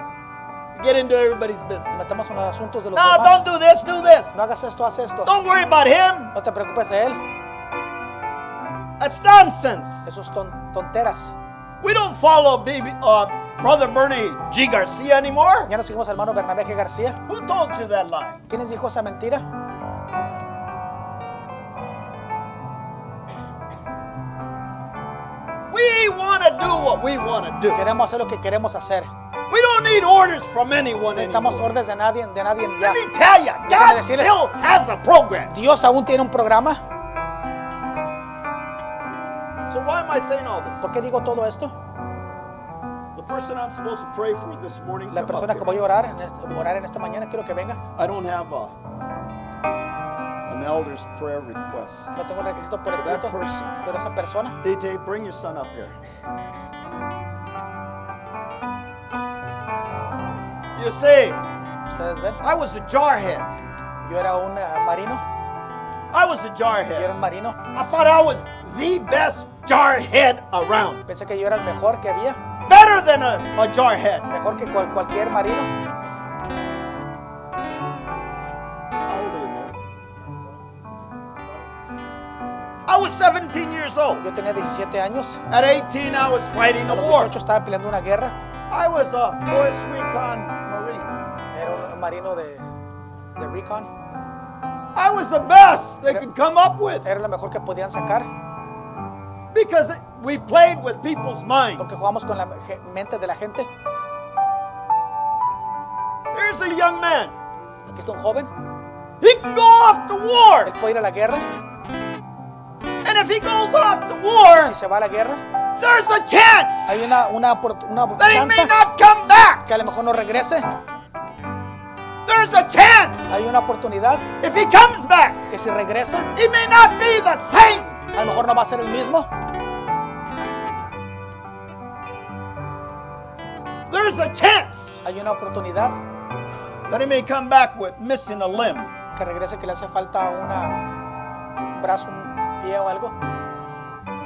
[SPEAKER 1] We get into everybody's
[SPEAKER 2] nos
[SPEAKER 1] business.
[SPEAKER 2] metemos en los asuntos de los
[SPEAKER 1] No,
[SPEAKER 2] demás.
[SPEAKER 1] don't do this, do this.
[SPEAKER 2] No hagas esto, haz esto.
[SPEAKER 1] Don't worry about him.
[SPEAKER 2] No te preocupes de él.
[SPEAKER 1] That's nonsense.
[SPEAKER 2] Eso es ton- tonteras.
[SPEAKER 1] We don't follow baby, uh, Brother Bernie G. Garcia anymore.
[SPEAKER 2] Ya no seguimos al hermano Bernabé G. García.
[SPEAKER 1] Who told you that lie?
[SPEAKER 2] ¿Quién les dijo esa mentira?
[SPEAKER 1] We want to do what we want to do.
[SPEAKER 2] Queremos hacer lo que queremos hacer.
[SPEAKER 1] We don't need orders from anyone
[SPEAKER 2] Necesitamos órdenes de nadie, de nadie ya.
[SPEAKER 1] Let me tell you, God
[SPEAKER 2] decirles-
[SPEAKER 1] still has a program.
[SPEAKER 2] Dios aún tiene un programa.
[SPEAKER 1] So why am I saying all
[SPEAKER 2] ¿Por
[SPEAKER 1] this?
[SPEAKER 2] qué digo todo esto?
[SPEAKER 1] The person I'm supposed to pray for this morning,
[SPEAKER 2] La persona que voy a orar en, este- orar en esta mañana, quiero que venga.
[SPEAKER 1] I don't have a, an elder's prayer request.
[SPEAKER 2] No tengo requisito por escrito.
[SPEAKER 1] person.
[SPEAKER 2] Pero esa persona,
[SPEAKER 1] DJ, bring your son up here. You see,
[SPEAKER 2] ustedes ven,
[SPEAKER 1] I was a jarhead.
[SPEAKER 2] yo era un eh, marino.
[SPEAKER 1] I was a
[SPEAKER 2] Yo era
[SPEAKER 1] jarhead.
[SPEAKER 2] un marino.
[SPEAKER 1] I thought I was the best jarhead around.
[SPEAKER 2] Pensé que yo era el mejor que había.
[SPEAKER 1] Better than a, a jarhead.
[SPEAKER 2] Mejor que cual- cualquier marino.
[SPEAKER 1] Was 17 years old.
[SPEAKER 2] Yo tenía 17 años.
[SPEAKER 1] At 18, I was fighting
[SPEAKER 2] A
[SPEAKER 1] a
[SPEAKER 2] los
[SPEAKER 1] war.
[SPEAKER 2] 18 estaba peleando una guerra.
[SPEAKER 1] I was a Forest Recon Marine.
[SPEAKER 2] Era un marino de, de Recon.
[SPEAKER 1] I was the best they could come up with
[SPEAKER 2] Era lo mejor que podían sacar.
[SPEAKER 1] because we played with people's minds.
[SPEAKER 2] Porque jugamos con la mente de la gente.
[SPEAKER 1] Here's a young man.
[SPEAKER 2] Aquí está un joven.
[SPEAKER 1] He can go off to war.
[SPEAKER 2] Él puede ir a la guerra.
[SPEAKER 1] And if he goes off to war,
[SPEAKER 2] Si se va a la guerra,
[SPEAKER 1] there's a chance
[SPEAKER 2] hay una, una, una
[SPEAKER 1] that he may not come back.
[SPEAKER 2] que a lo mejor no regrese.
[SPEAKER 1] There's a chance
[SPEAKER 2] Hay una oportunidad
[SPEAKER 1] if he comes back,
[SPEAKER 2] que si regresa,
[SPEAKER 1] he may not be the same.
[SPEAKER 2] a lo mejor no va a ser el mismo.
[SPEAKER 1] There's a chance
[SPEAKER 2] Hay una oportunidad
[SPEAKER 1] that he may come back with missing a limb.
[SPEAKER 2] que regrese que le hace falta una, un brazo, un pie o algo.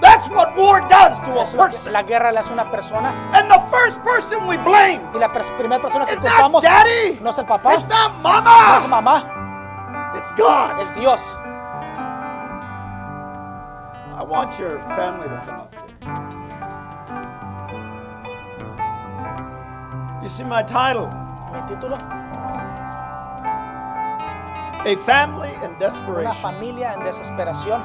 [SPEAKER 1] That's what war does to a person.
[SPEAKER 2] la guerra le hace a una persona.
[SPEAKER 1] And the first person we blame
[SPEAKER 2] Y la pers- primera persona que culpamos
[SPEAKER 1] daddy,
[SPEAKER 2] no es el papá,
[SPEAKER 1] it's not
[SPEAKER 2] no es mamá,
[SPEAKER 1] it's God.
[SPEAKER 2] es Dios.
[SPEAKER 1] I want your family to come up here. You see my title?
[SPEAKER 2] Mi título,
[SPEAKER 1] A Family in
[SPEAKER 2] Una
[SPEAKER 1] Desperation.
[SPEAKER 2] familia en desesperación.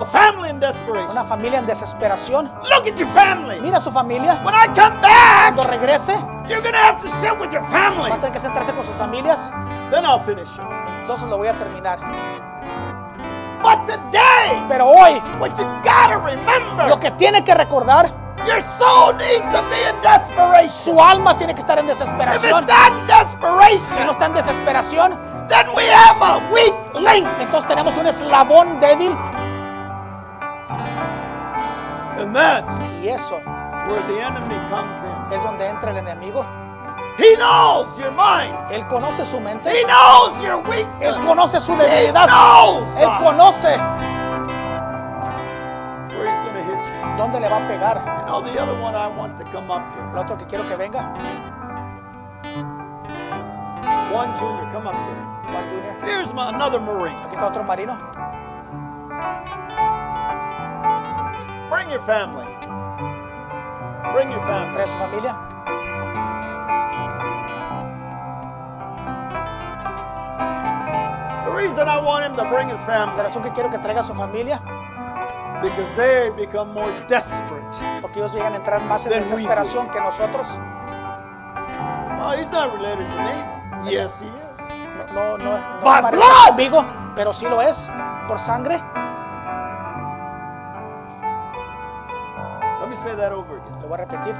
[SPEAKER 1] A family in desperation.
[SPEAKER 2] Una familia en desesperación.
[SPEAKER 1] Look at your family.
[SPEAKER 2] Mira a su familia.
[SPEAKER 1] When I come back,
[SPEAKER 2] Cuando regrese,
[SPEAKER 1] you're to have to sit with your
[SPEAKER 2] va a
[SPEAKER 1] families.
[SPEAKER 2] tener que sentarse con sus familias.
[SPEAKER 1] Then I'll finish it.
[SPEAKER 2] Entonces lo voy a terminar.
[SPEAKER 1] But today,
[SPEAKER 2] Pero hoy,
[SPEAKER 1] what you got to remember,
[SPEAKER 2] lo que tiene que recordar,
[SPEAKER 1] your soul needs to be in desperation.
[SPEAKER 2] su alma tiene que estar en
[SPEAKER 1] If it's
[SPEAKER 2] desesperación.
[SPEAKER 1] not in
[SPEAKER 2] Si no
[SPEAKER 1] desperation,
[SPEAKER 2] está en desesperación,
[SPEAKER 1] then we have a weak link.
[SPEAKER 2] entonces tenemos un eslabón débil.
[SPEAKER 1] And that's
[SPEAKER 2] Y eso
[SPEAKER 1] where the enemy comes in.
[SPEAKER 2] es donde entra el enemigo.
[SPEAKER 1] He knows your mind.
[SPEAKER 2] Él conoce su mente.
[SPEAKER 1] He knows your
[SPEAKER 2] Él
[SPEAKER 1] weakness.
[SPEAKER 2] conoce su
[SPEAKER 1] He
[SPEAKER 2] debilidad.
[SPEAKER 1] knows
[SPEAKER 2] Él conoce dónde le va a pegar.
[SPEAKER 1] You know, the other one I want to come up here.
[SPEAKER 2] El otro que quiero que venga,
[SPEAKER 1] One junior, come up here.
[SPEAKER 2] Juan Junior.
[SPEAKER 1] Here's my, another Marine.
[SPEAKER 2] Aquí está otro marino.
[SPEAKER 1] Bring your family. Bring your family.
[SPEAKER 2] Trae su familia.
[SPEAKER 1] The reason I want him to bring his
[SPEAKER 2] La
[SPEAKER 1] family
[SPEAKER 2] razón que quiero que traiga su familia,
[SPEAKER 1] because they become more desperate.
[SPEAKER 2] porque ellos llegan a entrar más en
[SPEAKER 1] we do.
[SPEAKER 2] desesperación que nosotros.
[SPEAKER 1] Oh, he's not related to me. Yes, he is.
[SPEAKER 2] No, no, no es no
[SPEAKER 1] By blood.
[SPEAKER 2] conmigo, pero sí lo es por sangre.
[SPEAKER 1] Let me say that over again.
[SPEAKER 2] Lo voy a repetir.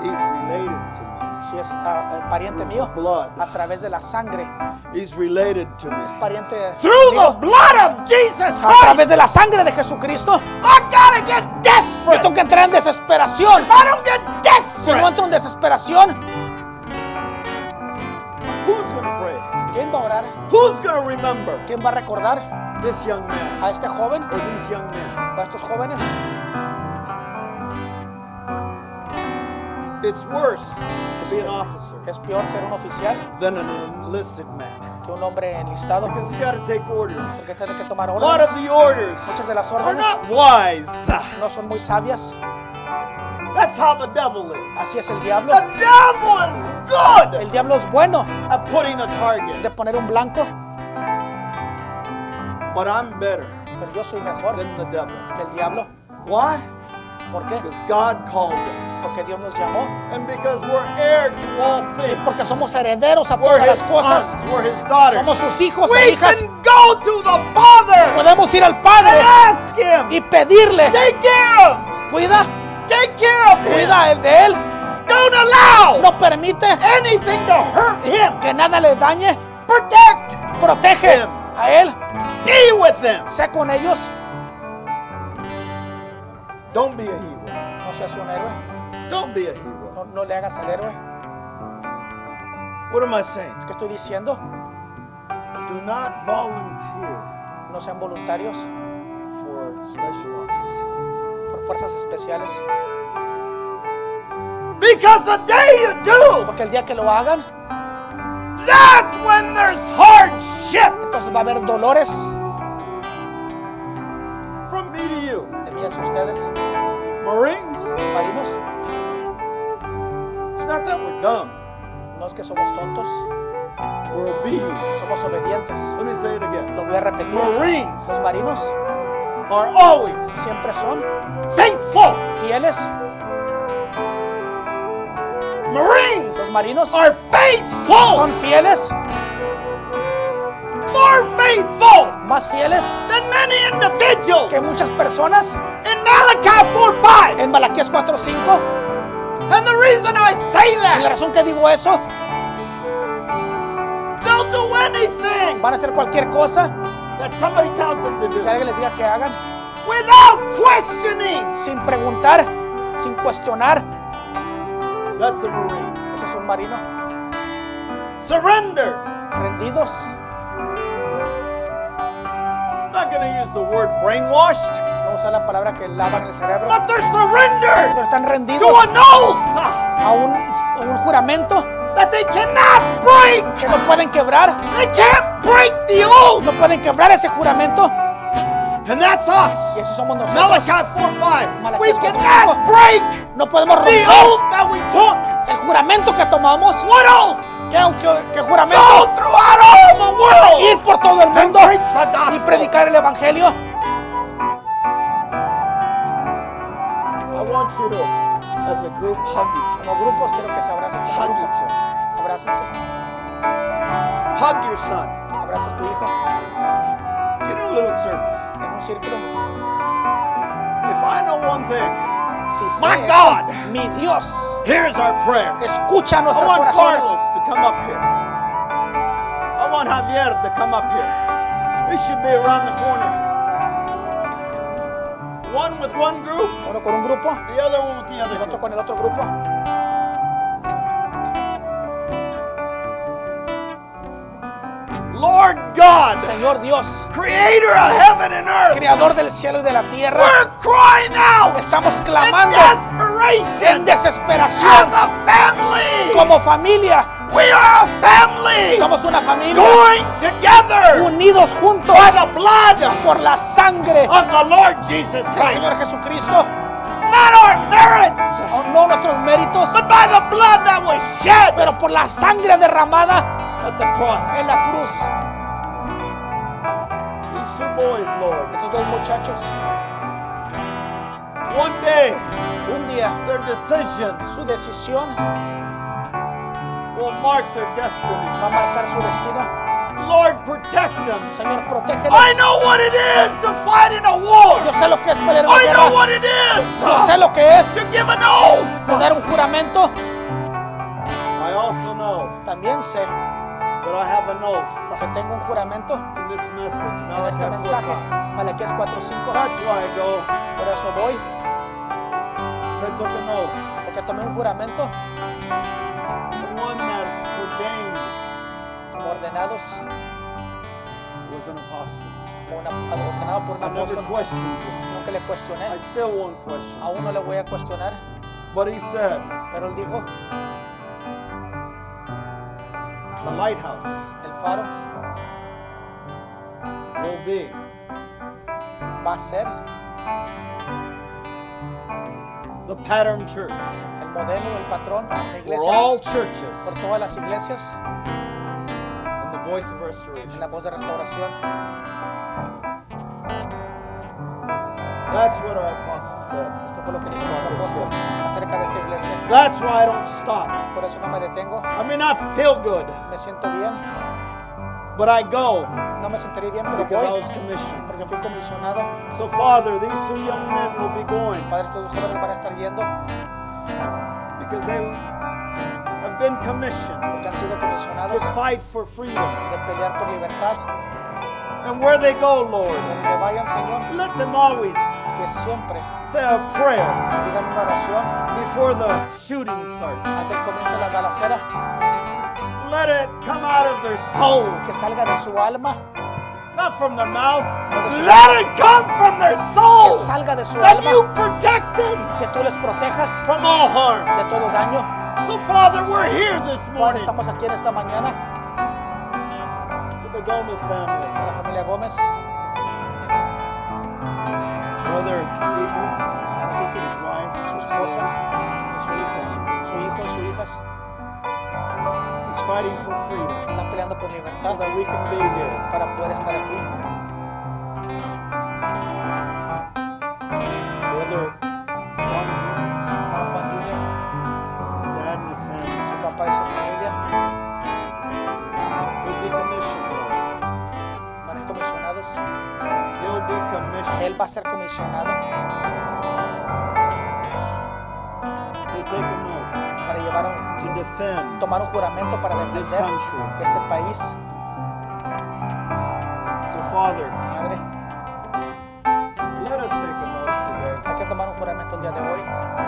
[SPEAKER 1] He's related to me.
[SPEAKER 2] Si es ah, pariente mío,
[SPEAKER 1] Blood.
[SPEAKER 2] a través de la sangre,
[SPEAKER 1] He's related to me.
[SPEAKER 2] pariente
[SPEAKER 1] Through the blood of Jesus
[SPEAKER 2] a través
[SPEAKER 1] Christ,
[SPEAKER 2] de la sangre de Jesucristo.
[SPEAKER 1] I gotta get
[SPEAKER 2] Yo
[SPEAKER 1] desperate.
[SPEAKER 2] tengo que entrar en desesperación.
[SPEAKER 1] If I don't get
[SPEAKER 2] Si no entro en desesperación,
[SPEAKER 1] who's gonna pray?
[SPEAKER 2] ¿quién va a orar?
[SPEAKER 1] Who's gonna remember
[SPEAKER 2] ¿Quién va a recordar
[SPEAKER 1] this young man
[SPEAKER 2] a este joven
[SPEAKER 1] or these young men?
[SPEAKER 2] o a estos jóvenes?
[SPEAKER 1] It's worse to be an officer
[SPEAKER 2] Es peor ser un oficial
[SPEAKER 1] than an enlisted man
[SPEAKER 2] que un hombre enlistado
[SPEAKER 1] because you gotta take orders.
[SPEAKER 2] porque tiene que tomar
[SPEAKER 1] A lot of
[SPEAKER 2] órdenes.
[SPEAKER 1] the orders
[SPEAKER 2] Muchas de las
[SPEAKER 1] are
[SPEAKER 2] órdenes
[SPEAKER 1] not wise.
[SPEAKER 2] no son muy sabias.
[SPEAKER 1] That's how the devil is.
[SPEAKER 2] Así es el diablo.
[SPEAKER 1] The devil is good
[SPEAKER 2] El diablo es bueno
[SPEAKER 1] at putting a
[SPEAKER 2] de
[SPEAKER 1] target,
[SPEAKER 2] poner un blanco,
[SPEAKER 1] but I'm better
[SPEAKER 2] pero yo soy mejor
[SPEAKER 1] than the devil.
[SPEAKER 2] que el diablo.
[SPEAKER 1] Why?
[SPEAKER 2] ¿Por qué?
[SPEAKER 1] Because God called us.
[SPEAKER 2] Porque Dios nos llamó
[SPEAKER 1] And because we're heir to all
[SPEAKER 2] y porque somos herederos a
[SPEAKER 1] We're
[SPEAKER 2] todas las
[SPEAKER 1] his
[SPEAKER 2] cosas.
[SPEAKER 1] sons, we're his daughters.
[SPEAKER 2] Somos sus hijos e
[SPEAKER 1] We
[SPEAKER 2] hijas.
[SPEAKER 1] can go to the Father
[SPEAKER 2] Podemos ir al
[SPEAKER 1] and
[SPEAKER 2] Padre
[SPEAKER 1] ask him,
[SPEAKER 2] y pedirle,
[SPEAKER 1] take care of,
[SPEAKER 2] cuida,
[SPEAKER 1] take care of
[SPEAKER 2] cuida el de él.
[SPEAKER 1] Don't allow
[SPEAKER 2] No permite
[SPEAKER 1] anything to hurt him.
[SPEAKER 2] que nada le dañe.
[SPEAKER 1] Protect,
[SPEAKER 2] Protege
[SPEAKER 1] Him.
[SPEAKER 2] a él.
[SPEAKER 1] be with.
[SPEAKER 2] Sé con ellos.
[SPEAKER 1] Don't be a hero.
[SPEAKER 2] No seas un héroe.
[SPEAKER 1] Don't be a hero.
[SPEAKER 2] No, no le hagas al héroe.
[SPEAKER 1] What am I saying?
[SPEAKER 2] ¿Qué estoy diciendo?
[SPEAKER 1] Do not volunteer
[SPEAKER 2] No sean voluntarios
[SPEAKER 1] for special ops.
[SPEAKER 2] por fuerzas especiales.
[SPEAKER 1] Because the day you do,
[SPEAKER 2] Porque el día que lo hagan,
[SPEAKER 1] that's when there's hardship
[SPEAKER 2] entonces va a haber dolores ustedes,
[SPEAKER 1] Marines,
[SPEAKER 2] marinos.
[SPEAKER 1] it's not that we're dumb.
[SPEAKER 2] No es que somos tontos,
[SPEAKER 1] We're obedient.
[SPEAKER 2] somos obedientes.
[SPEAKER 1] Let me say it again.
[SPEAKER 2] Lo voy a repetir.
[SPEAKER 1] Marines
[SPEAKER 2] Los marinos
[SPEAKER 1] are always
[SPEAKER 2] siempre son
[SPEAKER 1] faithful.
[SPEAKER 2] fieles.
[SPEAKER 1] Marines
[SPEAKER 2] Los marinos
[SPEAKER 1] are faithful.
[SPEAKER 2] son fieles,
[SPEAKER 1] More faithful
[SPEAKER 2] más fieles
[SPEAKER 1] than many individuals.
[SPEAKER 2] que muchas personas
[SPEAKER 1] Malachi 4 5.
[SPEAKER 2] en Malaquías 4:5.
[SPEAKER 1] And the reason I say
[SPEAKER 2] Y la
[SPEAKER 1] that,
[SPEAKER 2] razón que digo eso,
[SPEAKER 1] they'll do anything
[SPEAKER 2] van a hacer cualquier cosa
[SPEAKER 1] that somebody tells them to do
[SPEAKER 2] que alguien les diga que hagan
[SPEAKER 1] without questioning.
[SPEAKER 2] sin preguntar, sin cuestionar.
[SPEAKER 1] That's a Marine.
[SPEAKER 2] Ese es un marino.
[SPEAKER 1] Surrender.
[SPEAKER 2] Rendidos.
[SPEAKER 1] I'm not going to use the word brainwashed,
[SPEAKER 2] No usar la palabra que lavan el cerebro.
[SPEAKER 1] but they're surrendered
[SPEAKER 2] Pero están rendidos
[SPEAKER 1] to an oath
[SPEAKER 2] a un, a un juramento
[SPEAKER 1] that they cannot break.
[SPEAKER 2] que no pueden quebrar.
[SPEAKER 1] They can't break the oath.
[SPEAKER 2] no pueden quebrar ese juramento.
[SPEAKER 1] And that's us.
[SPEAKER 2] Y así somos nosotros.
[SPEAKER 1] Malachi 4 5.
[SPEAKER 2] Malachi
[SPEAKER 1] We
[SPEAKER 2] 4:5.
[SPEAKER 1] cannot break
[SPEAKER 2] No podemos
[SPEAKER 1] the
[SPEAKER 2] romper
[SPEAKER 1] oath that we took.
[SPEAKER 2] el juramento que tomamos.
[SPEAKER 1] What oath?
[SPEAKER 2] ¿Qué, qué- qué
[SPEAKER 1] Go
[SPEAKER 2] juramento?
[SPEAKER 1] throughout all the world
[SPEAKER 2] Ir por todo el mundo
[SPEAKER 1] the
[SPEAKER 2] y predicar el evangelio.
[SPEAKER 1] I want you to, as a group, hug each
[SPEAKER 2] Como grupos quiero que se abracen.
[SPEAKER 1] other. Hug other.
[SPEAKER 2] Abrácense.
[SPEAKER 1] Hug your son.
[SPEAKER 2] Abrazas tu hijo
[SPEAKER 1] Get in a little circle.
[SPEAKER 2] en un círculo.
[SPEAKER 1] If I know one thing,
[SPEAKER 2] Si
[SPEAKER 1] My
[SPEAKER 2] sé
[SPEAKER 1] God.
[SPEAKER 2] mi Dios,
[SPEAKER 1] here's our prayer.
[SPEAKER 2] escucha
[SPEAKER 1] I want
[SPEAKER 2] oraciones.
[SPEAKER 1] Carlos to come up here. I want Javier to come up here. They should be around the corner. One with one group,
[SPEAKER 2] Uno con un grupo,
[SPEAKER 1] the other one with the
[SPEAKER 2] el
[SPEAKER 1] other
[SPEAKER 2] otro
[SPEAKER 1] group.
[SPEAKER 2] con el otro grupo.
[SPEAKER 1] Lord God,
[SPEAKER 2] Señor Dios,
[SPEAKER 1] creator of heaven and earth,
[SPEAKER 2] creador del cielo y de la tierra,
[SPEAKER 1] we're crying out
[SPEAKER 2] estamos
[SPEAKER 1] in
[SPEAKER 2] clamando
[SPEAKER 1] desperation
[SPEAKER 2] en
[SPEAKER 1] as
[SPEAKER 2] desesperación
[SPEAKER 1] a family.
[SPEAKER 2] como familia.
[SPEAKER 1] We are a family
[SPEAKER 2] Somos una familia
[SPEAKER 1] joined together
[SPEAKER 2] unidos juntos
[SPEAKER 1] by the blood
[SPEAKER 2] por la sangre
[SPEAKER 1] of the Lord Jesus
[SPEAKER 2] del Señor
[SPEAKER 1] Christ.
[SPEAKER 2] Jesucristo,
[SPEAKER 1] Not our merits,
[SPEAKER 2] no nuestros méritos,
[SPEAKER 1] but by the blood that was shed
[SPEAKER 2] pero por la sangre derramada
[SPEAKER 1] at the cross.
[SPEAKER 2] en la cruz.
[SPEAKER 1] These two boys, Lord,
[SPEAKER 2] Estos dos muchachos,
[SPEAKER 1] one day
[SPEAKER 2] un día
[SPEAKER 1] their decision
[SPEAKER 2] su decisión
[SPEAKER 1] will mark their destiny.
[SPEAKER 2] va a marcar su destino.
[SPEAKER 1] Lord, protect them.
[SPEAKER 2] Señor, protégelos.
[SPEAKER 1] I know what it is to fight in a war.
[SPEAKER 2] Yo sé lo que es pelear en la
[SPEAKER 1] I know what it is
[SPEAKER 2] Yo sé lo que es
[SPEAKER 1] to give an oath.
[SPEAKER 2] dar un juramento.
[SPEAKER 1] I also know
[SPEAKER 2] También sé
[SPEAKER 1] that I have an oath
[SPEAKER 2] que tengo un juramento
[SPEAKER 1] in this message.
[SPEAKER 2] en este
[SPEAKER 1] 4:5.
[SPEAKER 2] mensaje. Malaquías 4:5.
[SPEAKER 1] That's why I go.
[SPEAKER 2] Por eso voy,
[SPEAKER 1] I took an oath.
[SPEAKER 2] porque tomé un juramento como ordenados,
[SPEAKER 1] was an apostle.
[SPEAKER 2] como una, ordenado por un apóstol. Nunca le cuestioné.
[SPEAKER 1] I still won't question.
[SPEAKER 2] Aún no le voy a cuestionar,
[SPEAKER 1] But he said,
[SPEAKER 2] pero él dijo,
[SPEAKER 1] the lighthouse
[SPEAKER 2] el faro
[SPEAKER 1] will be
[SPEAKER 2] va a ser
[SPEAKER 1] the pattern church
[SPEAKER 2] el modelo, el patrón, la
[SPEAKER 1] for all churches
[SPEAKER 2] por todas las iglesias,
[SPEAKER 1] in the voice of
[SPEAKER 2] en
[SPEAKER 1] restoration.
[SPEAKER 2] la voz de restauración.
[SPEAKER 1] That's what our apostle said.
[SPEAKER 2] Esto fue lo que dijo el apóstol acerca de esta iglesia.
[SPEAKER 1] That's why I don't stop.
[SPEAKER 2] Por eso no me detengo,
[SPEAKER 1] I may not feel good,
[SPEAKER 2] me siento bien,
[SPEAKER 1] but I go
[SPEAKER 2] no me sentiré bien, pero
[SPEAKER 1] because I
[SPEAKER 2] voy
[SPEAKER 1] was commissioned.
[SPEAKER 2] porque fui comisionado.
[SPEAKER 1] So, Father, these two young men will be going
[SPEAKER 2] Padre, estos dos jóvenes van a estar yendo
[SPEAKER 1] because they have been commissioned
[SPEAKER 2] porque han sido comisionados
[SPEAKER 1] to fight for freedom.
[SPEAKER 2] de pelear por libertad.
[SPEAKER 1] And where they go, Lord,
[SPEAKER 2] Donde vayan, Señor,
[SPEAKER 1] let them always
[SPEAKER 2] que siempre
[SPEAKER 1] say a prayer
[SPEAKER 2] digan una oración
[SPEAKER 1] before the shooting starts.
[SPEAKER 2] antes que comience la balacera,
[SPEAKER 1] Let it come out of their soul,
[SPEAKER 2] que salga de su alma,
[SPEAKER 1] not from their mouth. Let it come from their
[SPEAKER 2] que
[SPEAKER 1] soul.
[SPEAKER 2] salga de su
[SPEAKER 1] That you
[SPEAKER 2] alma,
[SPEAKER 1] protect them
[SPEAKER 2] que tú les protejas
[SPEAKER 1] from all harm.
[SPEAKER 2] de todo daño.
[SPEAKER 1] So, Father, we're here this
[SPEAKER 2] Padre,
[SPEAKER 1] morning.
[SPEAKER 2] estamos aquí en esta mañana.
[SPEAKER 1] With the Gomez family.
[SPEAKER 2] con la familia Gómez,
[SPEAKER 1] Brother Adrian, his wife,
[SPEAKER 2] su esposa, su hijo, su hijo sus hijas
[SPEAKER 1] fighting for freedom
[SPEAKER 2] están peleando por
[SPEAKER 1] so
[SPEAKER 2] libertad
[SPEAKER 1] that we can be here.
[SPEAKER 2] para poder estar aquí.
[SPEAKER 1] Brother Juan Jr., his dad and his family
[SPEAKER 2] su papá y su familia
[SPEAKER 1] will be commissioned,
[SPEAKER 2] van a ir comisionados.
[SPEAKER 1] He'll be commissioned
[SPEAKER 2] Él va a ser comisionado
[SPEAKER 1] to take an oath
[SPEAKER 2] para llevar un, tomar un juramento para
[SPEAKER 1] this
[SPEAKER 2] defender
[SPEAKER 1] country.
[SPEAKER 2] este país.
[SPEAKER 1] So, Father,
[SPEAKER 2] Padre,
[SPEAKER 1] let us take today
[SPEAKER 2] hay que tomar un juramento el día de hoy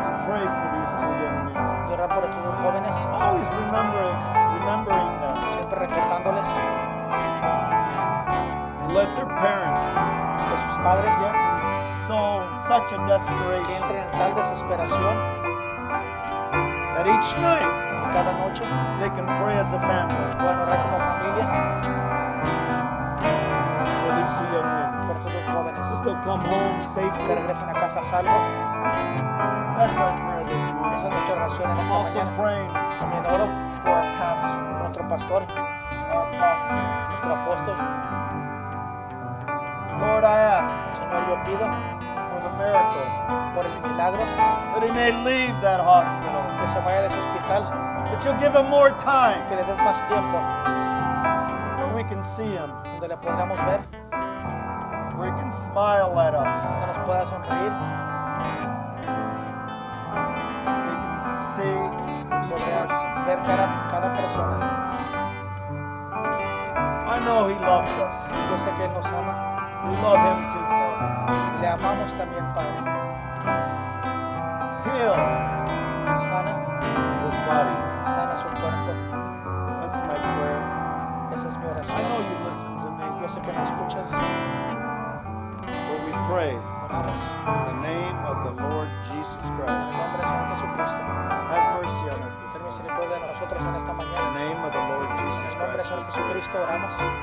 [SPEAKER 1] to pray for these two young men.
[SPEAKER 2] de orar por estos dos jóvenes,
[SPEAKER 1] Always remembering, remembering them.
[SPEAKER 2] siempre recordándoles
[SPEAKER 1] Let their parents
[SPEAKER 2] que sus padres
[SPEAKER 1] get in so such a
[SPEAKER 2] que
[SPEAKER 1] desperation
[SPEAKER 2] entren en tal desesperación
[SPEAKER 1] that each night
[SPEAKER 2] que cada noche
[SPEAKER 1] they can pray as a family.
[SPEAKER 2] puedan orar como familia
[SPEAKER 1] these two young men.
[SPEAKER 2] por estos dos jóvenes
[SPEAKER 1] That they'll come home
[SPEAKER 2] que
[SPEAKER 1] safely.
[SPEAKER 2] regresen a casa salvo.
[SPEAKER 1] That's our prayer this
[SPEAKER 2] Esa
[SPEAKER 1] morning.
[SPEAKER 2] es nuestra oración en esta
[SPEAKER 1] also
[SPEAKER 2] mañana.
[SPEAKER 1] praying
[SPEAKER 2] También oro
[SPEAKER 1] for our pastor,
[SPEAKER 2] nuestro pastor,
[SPEAKER 1] our apostle.
[SPEAKER 2] nuestro apóstol.
[SPEAKER 1] Lord, I ask
[SPEAKER 2] Señor, yo pido
[SPEAKER 1] for the miracle
[SPEAKER 2] por el milagro
[SPEAKER 1] that he may leave that hospital,
[SPEAKER 2] que se vaya de ese hospital,
[SPEAKER 1] that you'll give him more time
[SPEAKER 2] que le des más tiempo,
[SPEAKER 1] where we can see him,
[SPEAKER 2] donde le podamos ver,
[SPEAKER 1] where he can smile at us,
[SPEAKER 2] nos pueda sonreír,
[SPEAKER 1] we can see each person.
[SPEAKER 2] ver cada, cada persona.
[SPEAKER 1] I know he loves us.
[SPEAKER 2] Yo sé que Él nos ama,
[SPEAKER 1] We love him too, Father.
[SPEAKER 2] le amamos también, Padre. Jesucristo